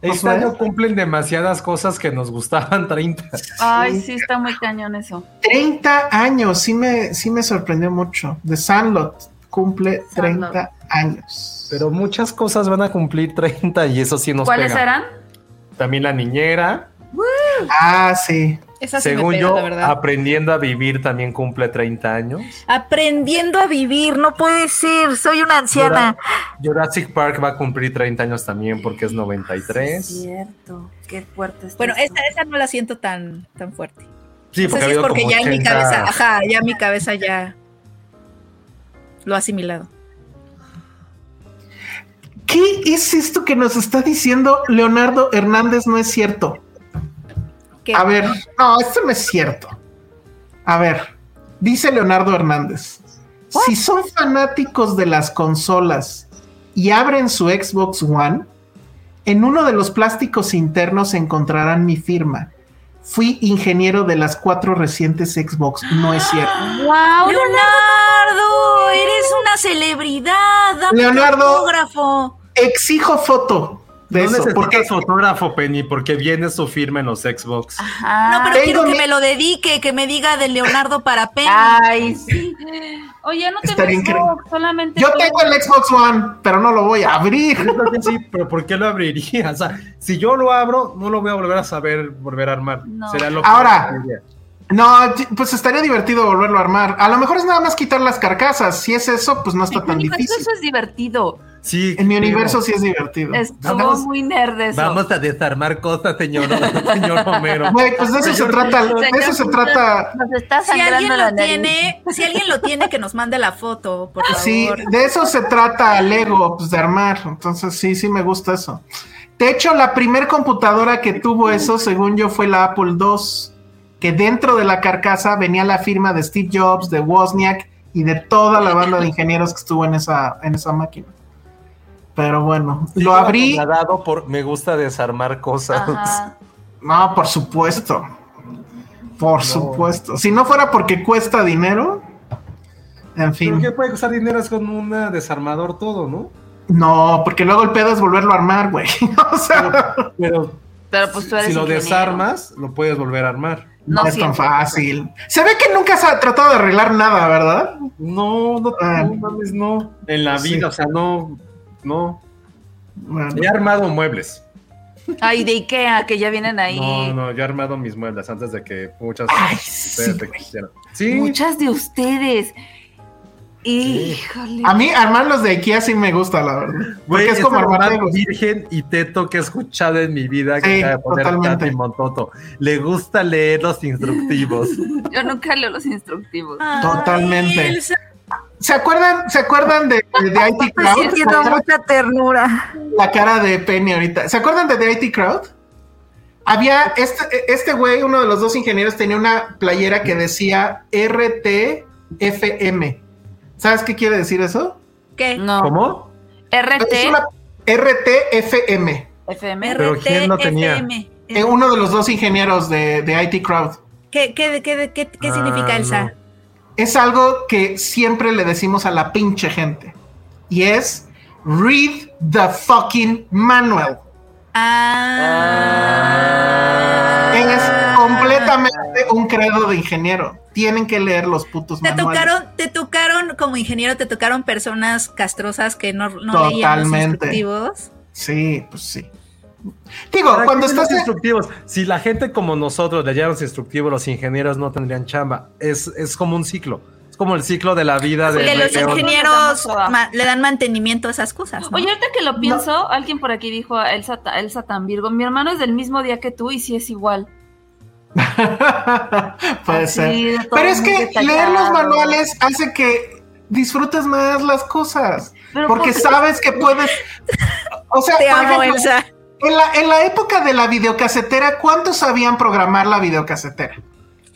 Este año cumplen demasiadas cosas que nos gustaban 30. Ay, sí, está muy cañón eso. 30 años, sí me, sí me sorprendió mucho. The Sandlot cumple 30 Sandlot. años. Pero muchas cosas van a cumplir 30 y eso sí nos ¿Cuáles pega. eran? También la niñera. Ah, sí. Esa sí me Según pega, yo, la verdad. aprendiendo a vivir también cumple 30 años. Aprendiendo a vivir, no puede ser. Soy una anciana. Jurassic Park va a cumplir 30 años también porque es 93. Cierto, qué fuerte Bueno, esa, esa no la siento tan, tan fuerte. Sí, No sé porque, si ha es porque como ya en mi 80 cabeza, ajá, ya mi cabeza ya lo ha asimilado. ¿Qué es esto que nos está diciendo Leonardo Hernández? No es cierto. ¿Qué? A ver, no, esto no es cierto. A ver, dice Leonardo Hernández. Si son fanáticos de las consolas y abren su Xbox One, en uno de los plásticos internos encontrarán mi firma. Fui ingeniero de las cuatro recientes Xbox. No es cierto. ¡Wow! Leonardo, eres una celebridad. Dame Leonardo. tu autógrafo. Exijo foto de no eso. Porque fotógrafo, Penny, porque viene su firma en los Xbox. Ajá. No, pero Tengo quiero que mi- me lo dedique, que me diga de Leonardo para Penny. Ay, sí. Oye, no te Estaría ves increíble. solamente. yo tú. tengo el Xbox One, pero no lo voy a abrir. Sí, pero ¿por qué lo abriría? O sea, si yo lo abro, no lo voy a volver a saber volver a armar. No. Será lo Ahora. que. No, pues estaría divertido volverlo a armar. A lo mejor es nada más quitar las carcasas. Si es eso, pues no está En tan mi universo difícil. eso es divertido. Sí, En mi universo sí es divertido. Estuvo Vamos- muy nerd eso. Vamos a desarmar cosas, señor, señor Romero. Güey, pues de eso se Señor trata, de Señor, eso se trata. Nos está Si alguien lo tiene, si alguien lo tiene, que nos mande la foto, por favor. Sí, de eso se trata Lego, pues de armar. Entonces sí, sí me gusta eso. De hecho, la primer computadora que tuvo eso, según yo, fue la Apple II, que dentro de la carcasa venía la firma de Steve Jobs, de Wozniak y de toda la banda de ingenieros que estuvo en esa, en esa máquina. Pero bueno, lo abrí. Dado por me gusta desarmar cosas. Ajá. No, por supuesto. Por supuesto. Si no fuera porque cuesta dinero, en Pero fin. qué puede costar dinero es con un desarmador todo, ¿no? No, porque luego el pedo es volverlo a armar, güey. o sea, Pero Pero pues tú eres si lo ingeniero. desarmas, lo puedes volver a armar. no, No es tan fácil. Se ve que nunca se ha tratado de arreglar nada, ¿verdad? No, no, Ah. no mames, no. En la Sí. vida, o sea, no, no. Bueno, He armado muebles. Ay, de Ikea, que ya vienen ahí. No, no, yo he armado mis muebles antes de que muchas Ay, ustedes sí, te quisieran. Sí, Muchas de ustedes. Híjole. a mí armar los de IKEA sí me gusta, la verdad. Porque Güey, es como armar Legos. virgen y teto que he escuchado en mi vida que Sí, acaba de poner totalmente. Tati Montoto. Le gusta leer los instructivos. Yo nunca leo los instructivos. Totalmente. ¿Se acuerdan, ¿se acuerdan de, de, de IT Crowd? sintiendo mucha ternura. la cara de Penny ahorita. ¿Se acuerdan de The IT Crowd? Había este, este güey, uno de los dos ingenieros, tenía una playera que decía RTFM. ¿Sabes qué quiere decir eso? ¿Qué? No. ¿Cómo? RT, Es una RTFM. FM. Pero ¿quién lo tenía? RTFM. Eh, uno de los dos ingenieros de, de IT Crowd. ¿Qué, qué, qué, qué, qué Ah, significa Elsa? no. Es algo que siempre le decimos a la pinche gente. Y es read the fucking manual. Ah. Es completamente un credo de ingeniero. Tienen que leer los putos Te manuales. tocaron, te tocaron, como ingeniero, te tocaron personas castrosas que no, no leían los Totalmente. instructivos. Sí, pues sí. Digo, ¿Para cuando estás en- instructivos, si la gente como nosotros leyeran los instructivos, los ingenieros no tendrían chamba. Es, es como un ciclo. Es como el ciclo de la vida de. Porque los León. ingenieros ma- le dan mantenimiento a esas cosas. ¿no? Oye, ahorita que lo pienso, alguien por aquí dijo Elsa, Ta- Elsa tan Virgo. Mi hermano es del mismo día que tú y sí es igual. Puede Así, ser. Pero es que detallado. leer los manuales hace que disfrutes más las cosas. Pero porque ¿por qué? sabes que puedes. O sea, Te por amo, ejemplo, Elsa. En la, en la época de la videocasetera, ¿cuántos sabían programar la videocasetera?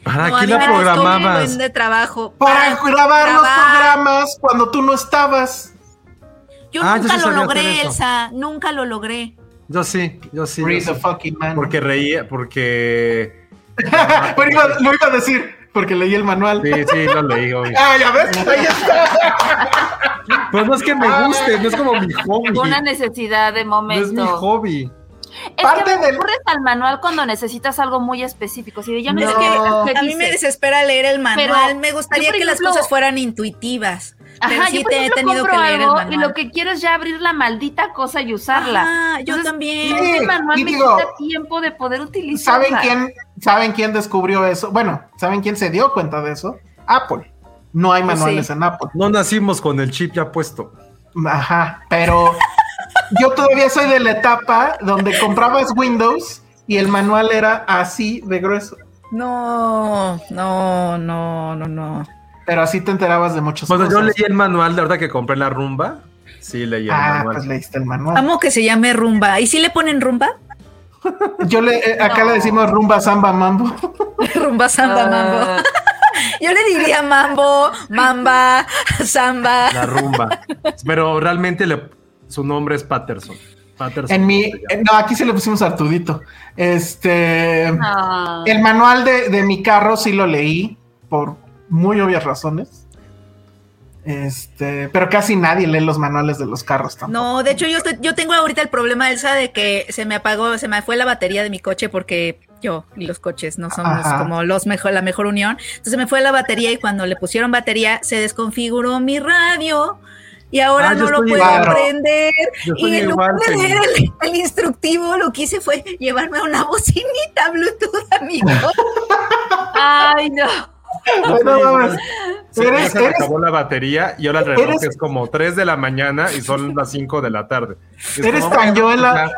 ¿Para No, qué la programabas? de trabajo. Para grabar los programas cuando tú no estabas. Yo Ah, yo nunca sí lo logré. Elsa. Nunca lo logré. Yo sí, yo sí. yo sí. fucking. Porque reía, porque. Pero iba- lo iba a decir, porque leí el manual. Sí, sí, lo leí, obvio. Ah, ya ves, ahí está. Pues no es que me guste, no es como mi hobby. Una necesidad de No momento. es mi hobby. Es Parte que del- recurres al manual cuando necesitas algo muy específico. Si yo No. Es que ¿qué a mí me desespera leer el manual. Pero, me gustaría que las cosas fueran intuitivas. pero Ajá, sí yo por te he tenido que leer el algo manual. y lo que quiero es ya abrir la maldita cosa y usarla. Ajá, yo Entonces, también. Sí, El manual y me digo, quita tiempo de poder utilizarla. ¿Saben quién, ¿Saben quién descubrió eso? Bueno, ¿saben quién se dio cuenta de eso? Apple. No hay manuales Sí. en Apple. No nacimos con el chip ya puesto. Ajá, pero yo todavía soy de la etapa donde comprabas Windows y el manual era así de grueso. No, no, no, no, no. Pero así te enterabas de muchas Cuando yo cosas. leí el manual, de verdad que compré la rumba, sí leí el ah, manual. pues leíste el manual. Amo que se llame rumba. ¿Y si le ponen rumba? Yo le, eh, acá No. le decimos rumba, samba, mambo. rumba, samba, mambo. Ah, Yo le diría mambo, mamba, samba. La rumba. Pero realmente le- su nombre es Patterson. Patterson. En mi, se no, aquí sí le pusimos Artudito. Este, no. el manual de, de mi carro sí lo leí por muy obvias razones. Este, pero casi nadie lee los manuales de los carros tampoco. No, de hecho yo estoy, yo tengo ahorita el problema, Elsa, de que se me apagó, se me fue la batería de mi coche porque yo y los coches no somos Ajá. como los mejor, la mejor unión. Entonces se me fue la batería y cuando le pusieron batería se desconfiguró mi radio. Y ahora Ah, no lo puedo igual. aprender. Y en lugar de leer el, el instructivo, lo que hice fue llevarme una bocinita Bluetooth a mi. Ay, no. Sí, Eres- se eres- acabó la batería y ahora el reloj eres- es como 3 de la mañana y son las 5 de la tarde. Es Eres como, tan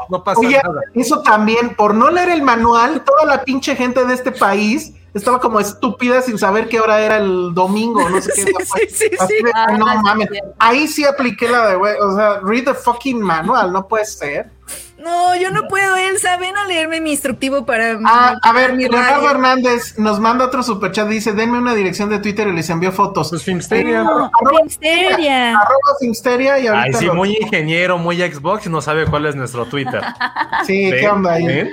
No pasa Oye, nada. eso también, por no leer el manual, toda la pinche gente de este país estaba como estúpida sin saber qué hora era el domingo, no sé qué. Sí, sí, sí, Así sí. de, Ah, no mames. Ahí sí apliqué la de, güey, o sea, read the fucking manual, no puede ser. No, yo no puedo, Elsa, ven a leerme mi instructivo para Ah, a ver, mi Leonardo radio. Hernández nos manda otro superchat, dice, denme una dirección de Twitter y les envío fotos. Pues Filmsteria. No, Filmsteria. Arroba Filmsteria y Ay, ahorita sí, lo- muy ingeniero, muy Xbox no sabe cuál es nuestro Twitter. Sí, ¿qué onda ahí? ¿Ven?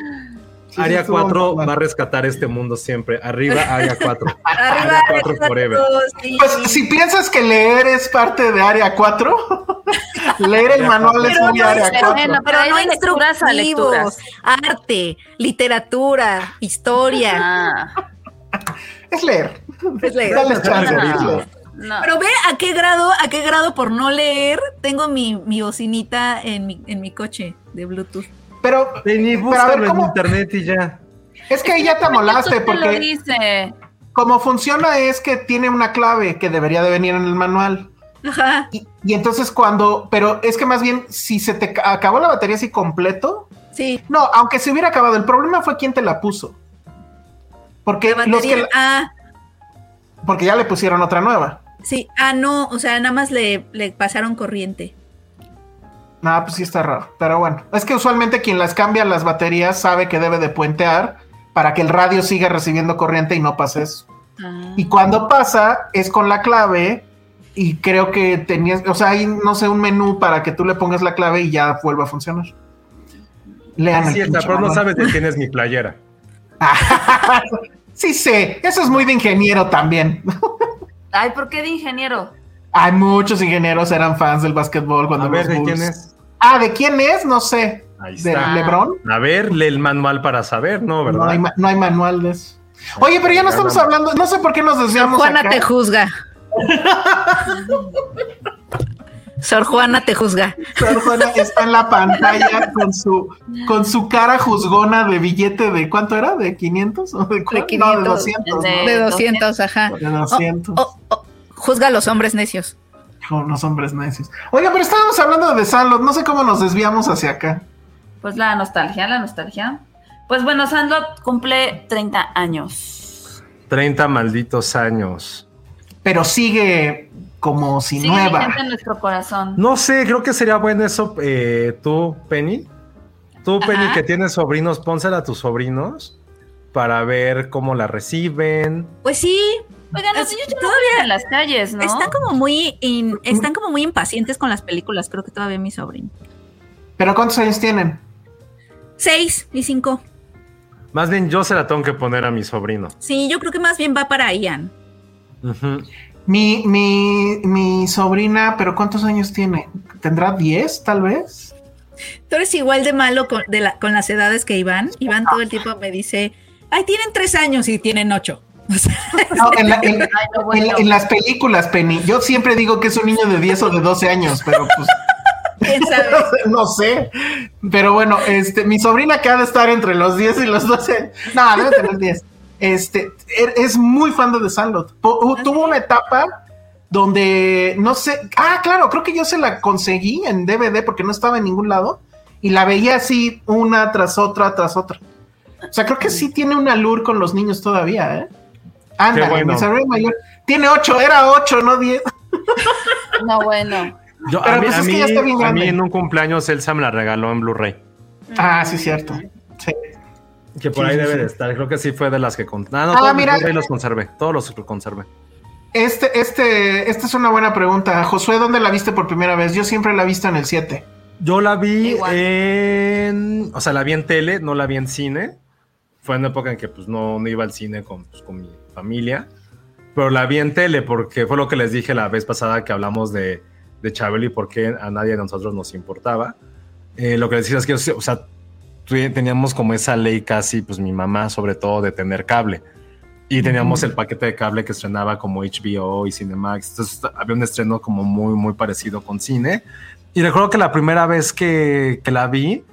Área estuvo 4 bueno. va a rescatar este mundo siempre. Arriba, Área 4. Arriba, Área 4 forever. sí. Pues si piensas que leer es parte de Área 4, leer el manual es muy Área es- 4. bueno, pero hay no de lecturas a lecturas. arte, literatura, historia. Ah, Es leer. Es leer. Dale chance, No. es leer. no. Pero ve a qué grado, a qué grado por no leer tengo mi, mi bocinita en mi, en mi coche de Bluetooth. Pero, Vení, pero a búscalo ver, en internet y ya. Es que ahí ya te amolaste lo porque dice. como funciona es que tiene una clave que debería de venir en el manual. Ajá. Y, y entonces cuando, pero es que más bien si se te ca- acabó la batería así completo, Sí. no, aunque se hubiera acabado, el problema fue quién te la puso. Porque, La los que la- Ah, porque ya le pusieron otra nueva. sí. Ah, no. O sea, nada más le, le pasaron corriente. No, pues sí está raro. Pero bueno, es que usualmente quien las cambia las baterías sabe que debe de puentear para que el radio siga recibiendo corriente y no pase eso. Ah. Y cuando pasa es con la clave y creo que tenías, o sea, hay no sé, un menú para que tú le pongas la clave y ya vuelva a funcionar. Lean pinche pero no sabes de quién es mi playera. Sí sé, eso es muy de ingeniero también. Ay, ¿por qué de ingeniero? Hay muchos ingenieros eran fans del básquetbol cuando A ver, los ¿de Bulls- quién es? Ah, ¿de quién es? No sé. Ahí ¿De está. LeBron? A ver, lee el manual para saber, ¿no? ¿Verdad? No hay, no hay manual de eso. Oye, pero ya no estamos hablando, no sé por qué nos Sor desviamos Juana acá. te juzga. Sor Juana te juzga. Sor Juana está en la pantalla con su con su cara juzgona de billete de ¿cuánto era? ¿De 500 o de, cuánto? De No, de 500. 200. De- ¿no? De 200, ajá. De 200. Oh, oh, juzga a los hombres necios. Con los hombres necios. Oiga, pero estábamos hablando de Sandlot, no sé cómo nos desviamos hacia acá. Pues la nostalgia, la nostalgia. Pues bueno, Sandlot cumple 30 años. 30 malditos años. Pero sigue como si Sigue nueva. en nuestro corazón. No sé, creo que sería bueno eso, eh, tú, Penny. Tú, Penny, que tienes sobrinos, pónsela a tus sobrinos para ver cómo la reciben. Pues sí, Oigan, los niños ya no todavía- viven en las calles, ¿no? están como muy in- están como muy impacientes con las películas, creo que todavía mi sobrino. Pero ¿cuántos años tienen? Seis y cinco. Más bien, yo se la tengo que poner a mi sobrino. Sí, yo creo que más bien va para Ian. Mi, mi, mi sobrina, pero ¿cuántos años tiene? ¿Tendrá 10 tal vez? Tú eres igual de malo con, de la- con las edades que Iván. Iván todo el tiempo me dice, ay, tienen tres años y tienen ocho. No, en, la- en- Ay, no, bueno. en- en las películas, Penny. Yo siempre digo que es un niño de 10 o de 12 años, pero pues quién sabe. no sé. Pero bueno, este, mi sobrina que ha de estar entre los 10 y los 12. No, debe tener 10. Este, er- es muy fan de The Sandlot. Hu- Tuvo una etapa donde, no sé, ah, claro, creo que yo se la conseguí en DVD porque no estaba en ningún lado y la veía así una tras otra, tras otra. O sea, creo que sí tiene un allure con los niños todavía, ¿eh? Anda, Qué bueno. mi mayor tiene 8, era 8, no 10. No, bueno. Yo, Pero a mí, pues a es que mí- ya está bien a mí en un cumpleaños Elsa me la regaló en Blu-ray. Ah, sí, cierto. Sí. Que por Sí, ahí sí, debe sí. de estar. Creo que sí fue de las que conté. Ah, no, Ah, todos mira. los los conservé. Todos los conservé. Este, este, esta es una buena pregunta. Josué, ¿dónde la viste por primera vez? Yo siempre la he visto en el 7. Yo la vi Igual. en. O sea, la vi en tele, no la vi en cine. Fue en una época en que pues no, no iba al cine con, pues, con mi familia. Pero la vi en tele porque fue lo que les dije la vez pasada que hablamos de, de Chabelo y por qué a nadie de nosotros nos importaba. Eh, lo que les decía es que, o sea, teníamos como esa ley casi, pues mi mamá sobre todo, de tener cable. Y teníamos el paquete de cable que estrenaba como HBO y Cinemax. Entonces había un estreno como muy, muy parecido con cine. Y recuerdo que la primera vez que, que la vi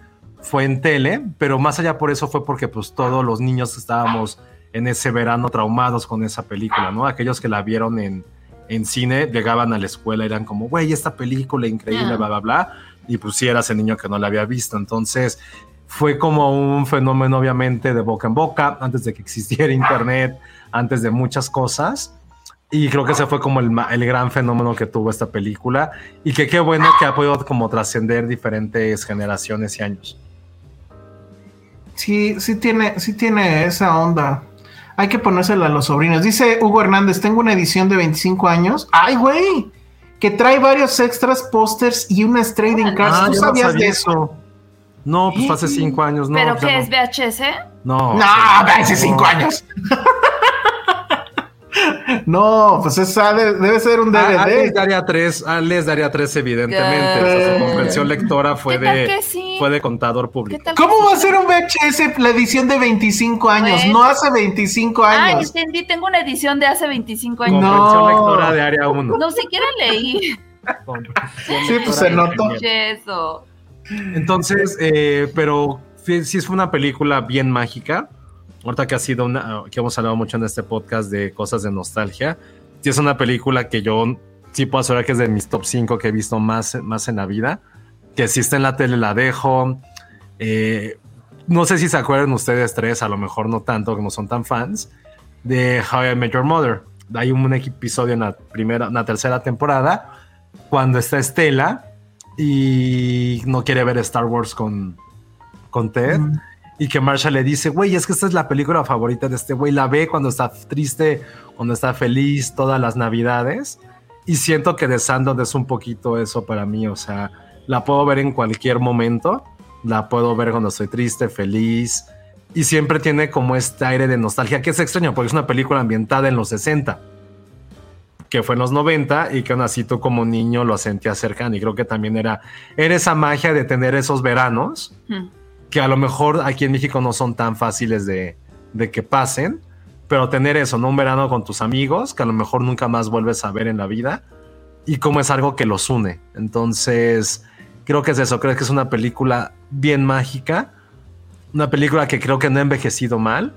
fue en tele, pero más allá por eso fue porque pues todos los niños estábamos en ese verano traumados con esa película, ¿no? Aquellos que la vieron en, en cine llegaban a la escuela y eran como, güey, esta película increíble, Ah. bla, bla, bla. Y pues sí eras el niño que no la había visto. Entonces fue como un fenómeno obviamente de boca en boca, antes de que existiera internet, antes de muchas cosas. Y creo que ese fue como el, el gran fenómeno que tuvo esta película y que qué bueno que ha podido como trascender diferentes generaciones y años. Sí, sí tiene, sí tiene esa onda. Hay que ponérsela a los sobrinos. Dice Hugo Hernández, tengo una edición de 25 años. ¡Ay, güey! Que trae varios extras, pósters y unas trading cards. ¿Tú yo no sabías sabía de eso? No, pues hace cinco años, no. ¿Pero qué no. es VHS? No, No, hace no. cinco años. no, pues esa de- debe ser un Ah, ah, les DVD. daría tres, ah, les daría tres, evidentemente. O sea, su comprensión lectora fue ¿Qué tal de, sí? fue de contador ¿Qué público. ¿Cómo va a ser un VHS la edición de 25 años? Bueno. No hace 25 Ah, años. entendí, tengo una edición de hace 25 años. No. Comprensión lectora de área 1. No siquiera leí Sí, pues se notó. eso. Entonces, eh, pero sí, sí fue una película bien mágica. Ahorita que ha sido una, que hemos hablado mucho en este podcast de cosas de nostalgia. Sí es una película que yo sí puedo asegurar que es de mis top 5 que he visto más, más en la vida. Que si está en la tele la dejo. Eh, no sé si se acuerdan ustedes tres, a lo mejor no tanto, que no son tan fans, de How I Met Your Mother. Hay un episodio en la primera, en la tercera temporada, cuando está Estela y no quiere ver Star Wars con, con Ted. Mm. Y que Marshall le dice, güey, es que esta es la película favorita de este güey. La ve cuando está triste, cuando está feliz, todas las navidades. Y siento que The Sandlot es un poquito eso para mí. O sea, la puedo ver en cualquier momento. La puedo ver cuando estoy triste, feliz. Y siempre tiene como este aire de nostalgia, que es extraño, porque es una película ambientada en los 60 que fue en los 90 y que aún así tú como niño lo sentías cercano y creo que también era, era esa magia de tener esos veranos Hmm. Que a lo mejor aquí en México no son tan fáciles de, de que pasen, pero tener eso, ¿no? Un verano con tus amigos que a lo mejor nunca más vuelves a ver en la vida y como es algo que los une. Entonces, creo que es eso, creo que es una película bien mágica, una película que creo que no ha envejecido mal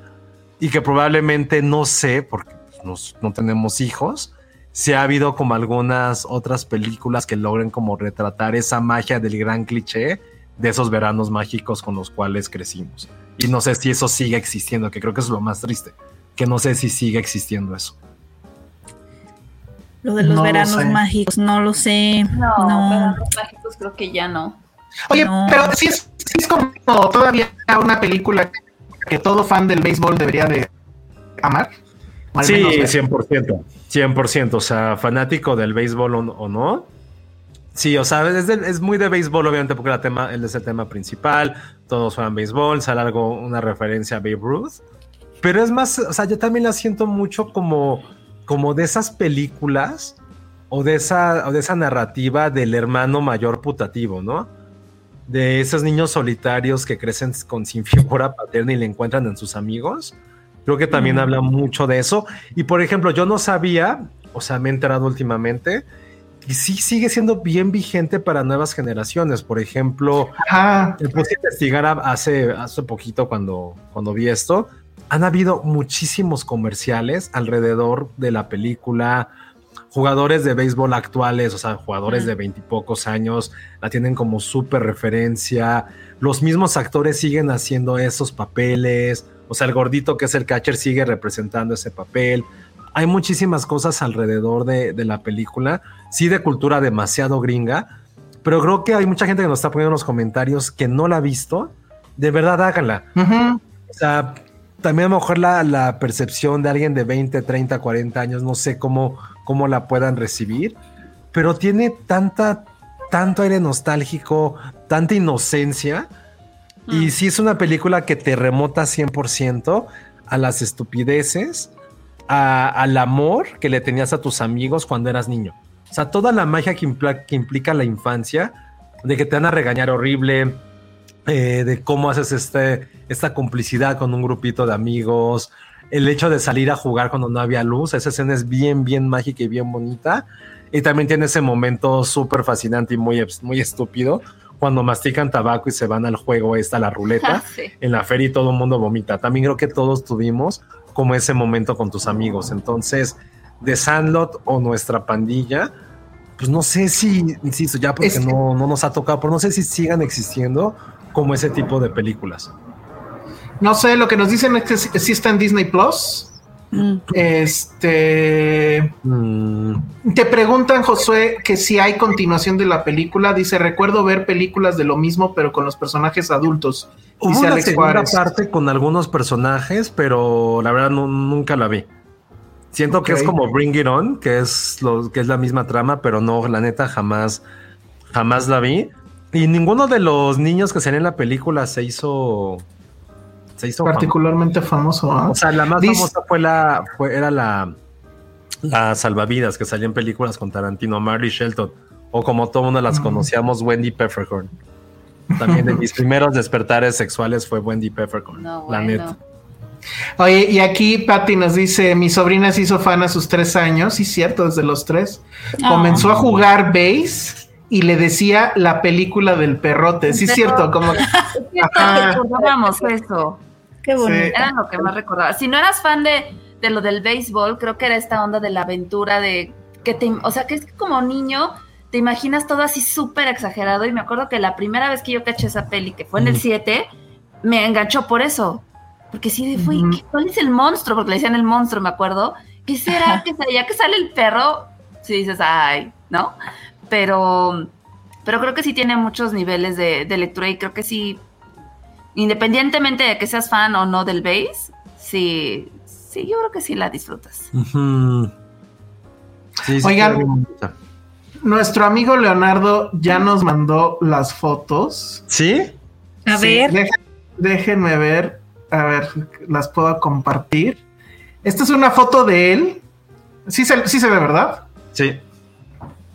y que probablemente no sé, porque pues, no tenemos hijos, si ha habido como algunas otras películas que logren como retratar esa magia del gran cliché de esos veranos mágicos con los cuales crecimos. Y no sé si eso sigue existiendo, que creo que es lo más triste, que no sé si sigue existiendo eso. Lo de los No lo veranos mágicos, no lo sé. No, No. veranos mágicos creo que ya no. Oye, No. pero sí es, sí es como todavía una película que todo fan del béisbol debería de amar. Sí, menos ver. 100%. 100%. O sea, fanático del béisbol o, o no. Sí, o sea, es, de- es muy de béisbol, obviamente, porque la tema, él es el tema principal. Todos juegan béisbol, sale algo, una referencia a Babe Ruth. Pero es más, o sea, yo también la siento mucho como, como de esas películas o de, esa, o de esa narrativa del hermano mayor putativo, ¿no? De esos niños solitarios que crecen con sin figura paterna y le encuentran en sus amigos. Creo que también Mm. habla mucho de eso. Y por ejemplo, yo no sabía, o sea, me he enterado últimamente, y sí sigue siendo bien vigente para nuevas generaciones. Por ejemplo, Ajá. me puse a investigar hace, hace poquito cuando, cuando vi esto. Han habido muchísimos comerciales alrededor de la película. Jugadores de béisbol actuales, o sea, jugadores de veintipocos años, la tienen como súper referencia. Los mismos actores siguen haciendo esos papeles. O sea, el gordito que es el catcher sigue representando ese papel. Hay muchísimas cosas alrededor de, de la película. Sí, de cultura demasiado gringa. Pero creo que hay mucha gente que nos está poniendo en los comentarios que no la ha visto. De verdad, háganla. O sea, también a lo mejor la, la percepción de alguien de 20, 30, 40 años, no sé cómo, cómo la puedan recibir, pero tiene tanta, tanto aire nostálgico, tanta inocencia. Y sí es una película que te remota 100% a las estupideces, a- al amor que le tenías a tus amigos cuando eras niño. O sea, toda la magia que, implica la infancia, de que te van a regañar horrible, eh, de cómo haces este, esta complicidad con un grupito de amigos, el hecho de salir a jugar cuando no había luz, esa escena es bien, bien mágica y bien bonita. Y también tiene ese momento súper fascinante y muy, muy estúpido cuando mastican tabaco y se van al juego esta, la ruleta, Sí. en la feria y todo el mundo vomita. También creo que todos tuvimos como ese momento con tus amigos. Entonces, de Sandlot o nuestra pandilla, pues no sé si, insisto, ya porque Es que- no, no nos ha tocado, pero no sé si sigan existiendo como ese tipo de películas. No sé, lo que nos dicen es que sí sí está en Disney Plus. Mm. Este. Mm, Te preguntan, Josué, que si hay continuación de la película. Dice: Recuerdo ver películas de lo mismo, pero con los personajes adultos. Hubo Dice una Alex segunda Juárez. parte con algunos personajes, pero la verdad no- nunca la vi. Siento que es como Bring It On, que es lo que es la misma trama, pero no, la neta jamás, jamás la vi. Y ninguno de los niños que salían en la película se hizo, se hizo famoso. Particularmente famoso. ¿ah? O sea, la más famosa fue la, fue, era la, la salvavidas que salía en películas con Tarantino, Marley Shelton, o como todo mundo las conocíamos, Wendy Peppercorn. También de mis primeros despertares sexuales fue Wendy Peppercorn, No, la bueno. neta. Oye, y aquí Patty nos dice: Mi sobrina se hizo fan a sus tres años. Sí, cierto, desde los tres. Ah. Comenzó a jugar base y le decía la película del perrote. Sí, Pero- cierto, como Es Ajá. eso. Qué bonito. Era lo que más recordaba. Si no eras fan de, de lo del béisbol, creo que era esta onda de la aventura de que te, o sea, que es que como niño te imaginas todo así súper exagerado y me acuerdo que la primera vez que yo caché esa peli, que fue en el Ujú. 7, me enganchó por eso. Porque sí, de, fue, Ujú. ¿qué- ¿cuál es el monstruo? Porque le decían el monstruo, me acuerdo. ¿Qué será? que ya que sale el perro, si dices, ay, ¿no? Pero, pero creo que sí tiene muchos niveles de, de lectura y creo que sí, independientemente de que seas fan o no del base, sí, sí, yo creo que sí la disfrutas. Sí, sí, Oigan. nuestro amigo Leonardo ya nos mandó las fotos. ¿Sí? A Sí, ver. déjenme ver. A ver, las puedo compartir. Esta es una foto de él. Sí se, sí se ve, ¿verdad? Sí.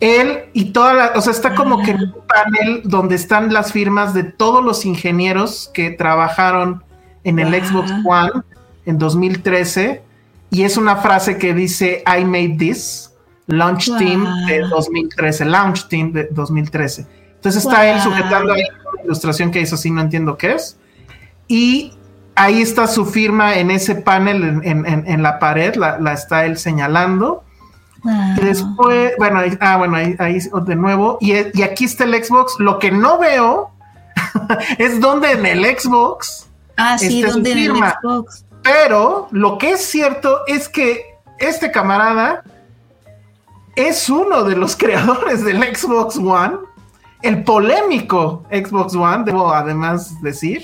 Él y toda la, o sea, está como que en un panel donde están las firmas de todos los ingenieros que trabajaron en el Wow. Xbox One en 2013 y es una frase que dice I made this launch Wow. team de 2013, launch team de 2013. Entonces está él sujetando ahí una ilustración que hizo así, no entiendo qué es. Y ahí está su firma en ese panel en, en- en- en la pared, la, la está él señalando. Y después, bueno, ahí, ah, bueno, ahí, ahí de nuevo. Y, y aquí está el Xbox. Lo que no veo es donde en el Xbox. Ah, sí, donde en el. Xbox. Pero lo que es cierto es que este camarada es uno de los creadores del Xbox One, el polémico Xbox One, debo además decir.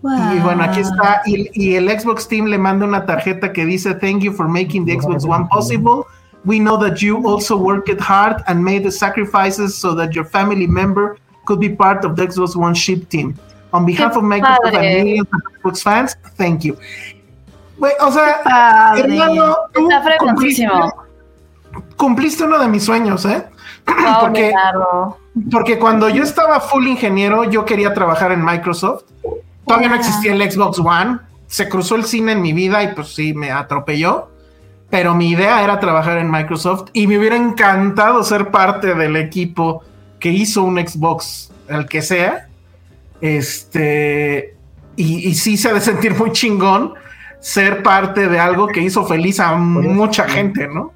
Y bueno, aquí está. Y, y el Xbox Team le manda una tarjeta que dice: Thank you for making the Xbox One possible. We know that you also worked hard and made the sacrifices so that your family member could be part of the Xbox One ship team. On behalf Qué of Microsoft and millions of Xbox fans, thank you. O sea, hermano, tú cumpliste, cumpliste uno de mis sueños, ¿eh? Oh. Porque cuando yo estaba full ingeniero, yo quería trabajar en Microsoft. Todavía no existía el Xbox One. Se cruzó el cine en mi vida y pues sí, me atropelló. Pero mi idea era trabajar en Microsoft y me hubiera encantado ser parte del equipo que hizo un Xbox, el que sea. Este, y, y sí se ha de sentir muy chingón ser parte de algo que hizo feliz a mucha gente, ¿no?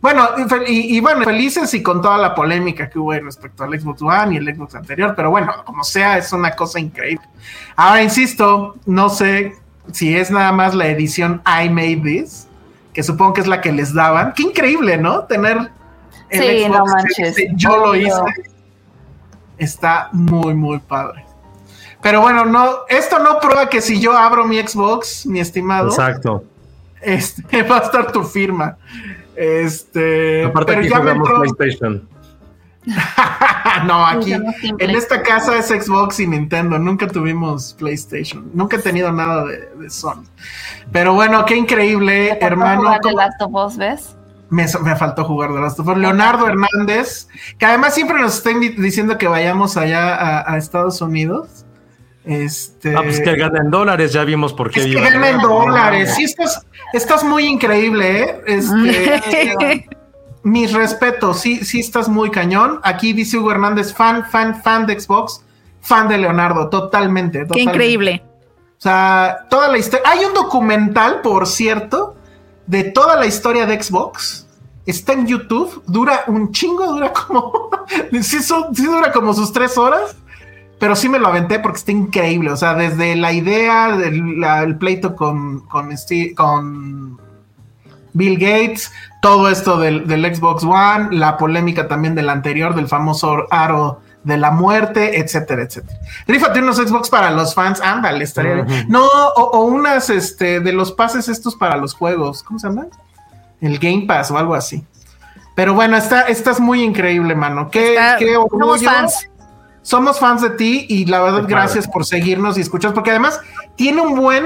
Bueno, y, y bueno, felices y con toda la polémica que hubo respecto al Xbox One y el Xbox anterior, pero bueno, como sea, es una cosa increíble. Ahora, insisto, no sé si es nada más la edición I Made This, que supongo que es la que les daban. Qué increíble, ¿no? Tener el Sí, no que manches. dice, yo lo hice. Está muy, muy padre. Pero bueno, no, esto no prueba que si yo abro mi Xbox, mi estimado, Exacto. este, va a estar tu firma. Este, Aparte pero aquí ya me jugamos entró- PlayStation. No, aquí en esta casa es Xbox y Nintendo. Nunca tuvimos PlayStation. Nunca he tenido nada de, de Sony. Pero bueno, qué increíble, hermano. Jugar The cómo- Last of Us, ¿ves? me, me faltó jugar de Last of Us. Leonardo Hernández, que además siempre nos está invi- diciendo que vayamos allá a, a Estados Unidos. Este, Ah, pues que ganen dólares, ya vimos por qué. es que iba. gana en dólares. Sí, estás, estás muy increíble, ¿eh? Este, mis respetos, sí, sí estás muy cañón. Aquí dice Hugo Hernández, fan, fan, fan de Xbox, fan de Leonardo, totalmente. Qué increíble. O sea, toda la historia. Hay un documental, por cierto, de toda la historia de Xbox. Está en YouTube. Dura un chingo, dura como. sí, son- sí dura como sus tres horas. Pero sí me lo aventé porque está increíble. O sea, desde la idea del la- el pleito con, con, Steve- con Bill Gates, todo esto del, del Xbox One, la polémica también del anterior, del famoso aro de la muerte, etcétera, etcétera. Rífate unos Xbox para los fans, ándale, estaría bien. No, o, o unas este, de los pases estos para los juegos, ¿cómo se llaman? El Game Pass o algo así. Pero bueno, está, estás muy increíble, mano. Qué, Está- qué somos orgullo. fans. Somos fans de ti y la verdad, Qué padre. gracias por seguirnos y escuchar, porque además tiene un buen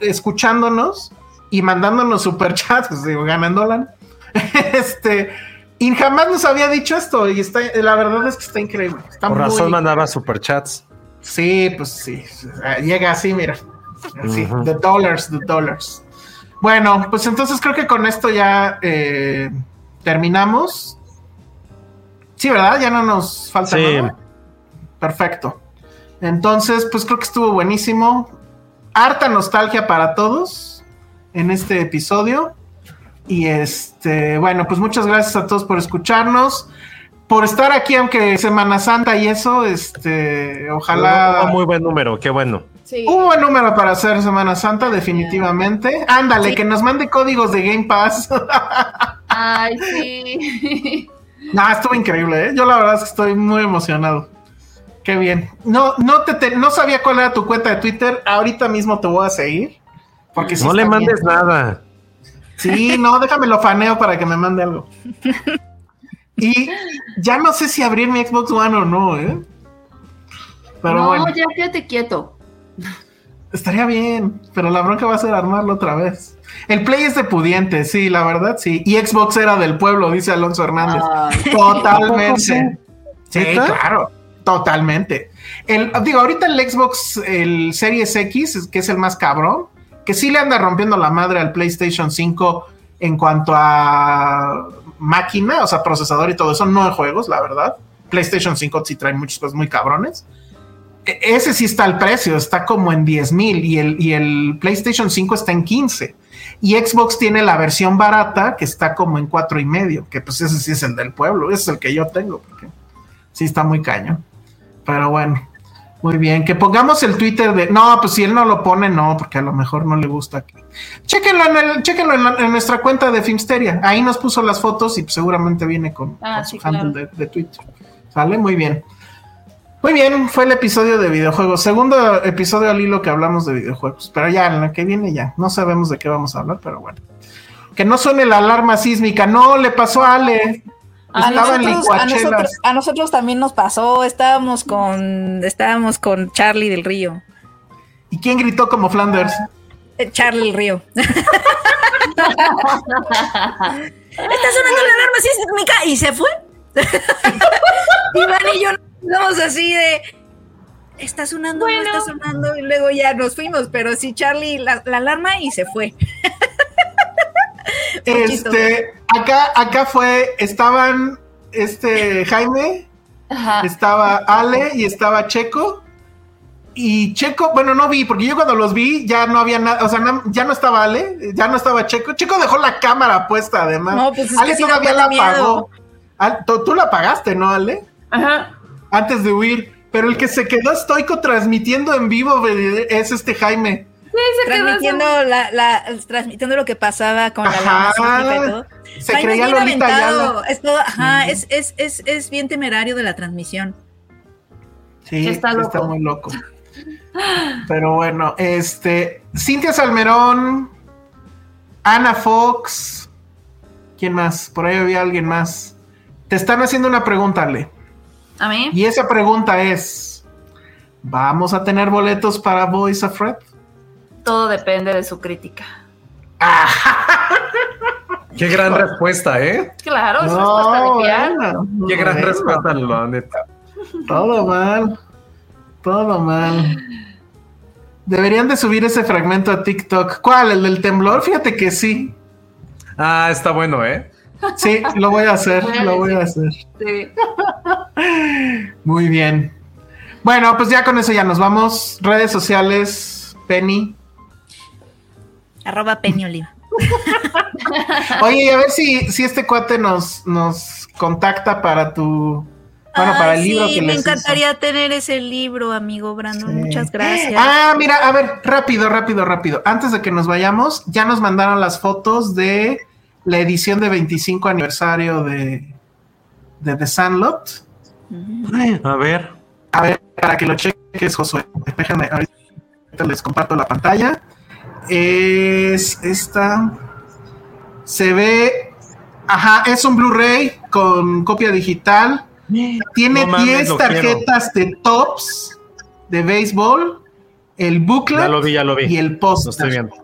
escuchándonos y mandándonos superchats, pues digo, ganándola. este, y jamás nos había dicho esto y está, la verdad es que está increíble. Está Por muy- razón mandaba superchats. Sí, pues sí, llega así, mira. Así, Ujú. the dollars, the dollars. Bueno, pues entonces creo que con esto ya eh, terminamos. Sí, ¿verdad? Ya no nos falta Sí. nada. Perfecto. Entonces, pues creo que estuvo buenísimo. Harta nostalgia para todos en este episodio. Y este, bueno, pues muchas gracias a todos por escucharnos, por estar aquí, aunque Semana Santa y eso, este, ojalá. Un muy buen número, qué bueno. Sí. Un buen número para hacer Semana Santa, definitivamente. Ándale, Sí. que nos mande códigos de Game Pass. Ay, sí. no, estuvo increíble, ¿eh? Yo la verdad es que estoy muy emocionado. Qué bien. No, no, te, te- no sabía cuál era tu cuenta de Twitter. Ahorita mismo te voy a seguir. Porque sí no le bien. mandes nada. Sí, no, déjame lo faneo para que me mande algo. Y ya no sé si abrir mi Xbox One o no, ¿eh? Pero no, bueno, ya quédate quieto. estaría bien, pero la bronca va a ser armarlo otra vez. El Play es de pudiente, sí, la verdad, sí. Y Xbox era del pueblo, dice Alonso Hernández. Ay, Totalmente. Sí, claro, totalmente. El, digo, ahorita el Xbox, el Series X, que es el más cabrón, que sí le anda rompiendo la madre al PlayStation 5 en cuanto a máquina, o sea, procesador y todo eso, no en juegos, la verdad. PlayStation 5 sí trae muchas cosas muy cabrones. E- Ese sí está al precio, está como en 10 mil y el, y el PlayStation 5 está en 15. Y Xbox tiene la versión barata que está como en cuatro y medio, que pues ese sí es el del pueblo, ese es el que yo tengo, porque sí está muy caño. Pero bueno, muy bien. Que pongamos el Twitter de. No, pues si él no lo pone, no, porque a lo mejor no le gusta. Chéquenlo en, el, chéquenlo en, la- en nuestra cuenta de Filmsteria. Ahí nos puso las fotos y pues, seguramente viene con, Ah, con su claro. handle de, de Twitter. ¿Sale? Muy bien. Muy bien, fue el episodio de videojuegos. Segundo episodio al hilo que hablamos de videojuegos. Pero ya, en la que viene ya. No sabemos de qué vamos a hablar, pero bueno. Que no suene la alarma sísmica. No, le pasó a Ale. A nosotros, a, licuachelas. nosotros, a nosotros también nos pasó, estábamos con, estábamos con Charlie del Río. ¿Y quién gritó como Flanders? Eh, Charlie del Río. Está sonando la alarma sísmica y se fue. Iván y yo nos quedamos así de está sonando, no está sonando, y luego ya nos fuimos, pero sí, Charlie, la, la alarma y se fue. Este, acá, acá fue, estaban este Jaime, Ajá. estaba Ale y estaba Checo. Y Checo, bueno, no vi, porque yo cuando los vi ya no había nada, o sea, ya no estaba Ale, ya no estaba Checo. Checo dejó la cámara puesta además. No, pues es Ale todavía la apagó. Tú, tú la apagaste, ¿no, Ale? Ajá. Antes de huir. Pero el que se quedó estoico transmitiendo en vivo es este Jaime. Se quedó Transmitiendo, la, la- transmitiendo lo que pasaba con la Ajá. Se creía bien Lolita Ayala. es todo- ajá, es, es, es, es bien temerario de la transmisión. Sí, está está, loco. muy loco. Pero bueno, este, Cintia Salmerón, Ana Fox, ¿quién más? Por ahí había alguien más. Te están haciendo una pregunta, Ale. A mí. Y esa pregunta es, ¿vamos a tener boletos para Voice of Fred? Todo depende de su crítica. Qué gran respuesta, ¿eh? Claro, es respuesta de piar. bueno, Qué gran respuesta, la neta. Todo mal, todo mal. Deberían de subir ese fragmento a TikTok. ¿Cuál? ¿El del temblor? Fíjate que sí. Ah, está bueno, ¿eh? Sí, lo voy a hacer, lo voy a hacer. Sí. Muy bien. Bueno, pues ya con eso ya nos vamos. Redes sociales, Penny. Arroba Oliva. Oye, y a ver si, si este cuate nos, nos contacta para tu. Bueno, para el libro sí, que me les hizo. encantaría tener ese libro, amigo Brandon. Sí. Muchas gracias. Ah, mira, a ver, rápido, rápido, rápido. Antes de que nos vayamos, ya nos mandaron las fotos de la edición de 25 aniversario de, de The Sandlot. A ver. A ver, para que lo cheques, Josué. Déjame, ahorita les comparto la pantalla. Es esta. Se ve. Ajá, es un Blu-ray con copia digital. Tiene No mames, 10 lo tarjetas de tops de béisbol, el booklet Ya lo vi, ya lo vi. y el Lo póster. estoy viendo.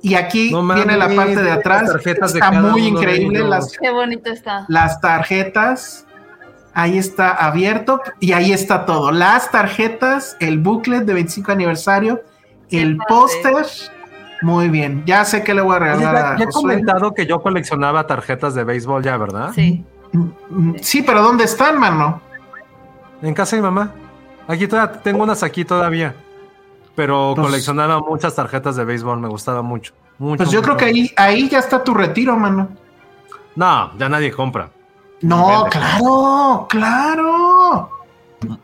Y aquí No viene la parte de atrás. tarjetas Está muy increíble. Las, Qué bonito está. las tarjetas. Ahí está abierto y ahí está todo. Las tarjetas, el booklet de 25 aniversario, el póster. Muy bien. Ya sé que le voy a Oye, regalar ya, a ya he comentado que yo coleccionaba tarjetas de béisbol ya, ¿verdad? Sí. Mm, Sí, pero ¿dónde están, mano? En casa de mi mamá. Aquí todavía, tengo unas aquí todavía. Pero Pues- coleccionaba muchas tarjetas de béisbol, me gustaba mucho. mucho Pues yo creo que ahí, ahí ya está tu retiro, mano. No, ya nadie compra. No, Vende. claro, claro.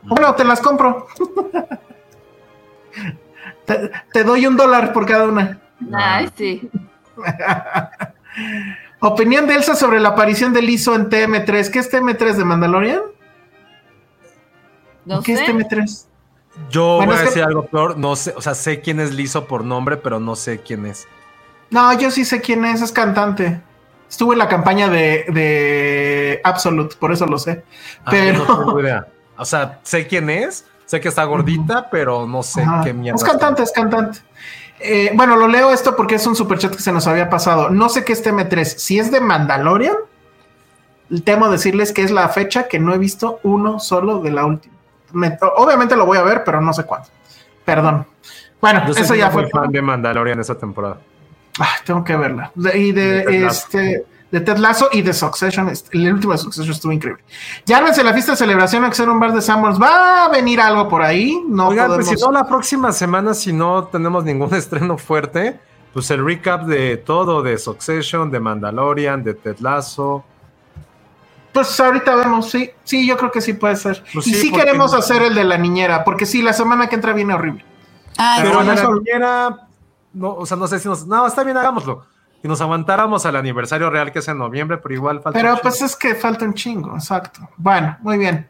Bueno, te las compro. te, te doy un dólar por cada una. Ay, sí. Opinión de Elsa sobre la aparición de Lizo en TM3. ¿Qué es TM3 de Mandalorian? No ¿Qué es sé. TM3? Yo Bueno, voy a que- decir algo peor. No sé, o sea, sé quién es Lizo por nombre, pero no sé quién es. No, yo sí sé quién es, es cantante. Estuvo en la campaña de, de Absolute, por eso lo sé. Ah, Pero- no tengo idea. O sea, sé quién es, sé que está gordita, pero no sé Ajá. qué mierda. Es cantante, es cantante. Eh, bueno, lo leo esto porque es un superchat que se nos había pasado. No sé qué es TM3. Si es de Mandalorian, temo decirles que es la fecha que no he visto uno solo de la última. Me- obviamente lo voy a ver, pero no sé cuándo. Perdón. Bueno, Yo eso ya fue. fan de Mandalorian esa temporada. Ah, tengo que verla. De- y de, este de Ted Lasso y de Succession. El último de Succession estuvo increíble. Llámense la fiesta de celebración a que sea un bar de Summers. Va a venir algo por ahí. No Oigan, podemos. pues si no, la próxima semana, si no tenemos ningún estreno fuerte, pues el recap de todo, de Succession, de Mandalorian, de Ted Lasso. Pues ahorita vemos, sí, sí, yo creo que sí puede ser. Pues y sí, queremos hacer el de la niñera, porque sí, la semana que entra viene horrible. Ay, Pero sí. la niñera, no, o sea, no sé si nos. No, está bien, hagámoslo. Si nos aguantáramos al aniversario real que es en noviembre, pero igual falta. Pero un pues es que falta un chingo, exacto. Bueno, muy bien.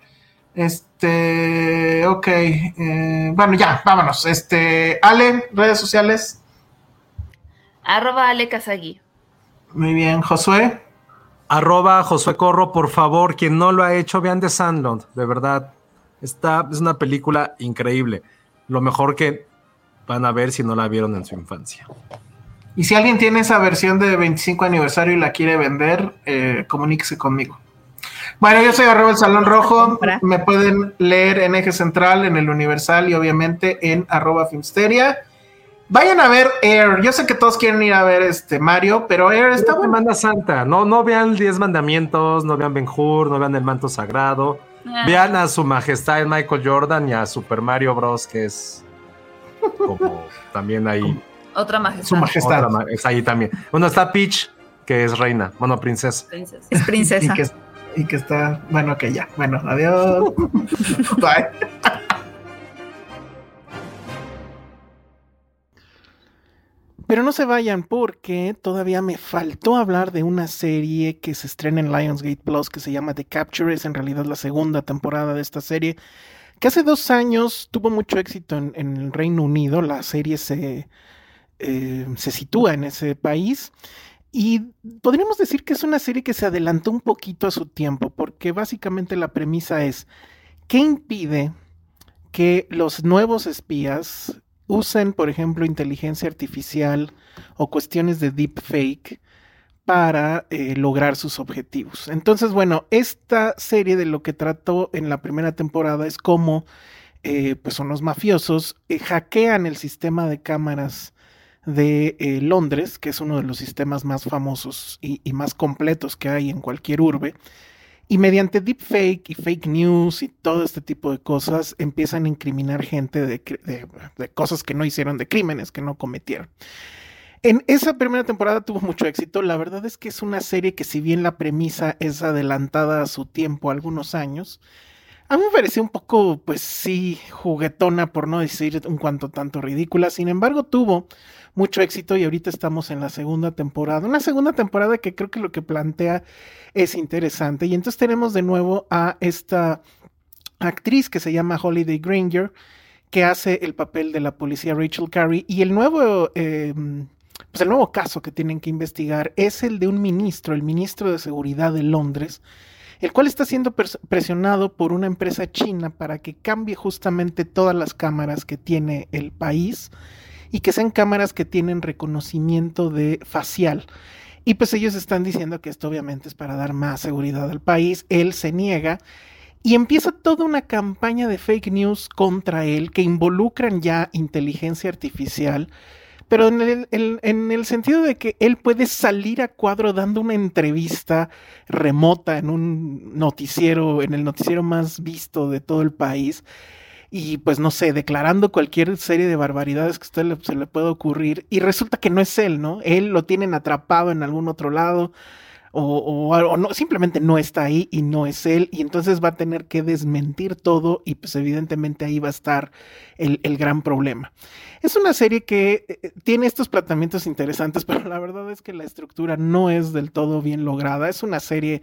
Este, ok. eh, bueno, ya, vámonos. Este, Ale, redes sociales. Arroba Ale Kazagi. Muy bien, Josué. Arroba Josué Corro, por favor, quien no lo ha hecho, vean The Sandlot, de verdad. Está, es una película increíble. Lo mejor que van a ver si no la vieron en su infancia. Y si alguien tiene esa versión de 25 aniversario y la quiere vender, eh, comuníquese conmigo. Bueno, yo soy arroba el Salón Rojo. Me pueden leer en Eje Central, en el Universal y obviamente en arroba Filmsteria. Vayan a ver Air. Yo sé que todos quieren ir a ver este Mario, pero Air está bueno. Semana Santa. No, no vean 10 mandamientos, no vean Ben Hur, no vean el manto sagrado. Ah. Vean a su majestad Michael Jordan y a Super Mario Bros. que es como también ahí. Otra majestad. Su majestad. otra ma- es ahí también. Bueno, está Peach, que es reina, bueno, princesa. Princesa. Es Y princesa. que, y que está. Bueno, que ya. Bueno, adiós. Bye. Pero no se vayan porque todavía me faltó hablar de una serie que se estrena en Lionsgate Plus que se llama The Capture. Es en realidad la segunda temporada de esta serie que hace dos años tuvo mucho éxito en, en el Reino Unido. La serie se, eh, se sitúa en ese país. Y podríamos decir que es una serie que se adelantó un poquito a su tiempo porque básicamente la premisa es ¿qué impide que los nuevos espías usen, por ejemplo, inteligencia artificial o cuestiones de deepfake para eh, lograr sus objetivos. Entonces, bueno, esta serie de lo que trató en la primera temporada es cómo eh, pues unos mafiosos eh, hackean el sistema de cámaras de eh, Londres, que es uno de los sistemas más famosos y, más completos que hay en cualquier urbe, y mediante deepfake y fake news y todo este tipo de cosas empiezan a incriminar gente de- de cosas que no hicieron, de crímenes que no cometieron. En esa primera temporada tuvo mucho éxito. La verdad es que es una serie que si bien la premisa es adelantada a su tiempo, algunos años, a mí me pareció un poco, pues sí, juguetona, por no decir un cuanto tanto ridícula. Sin embargo, tuvo mucho éxito y ahorita estamos en la segunda temporada. Una segunda temporada que creo que lo que plantea es interesante. Y entonces tenemos de nuevo a esta actriz que se llama Holiday Granger, que hace el papel de la policía Rachel Carey. Y el nuevo, eh, pues el nuevo caso que tienen que investigar es el de un ministro, el ministro de Seguridad de Londres, el cual está siendo pres- presionado por una empresa china para que cambie justamente todas las cámaras que tiene el país y que sean cámaras que tienen reconocimiento de facial. Y pues ellos están diciendo que esto obviamente es para dar más seguridad al país. Él se niega y empieza toda una campaña de fake news contra él que involucran ya inteligencia artificial, pero en el, en el sentido de que él puede salir a cuadro dando una entrevista remota en un noticiero, en el noticiero más visto de todo el país. Y pues no sé, declarando cualquier serie de barbaridades que a usted le- se le pueda ocurrir. Y resulta que no es él, ¿no? Él lo tienen atrapado en algún otro lado o, o- o no, simplemente no está ahí y no es él, y entonces va a tener que desmentir todo, y pues evidentemente ahí va a estar el, el gran problema. Es una serie que eh, tiene estos planteamientos interesantes, pero la verdad es que la estructura no es del todo bien lograda. Es una serie,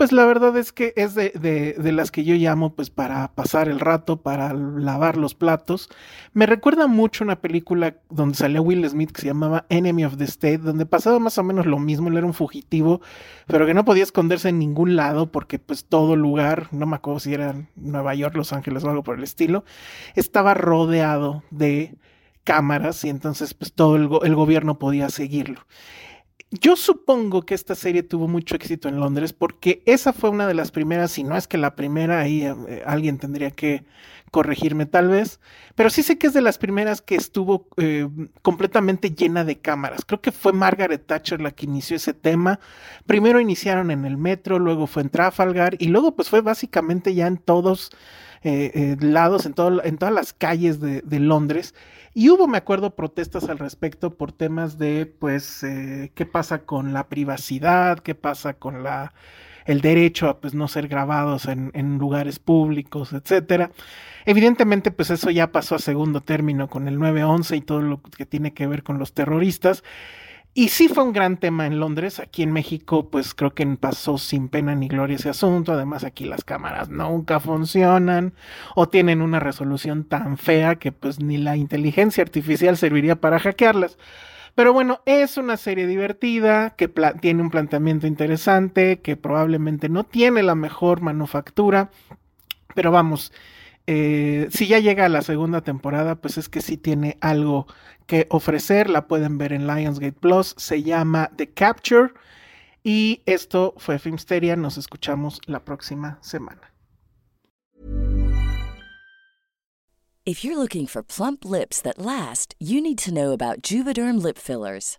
pues la verdad es que es de, de- de las que yo llamo pues para pasar el rato, para lavar los platos. Me recuerda mucho una película donde salía Will Smith que se llamaba Enemy of the State, donde pasaba más o menos lo mismo, él era un fugitivo, pero que no podía esconderse en ningún lado porque pues todo lugar, no me acuerdo si era Nueva York, Los Ángeles o algo por el estilo, estaba rodeado de cámaras y entonces pues todo el, go- el gobierno podía seguirlo. Yo supongo que esta serie tuvo mucho éxito en Londres porque esa fue una de las primeras, si no es que la primera, ahí eh, alguien tendría que corregirme tal vez, pero sí sé que es de las primeras que estuvo eh, completamente llena de cámaras. Creo que fue Margaret Thatcher la que inició ese tema. Primero iniciaron en el metro, luego fue en Trafalgar y luego pues fue básicamente ya en todos eh, lados, en, todo, en todas las calles de, de, Londres. Y hubo, me acuerdo, protestas al respecto por temas de, pues, eh, qué pasa con la privacidad, qué pasa con la el derecho a pues no ser grabados en, en lugares públicos, etcétera. Evidentemente, pues eso ya pasó a segundo término con el 9-11 y todo lo que tiene que ver con los terroristas. Y sí fue un gran tema en Londres. Aquí en México, pues creo que pasó sin pena ni gloria ese asunto. Además, aquí las cámaras nunca funcionan o tienen una resolución tan fea que pues ni la inteligencia artificial serviría para hackearlas. Pero bueno, es una serie divertida, que tiene un planteamiento interesante, que probablemente no tiene la mejor manufactura, pero vamos, eh, si ya llega a la segunda temporada, pues es que sí tiene algo que ofrecer, la pueden ver en Lionsgate Plus, se llama The Capture. Y esto fue Filmsteria, nos escuchamos la próxima semana. If you're looking for plump lips that last, you need to know about Juvederm lip fillers.